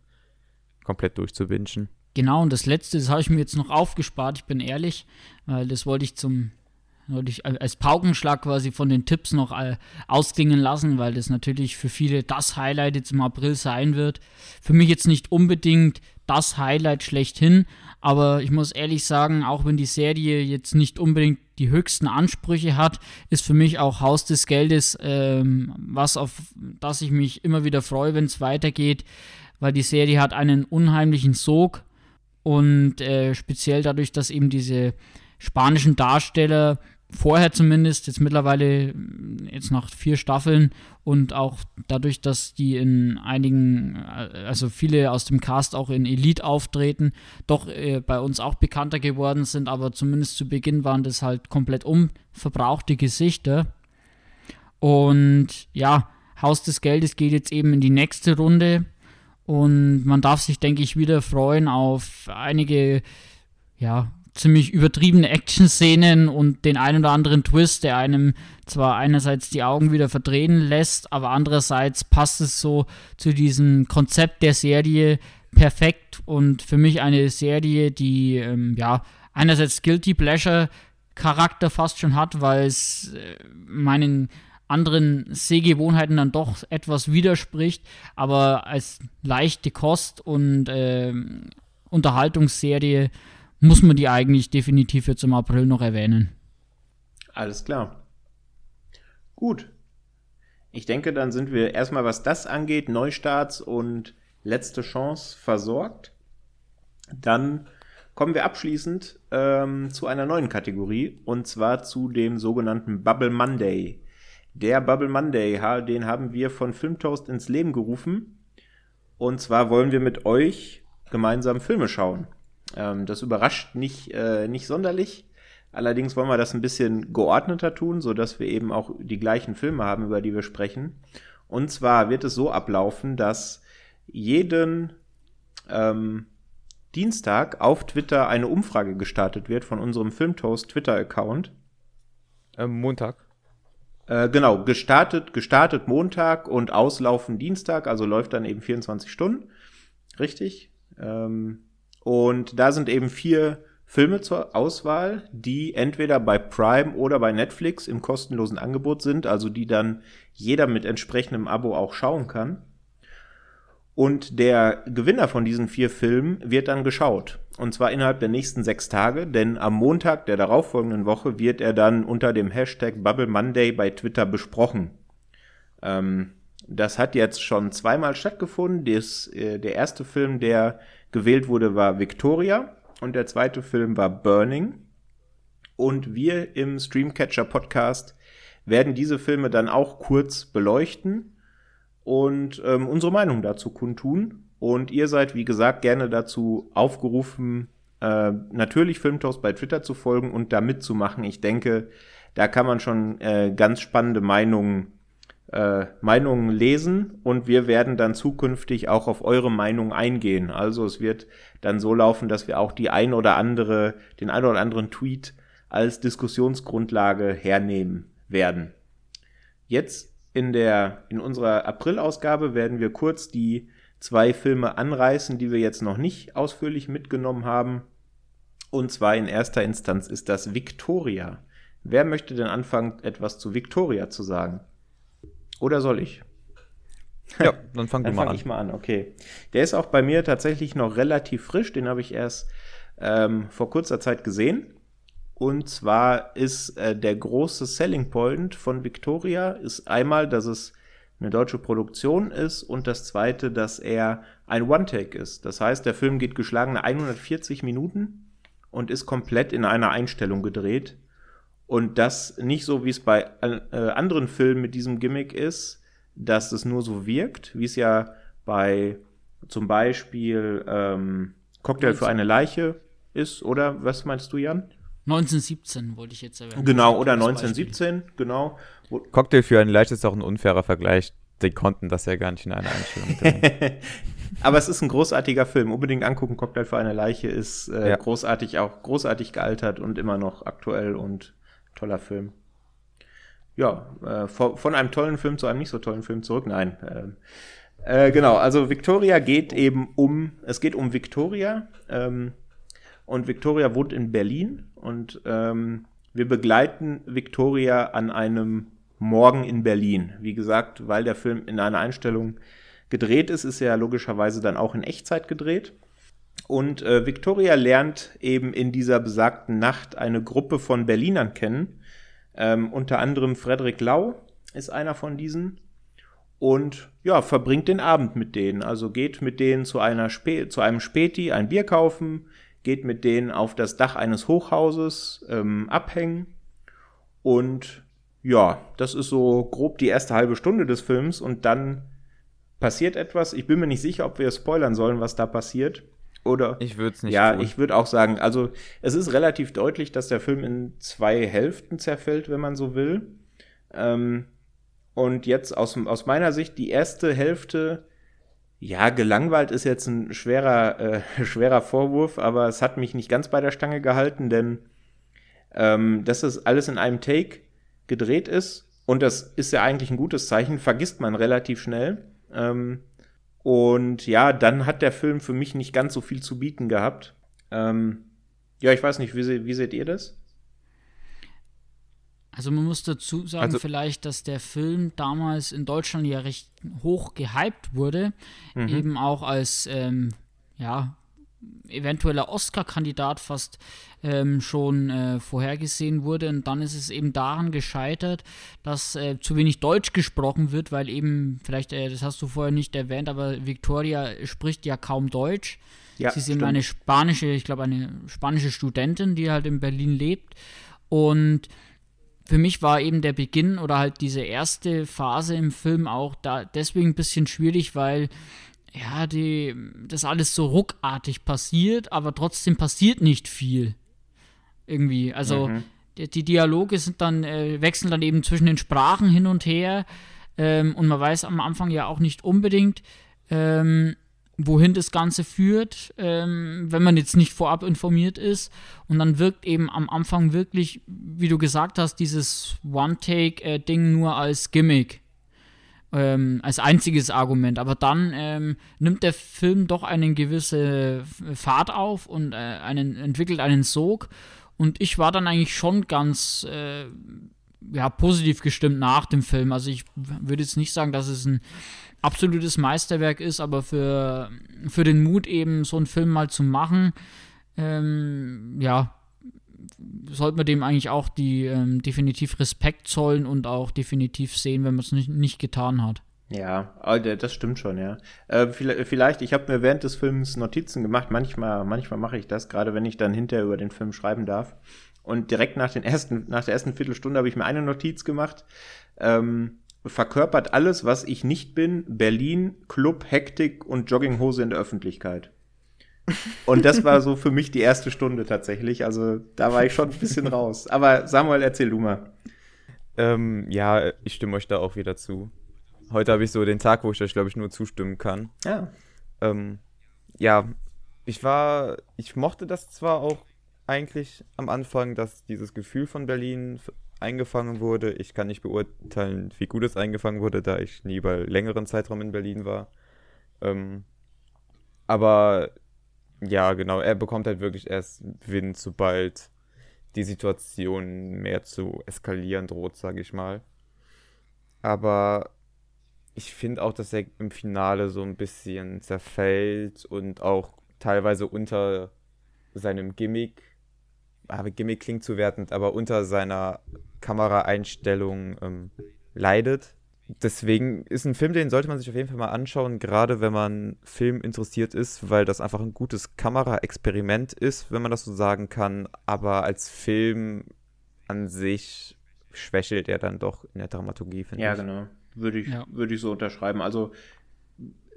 [SPEAKER 3] komplett durchzuwünschen.
[SPEAKER 2] Genau, und das letzte, das habe ich mir jetzt noch aufgespart, ich bin ehrlich, weil das wollte ich zum ich als Paukenschlag quasi von den Tipps noch äh, ausklingen lassen, weil das natürlich für viele das Highlight jetzt im April sein wird. Für mich jetzt nicht unbedingt das Highlight schlechthin, aber ich muss ehrlich sagen, auch wenn die Serie jetzt nicht unbedingt die höchsten Ansprüche hat, ist für mich auch Haus des Geldes ähm, was, auf das ich mich immer wieder freue, wenn es weitergeht, weil die Serie hat einen unheimlichen Sog und äh, speziell dadurch, dass eben diese spanischen Darsteller vorher zumindest, jetzt mittlerweile jetzt nach vier Staffeln und auch dadurch, dass die in einigen, also viele aus dem Cast auch in Elite auftreten, doch äh, bei uns auch bekannter geworden sind, aber zumindest zu Beginn waren das halt komplett unverbrauchte Gesichter. Und ja, Haus des Geldes geht jetzt eben in die nächste Runde und man darf sich, denke ich, wieder freuen auf einige, ja, ziemlich übertriebene Action-Szenen und den einen oder anderen Twist, der einem zwar einerseits die Augen wieder verdrehen lässt, aber andererseits passt es so zu diesem Konzept der Serie perfekt und für mich eine Serie, die ähm, ja einerseits Guilty Pleasure Charakter fast schon hat, weil es äh, meinen anderen Sehgewohnheiten dann doch etwas widerspricht, aber als leichte Kost und äh, Unterhaltungsserie muss man die eigentlich definitiv jetzt im April noch erwähnen.
[SPEAKER 1] Alles klar. Gut. Ich denke, dann sind wir erstmal, was das angeht, Neustarts und letzte Chance versorgt. Dann kommen wir abschließend ähm, zu einer neuen Kategorie und zwar zu dem sogenannten Bubble Monday. Der Bubble Monday, den haben wir von Filmtoast ins Leben gerufen. Und zwar wollen wir mit euch gemeinsam Filme schauen. Ähm, das überrascht nicht, äh, nicht sonderlich. Allerdings wollen wir das ein bisschen geordneter tun, sodass wir eben auch die gleichen Filme haben, über die wir sprechen. Und zwar wird es so ablaufen, dass jeden ähm, Dienstag auf Twitter eine Umfrage gestartet wird von unserem Filmtoast Twitter-Account.
[SPEAKER 3] Ähm, Montag.
[SPEAKER 1] Äh, genau, gestartet, gestartet Montag und auslaufen Dienstag, also läuft dann eben 24 Stunden. Richtig. Ähm, und da sind eben vier Filme zur Auswahl, die entweder bei Prime oder bei Netflix im kostenlosen Angebot sind, also die dann jeder mit entsprechendem Abo auch schauen kann. Und der Gewinner von diesen vier Filmen wird dann geschaut. Und zwar innerhalb der nächsten sechs Tage, denn am Montag der darauffolgenden Woche wird er dann unter dem Hashtag Bubble Monday bei Twitter besprochen. Ähm, das hat jetzt schon zweimal stattgefunden. Das, äh, der erste Film, der gewählt wurde, war Victoria und der zweite Film war Burning. Und wir im Streamcatcher Podcast werden diese Filme dann auch kurz beleuchten und ähm, unsere Meinung dazu kundtun. Und ihr seid, wie gesagt, gerne dazu aufgerufen, äh, natürlich Filmtoast bei Twitter zu folgen und da mitzumachen. Ich denke, da kann man schon äh, ganz spannende Meinungen, äh, Meinungen lesen und wir werden dann zukünftig auch auf eure Meinung eingehen. Also es wird dann so laufen, dass wir auch die ein oder andere, den ein oder anderen Tweet als Diskussionsgrundlage hernehmen werden. Jetzt in der in unserer April-Ausgabe werden wir kurz die zwei Filme anreißen, die wir jetzt noch nicht ausführlich mitgenommen haben. Und zwar in erster Instanz ist das Victoria. Wer möchte denn anfangen, etwas zu Victoria zu sagen? Oder soll ich?
[SPEAKER 3] Ja, dann fang
[SPEAKER 1] dann
[SPEAKER 3] du mal
[SPEAKER 1] fang
[SPEAKER 3] an.
[SPEAKER 1] ich mal an, okay. Der ist auch bei mir tatsächlich noch relativ frisch. Den habe ich erst ähm, vor kurzer Zeit gesehen. Und zwar ist äh, der große Selling Point von Victoria ist einmal, dass es eine deutsche Produktion ist und das zweite, dass er ein One-Take ist. Das heißt, der Film geht geschlagene 140 Minuten und ist komplett in einer Einstellung gedreht. Und das nicht so, wie es bei äh, anderen Filmen mit diesem Gimmick ist, dass es nur so wirkt, wie es ja bei zum Beispiel ähm, Cocktail für eine Leiche ist, oder was meinst du, Jan?
[SPEAKER 2] 1917 wollte ich jetzt erwähnen.
[SPEAKER 1] Genau, oder
[SPEAKER 2] Als Beispiel.
[SPEAKER 1] 1917, genau. Wo-
[SPEAKER 3] Cocktail für einen Leicht ist auch ein unfairer Vergleich. Die konnten das ja gar nicht in einer Einstellung [LAUGHS] drehen.
[SPEAKER 1] Aber es ist ein großartiger Film. Unbedingt angucken. Cocktail für eine Leiche ist äh,
[SPEAKER 3] Ja.
[SPEAKER 1] großartig, auch großartig gealtert und immer noch aktuell und toller Film. Ja, äh, von, einem tollen Film zu einem nicht so tollen Film zurück. Nein. ähm, äh, genau, also Victoria geht eben um, es geht um Victoria. Ähm, und Victoria wohnt in Berlin und ähm, wir begleiten Victoria an einem Morgen in Berlin. Wie gesagt, weil der Film in einer Einstellung gedreht ist, ist er logischerweise dann auch in Echtzeit gedreht. Und äh, Victoria lernt eben in dieser besagten Nacht eine Gruppe von Berlinern kennen. Ähm, unter anderem Frederik Lau ist einer von diesen. Und ja, verbringt den Abend mit denen. Also geht mit denen zu, einer Spä zu einem Späti ein Bier kaufen, geht mit denen auf das Dach eines Hochhauses ähm, abhängen. Und ja, das ist so grob die erste halbe Stunde des Films. Und dann passiert etwas. Ich bin mir nicht sicher, ob wir spoilern sollen, was da passiert. Oder
[SPEAKER 3] Ich würde es nicht
[SPEAKER 1] ja,
[SPEAKER 3] tun.
[SPEAKER 1] ich würde auch sagen, also es ist relativ deutlich, dass der Film in zwei Hälften zerfällt, wenn man so will. Ähm, und jetzt aus, aus meiner Sicht die erste Hälfte, ja, gelangweilt ist jetzt ein schwerer, äh, [LAUGHS] schwerer Vorwurf, aber es hat mich nicht ganz bei der Stange gehalten, denn ähm, dass es alles in einem Take gedreht ist, und das ist ja eigentlich ein gutes Zeichen, vergisst man relativ schnell. Ähm, und ja, dann hat der Film für mich nicht ganz so viel zu bieten gehabt. Ähm, ja, ich weiß nicht, wie, se- wie seht ihr das?
[SPEAKER 2] Also man muss dazu sagen
[SPEAKER 3] Also-
[SPEAKER 2] vielleicht, dass der Film damals in Deutschland ja recht hoch gehypt wurde,
[SPEAKER 1] Mhm.
[SPEAKER 2] eben auch als ähm, ja eventueller Oscar-Kandidat fast ähm, schon äh, vorhergesehen wurde und dann ist es eben daran gescheitert, dass äh, zu wenig Deutsch gesprochen wird, weil eben vielleicht äh, das hast du vorher nicht erwähnt, aber Victoria spricht ja kaum Deutsch.
[SPEAKER 1] Ja,
[SPEAKER 2] Sie ist eben
[SPEAKER 1] stimmt.
[SPEAKER 2] eine spanische, ich glaube, eine spanische Studentin, die halt in Berlin lebt. Und für mich war eben der Beginn oder halt diese erste Phase im Film auch da deswegen ein bisschen schwierig, weil ja, die, das alles so ruckartig passiert, aber trotzdem passiert nicht viel. Irgendwie. Also
[SPEAKER 1] Mhm.
[SPEAKER 2] die, die Dialoge sind dann, äh, wechseln dann eben zwischen den Sprachen hin und her. Ähm, und man weiß am Anfang ja auch nicht unbedingt, ähm, wohin das Ganze führt, ähm, wenn man jetzt nicht vorab informiert ist. Und dann wirkt eben am Anfang wirklich, wie du gesagt hast, dieses One-Take-Ding nur als Gimmick. Ähm, als einziges Argument. Aber dann ähm, nimmt der Film doch einen gewisse Fahrt auf und äh, einen, entwickelt einen Sog. Und ich war dann eigentlich schon ganz äh, ja, positiv gestimmt nach dem Film. Also ich würde jetzt nicht sagen, dass es ein absolutes Meisterwerk ist, aber für, für den Mut eben so einen Film mal zu machen, ähm, ja, sollte man dem eigentlich auch die ähm, definitiv Respekt zollen und auch definitiv sehen, wenn man es nicht, nicht getan hat.
[SPEAKER 1] Ja, der- das stimmt schon, ja. Äh, vielleicht, vielleicht, ich habe mir während des Films Notizen gemacht. Manchmal, manchmal mache ich das, gerade wenn ich dann hinterher über den Film schreiben darf. Und direkt nach, den ersten, nach der ersten Viertelstunde habe ich mir eine Notiz gemacht. Ähm, verkörpert alles, was ich nicht bin. Berlin, Club, Hektik und Jogginghose in der Öffentlichkeit. Und das war so für mich die erste Stunde tatsächlich. Also da war ich schon ein bisschen raus. Aber Samuel, erzähl du mal.
[SPEAKER 3] Ähm, ja, ich stimme euch da auch wieder zu. Heute habe ich so den Tag, wo ich euch, glaube ich, nur zustimmen kann.
[SPEAKER 1] Ja.
[SPEAKER 3] Ähm, ja, ich war, ich mochte das zwar auch eigentlich am Anfang, dass dieses Gefühl von Berlin eingefangen wurde. Ich kann nicht beurteilen, wie gut es eingefangen wurde, da ich nie über längeren Zeitraum in Berlin war. Ähm, aber ja, genau, er bekommt halt wirklich erst Wind, sobald die Situation mehr zu eskalieren droht, sage ich mal. Aber ich finde auch, dass er im Finale so ein bisschen zerfällt und auch teilweise unter seinem Gimmick, aber Gimmick klingt zu wertend, aber unter seiner Kameraeinstellung ähm, leidet. Deswegen ist ein Film, den sollte man sich auf jeden Fall mal anschauen, gerade wenn man Film interessiert ist, weil das einfach ein gutes Kameraexperiment ist, wenn man das so sagen kann. Aber als Film an sich schwächelt er dann doch in der Dramaturgie,
[SPEAKER 1] finde ja, ich. Ja, genau. Würde ich, ja. würde ich so unterschreiben. Also,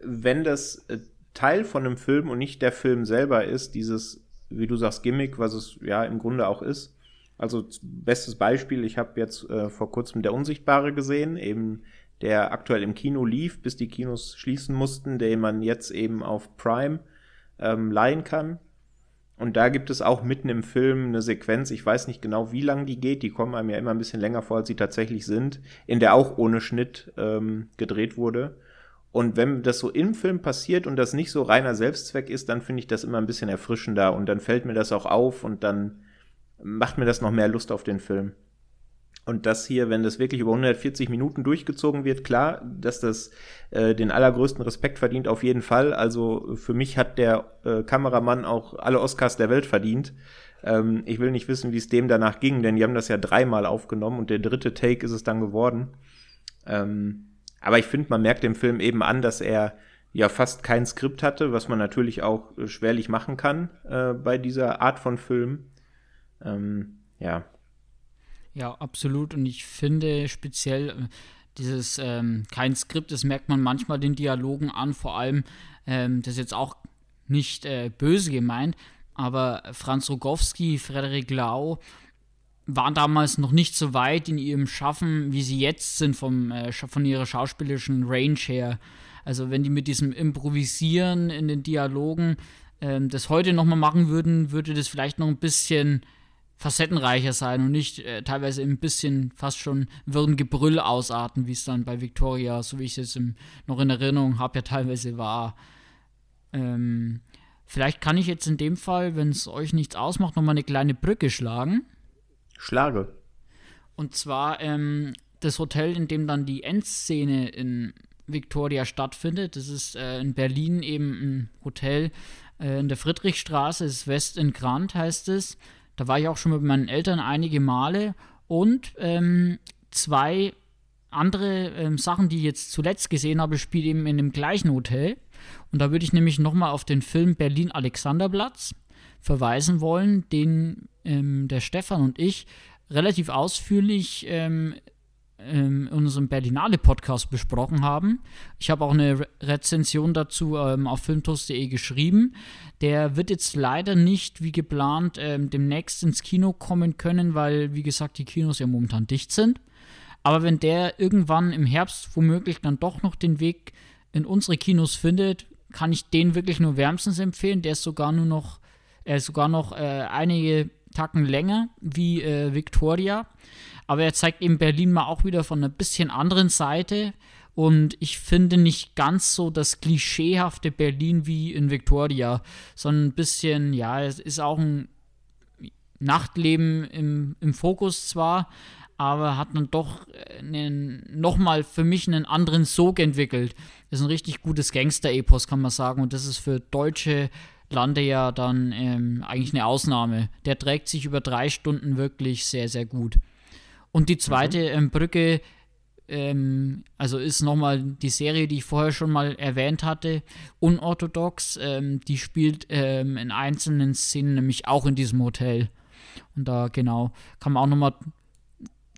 [SPEAKER 1] wenn das äh, Teil von einem Film und nicht der Film selber ist, dieses, wie du sagst, Gimmick, was es ja im Grunde auch ist. Also, bestes Beispiel, ich habe jetzt äh, vor kurzem Der Unsichtbare gesehen, eben der aktuell im Kino lief, bis die Kinos schließen mussten, den man jetzt eben auf Prime ähm, leihen kann. Und da gibt es auch mitten im Film eine Sequenz, ich weiß nicht genau, wie lang die geht, die kommen einem ja immer ein bisschen länger vor, als sie tatsächlich sind, in der auch ohne Schnitt ähm, gedreht wurde. Und wenn das so im Film passiert und das nicht so reiner Selbstzweck ist, dann finde ich das immer ein bisschen erfrischender und dann fällt mir das auch auf und dann macht mir das noch mehr Lust auf den Film. Und das hier, wenn das wirklich über 140 Minuten durchgezogen wird, klar, dass das äh, den allergrößten Respekt verdient, auf jeden Fall. Also für mich hat der äh, Kameramann auch alle Oscars der Welt verdient. Ähm, ich will nicht wissen, wie es dem danach ging, denn die haben das ja dreimal aufgenommen und der dritte Take ist es dann geworden. Ähm, aber ich finde, man merkt dem Film eben an, dass er ja fast kein Skript hatte, was man natürlich auch äh, schwerlich machen kann äh, bei dieser Art von Film. Ähm, ja,
[SPEAKER 2] ja, absolut. Und ich finde speziell äh, dieses ähm, kein Skript, das merkt man manchmal den Dialogen an, vor allem, ähm, das ist jetzt auch nicht äh, böse gemeint, aber Franz Rogowski, Frederik Lau waren damals noch nicht so weit in ihrem Schaffen, wie sie jetzt sind vom, äh, von ihrer schauspielerischen Range her. Also wenn die mit diesem Improvisieren in den Dialogen ähm, das heute nochmal machen würden, würde das vielleicht noch ein bisschen facettenreicher sein und nicht äh, teilweise ein bisschen fast schon wirren Gebrüll ausarten, wie es dann bei Victoria, so wie ich es jetzt im, noch in Erinnerung habe, ja teilweise war. Ähm, vielleicht kann ich jetzt in dem Fall, wenn es euch nichts ausmacht, nochmal eine kleine Brücke schlagen.
[SPEAKER 1] Schlage.
[SPEAKER 2] Und zwar ähm, das Hotel, in dem dann die Endszene in Victoria stattfindet. Das ist äh, in Berlin eben ein Hotel äh, in der Friedrichstraße, ist West in Grand heißt es. Da war ich auch schon mit meinen Eltern einige Male und ähm, zwei andere ähm, Sachen, die ich jetzt zuletzt gesehen habe, spielen eben in dem gleichen Hotel. Und da würde ich nämlich nochmal auf den Film Berlin Alexanderplatz verweisen wollen, den ähm, der Stefan und ich relativ ausführlich ähm, in unserem Berlinale-Podcast besprochen haben. Ich habe auch eine Re Rezension dazu ähm, auf filmtoast.de geschrieben. Der wird jetzt leider nicht wie geplant ähm, demnächst ins Kino kommen können, weil, wie gesagt, die Kinos ja momentan dicht sind. Aber wenn der irgendwann im Herbst womöglich dann doch noch den Weg in unsere Kinos findet, kann ich den wirklich nur wärmstens empfehlen. Der ist sogar nur noch, ist sogar noch äh, einige Tacken länger wie äh, Victoria. Aber er zeigt eben Berlin mal auch wieder von einer bisschen anderen Seite. Und ich finde nicht ganz so das klischeehafte Berlin wie in Victoria, sondern ein bisschen, ja, es ist auch ein Nachtleben im, im Fokus zwar, aber hat dann doch nochmal für mich einen anderen Sog entwickelt. Ist ein richtig gutes Gangster-Epos, kann man sagen. Und das ist für deutsche Lande ja dann ähm, eigentlich eine Ausnahme. Der trägt sich über drei Stunden wirklich sehr, sehr gut. Und die zweite mhm. ähm, Brücke, ähm, also ist nochmal die Serie, die ich vorher schon mal erwähnt hatte, Unorthodox. Ähm, die spielt ähm, in einzelnen Szenen nämlich auch in diesem Hotel. Und da, genau, kann man auch nochmal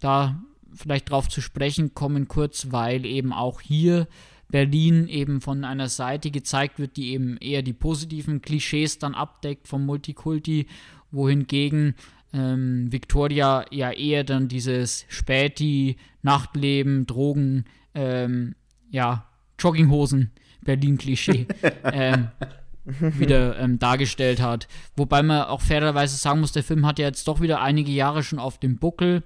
[SPEAKER 2] da vielleicht darauf zu sprechen kommen, kurz, weil eben auch hier Berlin eben von einer Seite gezeigt wird, die eben eher die positiven Klischees dann abdeckt vom Multikulti, wohingegen ähm, Victoria ja eher dann dieses Späti, Nachtleben, Drogen, ähm, ja, Jogginghosen, Berlin-Klischee [LAUGHS] ähm, wieder ähm, dargestellt hat. Wobei man auch fairerweise sagen muss, der Film hat ja jetzt doch wieder einige Jahre schon auf dem Buckel.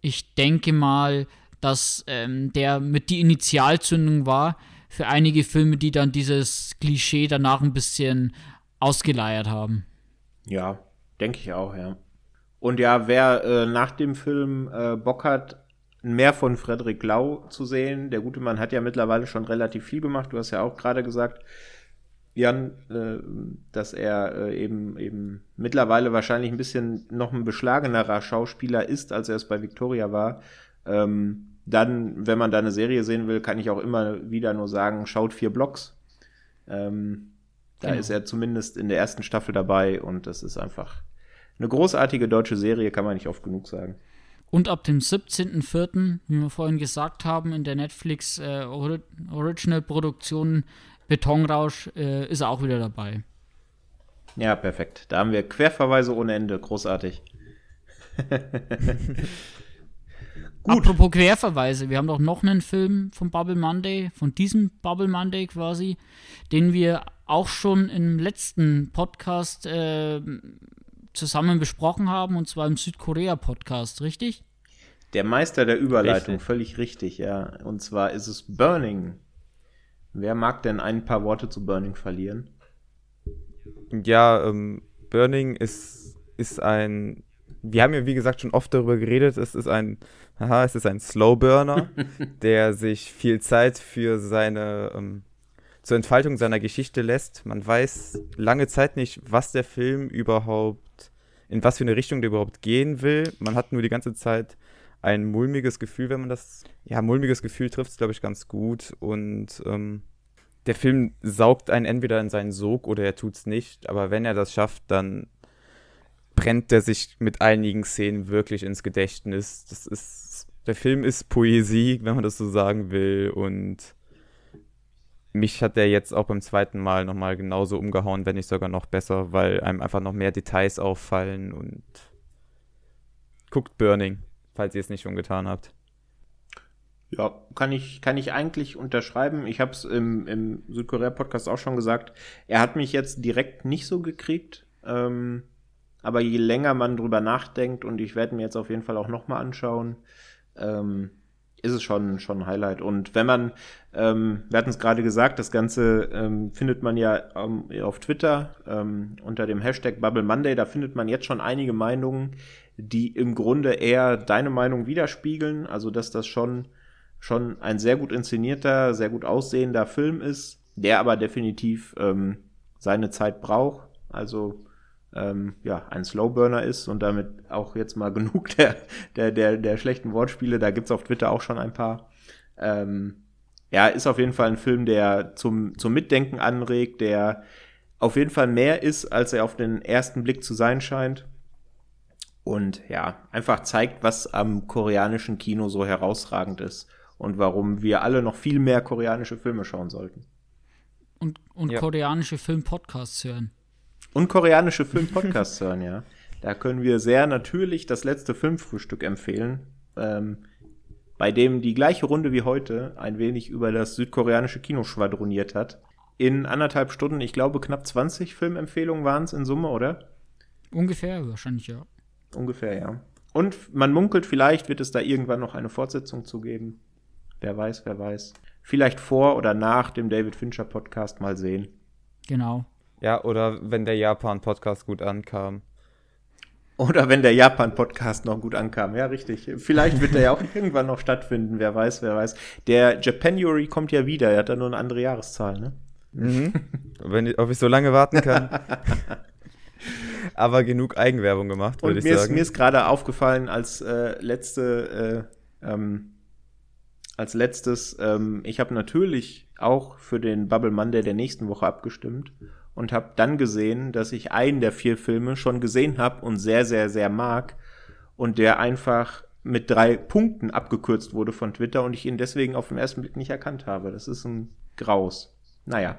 [SPEAKER 2] Ich denke mal, dass ähm, der mit die Initialzündung war für einige Filme, die dann dieses Klischee danach ein bisschen ausgeleiert haben.
[SPEAKER 1] Ja, denke ich auch, ja. Und ja, wer äh, nach dem Film äh, Bock hat, mehr von Frederik Lau zu sehen, der gute Mann hat ja mittlerweile schon relativ viel gemacht. Du hast ja auch gerade gesagt, Jan, äh, dass er äh, eben, eben mittlerweile wahrscheinlich ein bisschen noch ein beschlagenerer Schauspieler ist, als er es bei Victoria war. Ähm, dann, wenn man da eine Serie sehen will, kann ich auch immer wieder nur sagen, schaut vier Blocks. Ähm, da genau. ist er zumindest in der ersten Staffel dabei und das ist einfach eine großartige deutsche Serie, kann man nicht oft genug sagen.
[SPEAKER 2] Und ab dem 17.04., wie wir vorhin gesagt haben, in der Netflix äh, Original-Produktion Betonrausch äh, ist er auch wieder dabei.
[SPEAKER 1] Ja, perfekt. Da haben wir Querverweise ohne Ende. Großartig. [LAUGHS]
[SPEAKER 2] Gut. Apropos Querverweise, wir haben doch noch einen Film von Bubble Monday, von diesem Bubble Monday quasi, den wir auch schon im letzten Podcast äh, zusammen besprochen haben, und zwar im Südkorea-Podcast, richtig?
[SPEAKER 1] Der Meister der Überleitung, richtig. völlig richtig, ja. Und zwar ist es Burning. Wer mag denn ein paar Worte zu Burning verlieren?
[SPEAKER 3] Ja, ähm, Burning ist, ist ein wir haben ja wie gesagt schon oft darüber geredet, es ist ein, haha, es ist ein Slowburner, [LAUGHS] der sich viel Zeit für seine, ähm, zur Entfaltung seiner Geschichte lässt. Man weiß lange Zeit nicht, was der Film überhaupt, in was für eine Richtung der überhaupt gehen will. Man hat nur die ganze Zeit ein mulmiges Gefühl, wenn man das, ja, mulmiges Gefühl trifft es, glaube ich, ganz gut. Und ähm, der Film saugt einen entweder in seinen Sog oder er tut es nicht. Aber wenn er das schafft, dann brennt er sich mit einigen Szenen wirklich ins Gedächtnis. Das ist, der Film ist Poesie, wenn man das so sagen will. Und mich hat der jetzt auch beim zweiten Mal nochmal genauso umgehauen, wenn nicht sogar noch besser, weil einem einfach noch mehr Details auffallen und guckt Burning, falls ihr es nicht schon getan habt.
[SPEAKER 1] Ja, kann ich, kann ich eigentlich unterschreiben. Ich habe es im, im Südkorea-Podcast auch schon gesagt. Er hat mich jetzt direkt nicht so gekriegt. Ähm, aber je länger man drüber nachdenkt, und ich werde mir jetzt auf jeden Fall auch nochmal anschauen, ähm, ist es schon, schon ein Highlight. Und wenn man, ähm, wir hatten es gerade gesagt, das Ganze ähm, findet man ja ähm, auf Twitter ähm, unter dem Hashtag Bubble Monday, da findet man jetzt schon einige Meinungen, die im Grunde eher deine Meinung widerspiegeln. Also, dass das schon, schon ein sehr gut inszenierter, sehr gut aussehender Film ist, der aber definitiv ähm, seine Zeit braucht. Also, ähm, ja, ein Slowburner ist und damit auch jetzt mal [LAUGHS] genug der, der, der, der schlechten Wortspiele. Da gibt's auf Twitter auch schon ein paar. Ähm, ja, ist auf jeden Fall ein Film, der zum, zum Mitdenken anregt, der auf jeden Fall mehr ist, als er auf den ersten Blick zu sein scheint. Und ja, einfach zeigt, was am koreanischen Kino so herausragend ist und warum wir alle noch viel mehr koreanische Filme schauen sollten.
[SPEAKER 2] Und, und ja. koreanische Filmpodcasts hören.
[SPEAKER 1] Und koreanische Filmpodcasts hören, ja. Da können wir sehr natürlich das letzte Filmfrühstück empfehlen, ähm, bei dem die gleiche Runde wie heute ein wenig über das südkoreanische Kino schwadroniert hat. In anderthalb Stunden, ich glaube, knapp 20 Filmempfehlungen waren es in Summe, oder?
[SPEAKER 2] Ungefähr, wahrscheinlich ja.
[SPEAKER 1] Ungefähr, ja. Und man munkelt, vielleicht wird es da irgendwann noch eine Fortsetzung zu geben. Wer weiß, wer weiß. Vielleicht vor oder nach dem David Fincher Podcast mal sehen.
[SPEAKER 2] Genau.
[SPEAKER 3] Ja, oder wenn der Japan-Podcast gut ankam.
[SPEAKER 1] Oder wenn der Japan-Podcast noch gut ankam, ja, richtig. Vielleicht wird der ja auch [LAUGHS] irgendwann noch stattfinden, wer weiß, wer weiß. Der Japanuary kommt ja wieder, er hat da nur eine andere Jahreszahl, ne?
[SPEAKER 3] Mhm. wenn ich, ob ich so lange warten kann. [LAUGHS] Aber genug Eigenwerbung gemacht, würde ich
[SPEAKER 1] mir
[SPEAKER 3] sagen.
[SPEAKER 1] Ist, mir ist gerade aufgefallen, als äh, letzte, äh, ähm, als letztes, ähm, ich habe natürlich auch für den Bubble Monday der nächsten Woche abgestimmt und habe dann gesehen, dass ich einen der vier Filme schon gesehen habe und sehr, sehr, sehr mag und der einfach mit drei Punkten abgekürzt wurde von Twitter und ich ihn deswegen auf den ersten Blick nicht erkannt habe. Das ist ein Graus. Naja.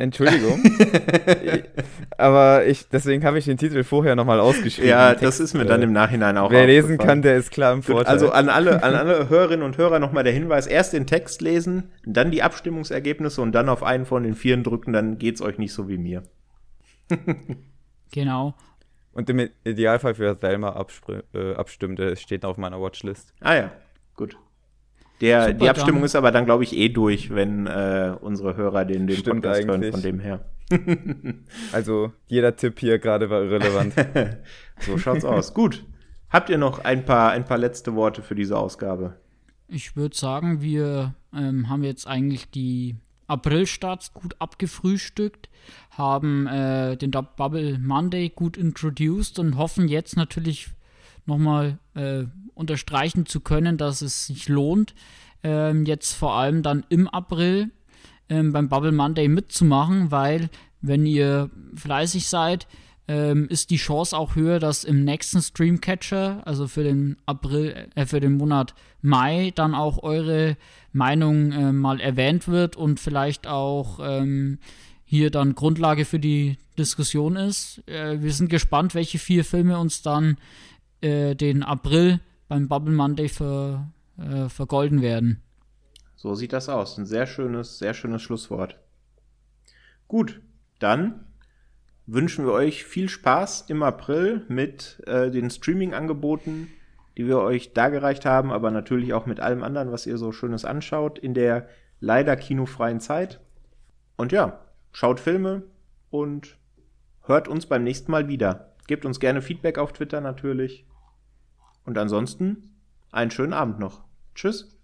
[SPEAKER 3] Entschuldigung. [LAUGHS] aber ich, deswegen habe ich den Titel vorher nochmal ausgeschrieben.
[SPEAKER 1] Ja, das ist mir dann im Nachhinein auch
[SPEAKER 3] Wer lesen kann, der ist klar im Vorteil.
[SPEAKER 1] Also an alle, an alle Hörerinnen und Hörer nochmal der Hinweis: erst den Text lesen, dann die Abstimmungsergebnisse und dann auf einen von den vieren drücken, dann geht es euch nicht so wie mir. [LAUGHS]
[SPEAKER 2] genau.
[SPEAKER 3] Und im Idealfall für Thelma äh, abstimmen, der steht auf meiner Watchlist.
[SPEAKER 1] Ah ja, gut. Der, Super, die Abstimmung dann. ist aber dann, glaube ich, eh durch, wenn äh, unsere Hörer den, den
[SPEAKER 3] Stimmt Podcast
[SPEAKER 1] eigentlich. hören, von dem her. [LAUGHS] [LAUGHS]
[SPEAKER 3] also jeder Tipp hier gerade war irrelevant. [LAUGHS]
[SPEAKER 1] so schaut's aus. Gut. Habt ihr noch ein paar, ein paar letzte Worte für diese Ausgabe?
[SPEAKER 2] Ich würde sagen, wir ähm, haben jetzt eigentlich die April-Starts gut abgefrühstückt, haben äh, den Bubble Monday gut introduced und hoffen jetzt natürlich nochmal äh, unterstreichen zu können, dass es sich lohnt, ähm, jetzt vor allem dann im April ähm, beim Bubble Monday mitzumachen, weil wenn ihr fleißig seid, ähm, ist die Chance auch höher, dass im nächsten Streamcatcher, also für den April, äh, für den Monat Mai, dann auch eure Meinung äh, mal erwähnt wird und vielleicht auch ähm, hier dann Grundlage für die Diskussion ist. Äh, wir sind gespannt, welche vier Filme uns dann äh, den April beim Bubble Monday ver, äh, vergolden werden.
[SPEAKER 1] So sieht das aus. Ein sehr schönes, sehr schönes Schlusswort. Gut, dann wünschen wir euch viel Spaß im April mit äh, den Streaming-Angeboten, die wir euch dargereicht haben, aber natürlich auch mit allem anderen, was ihr so Schönes anschaut, in der leider kinofreien Zeit. Und ja, schaut Filme und hört uns beim nächsten Mal wieder. Gebt uns gerne Feedback auf Twitter natürlich. Und ansonsten einen schönen Abend noch. Tschüss.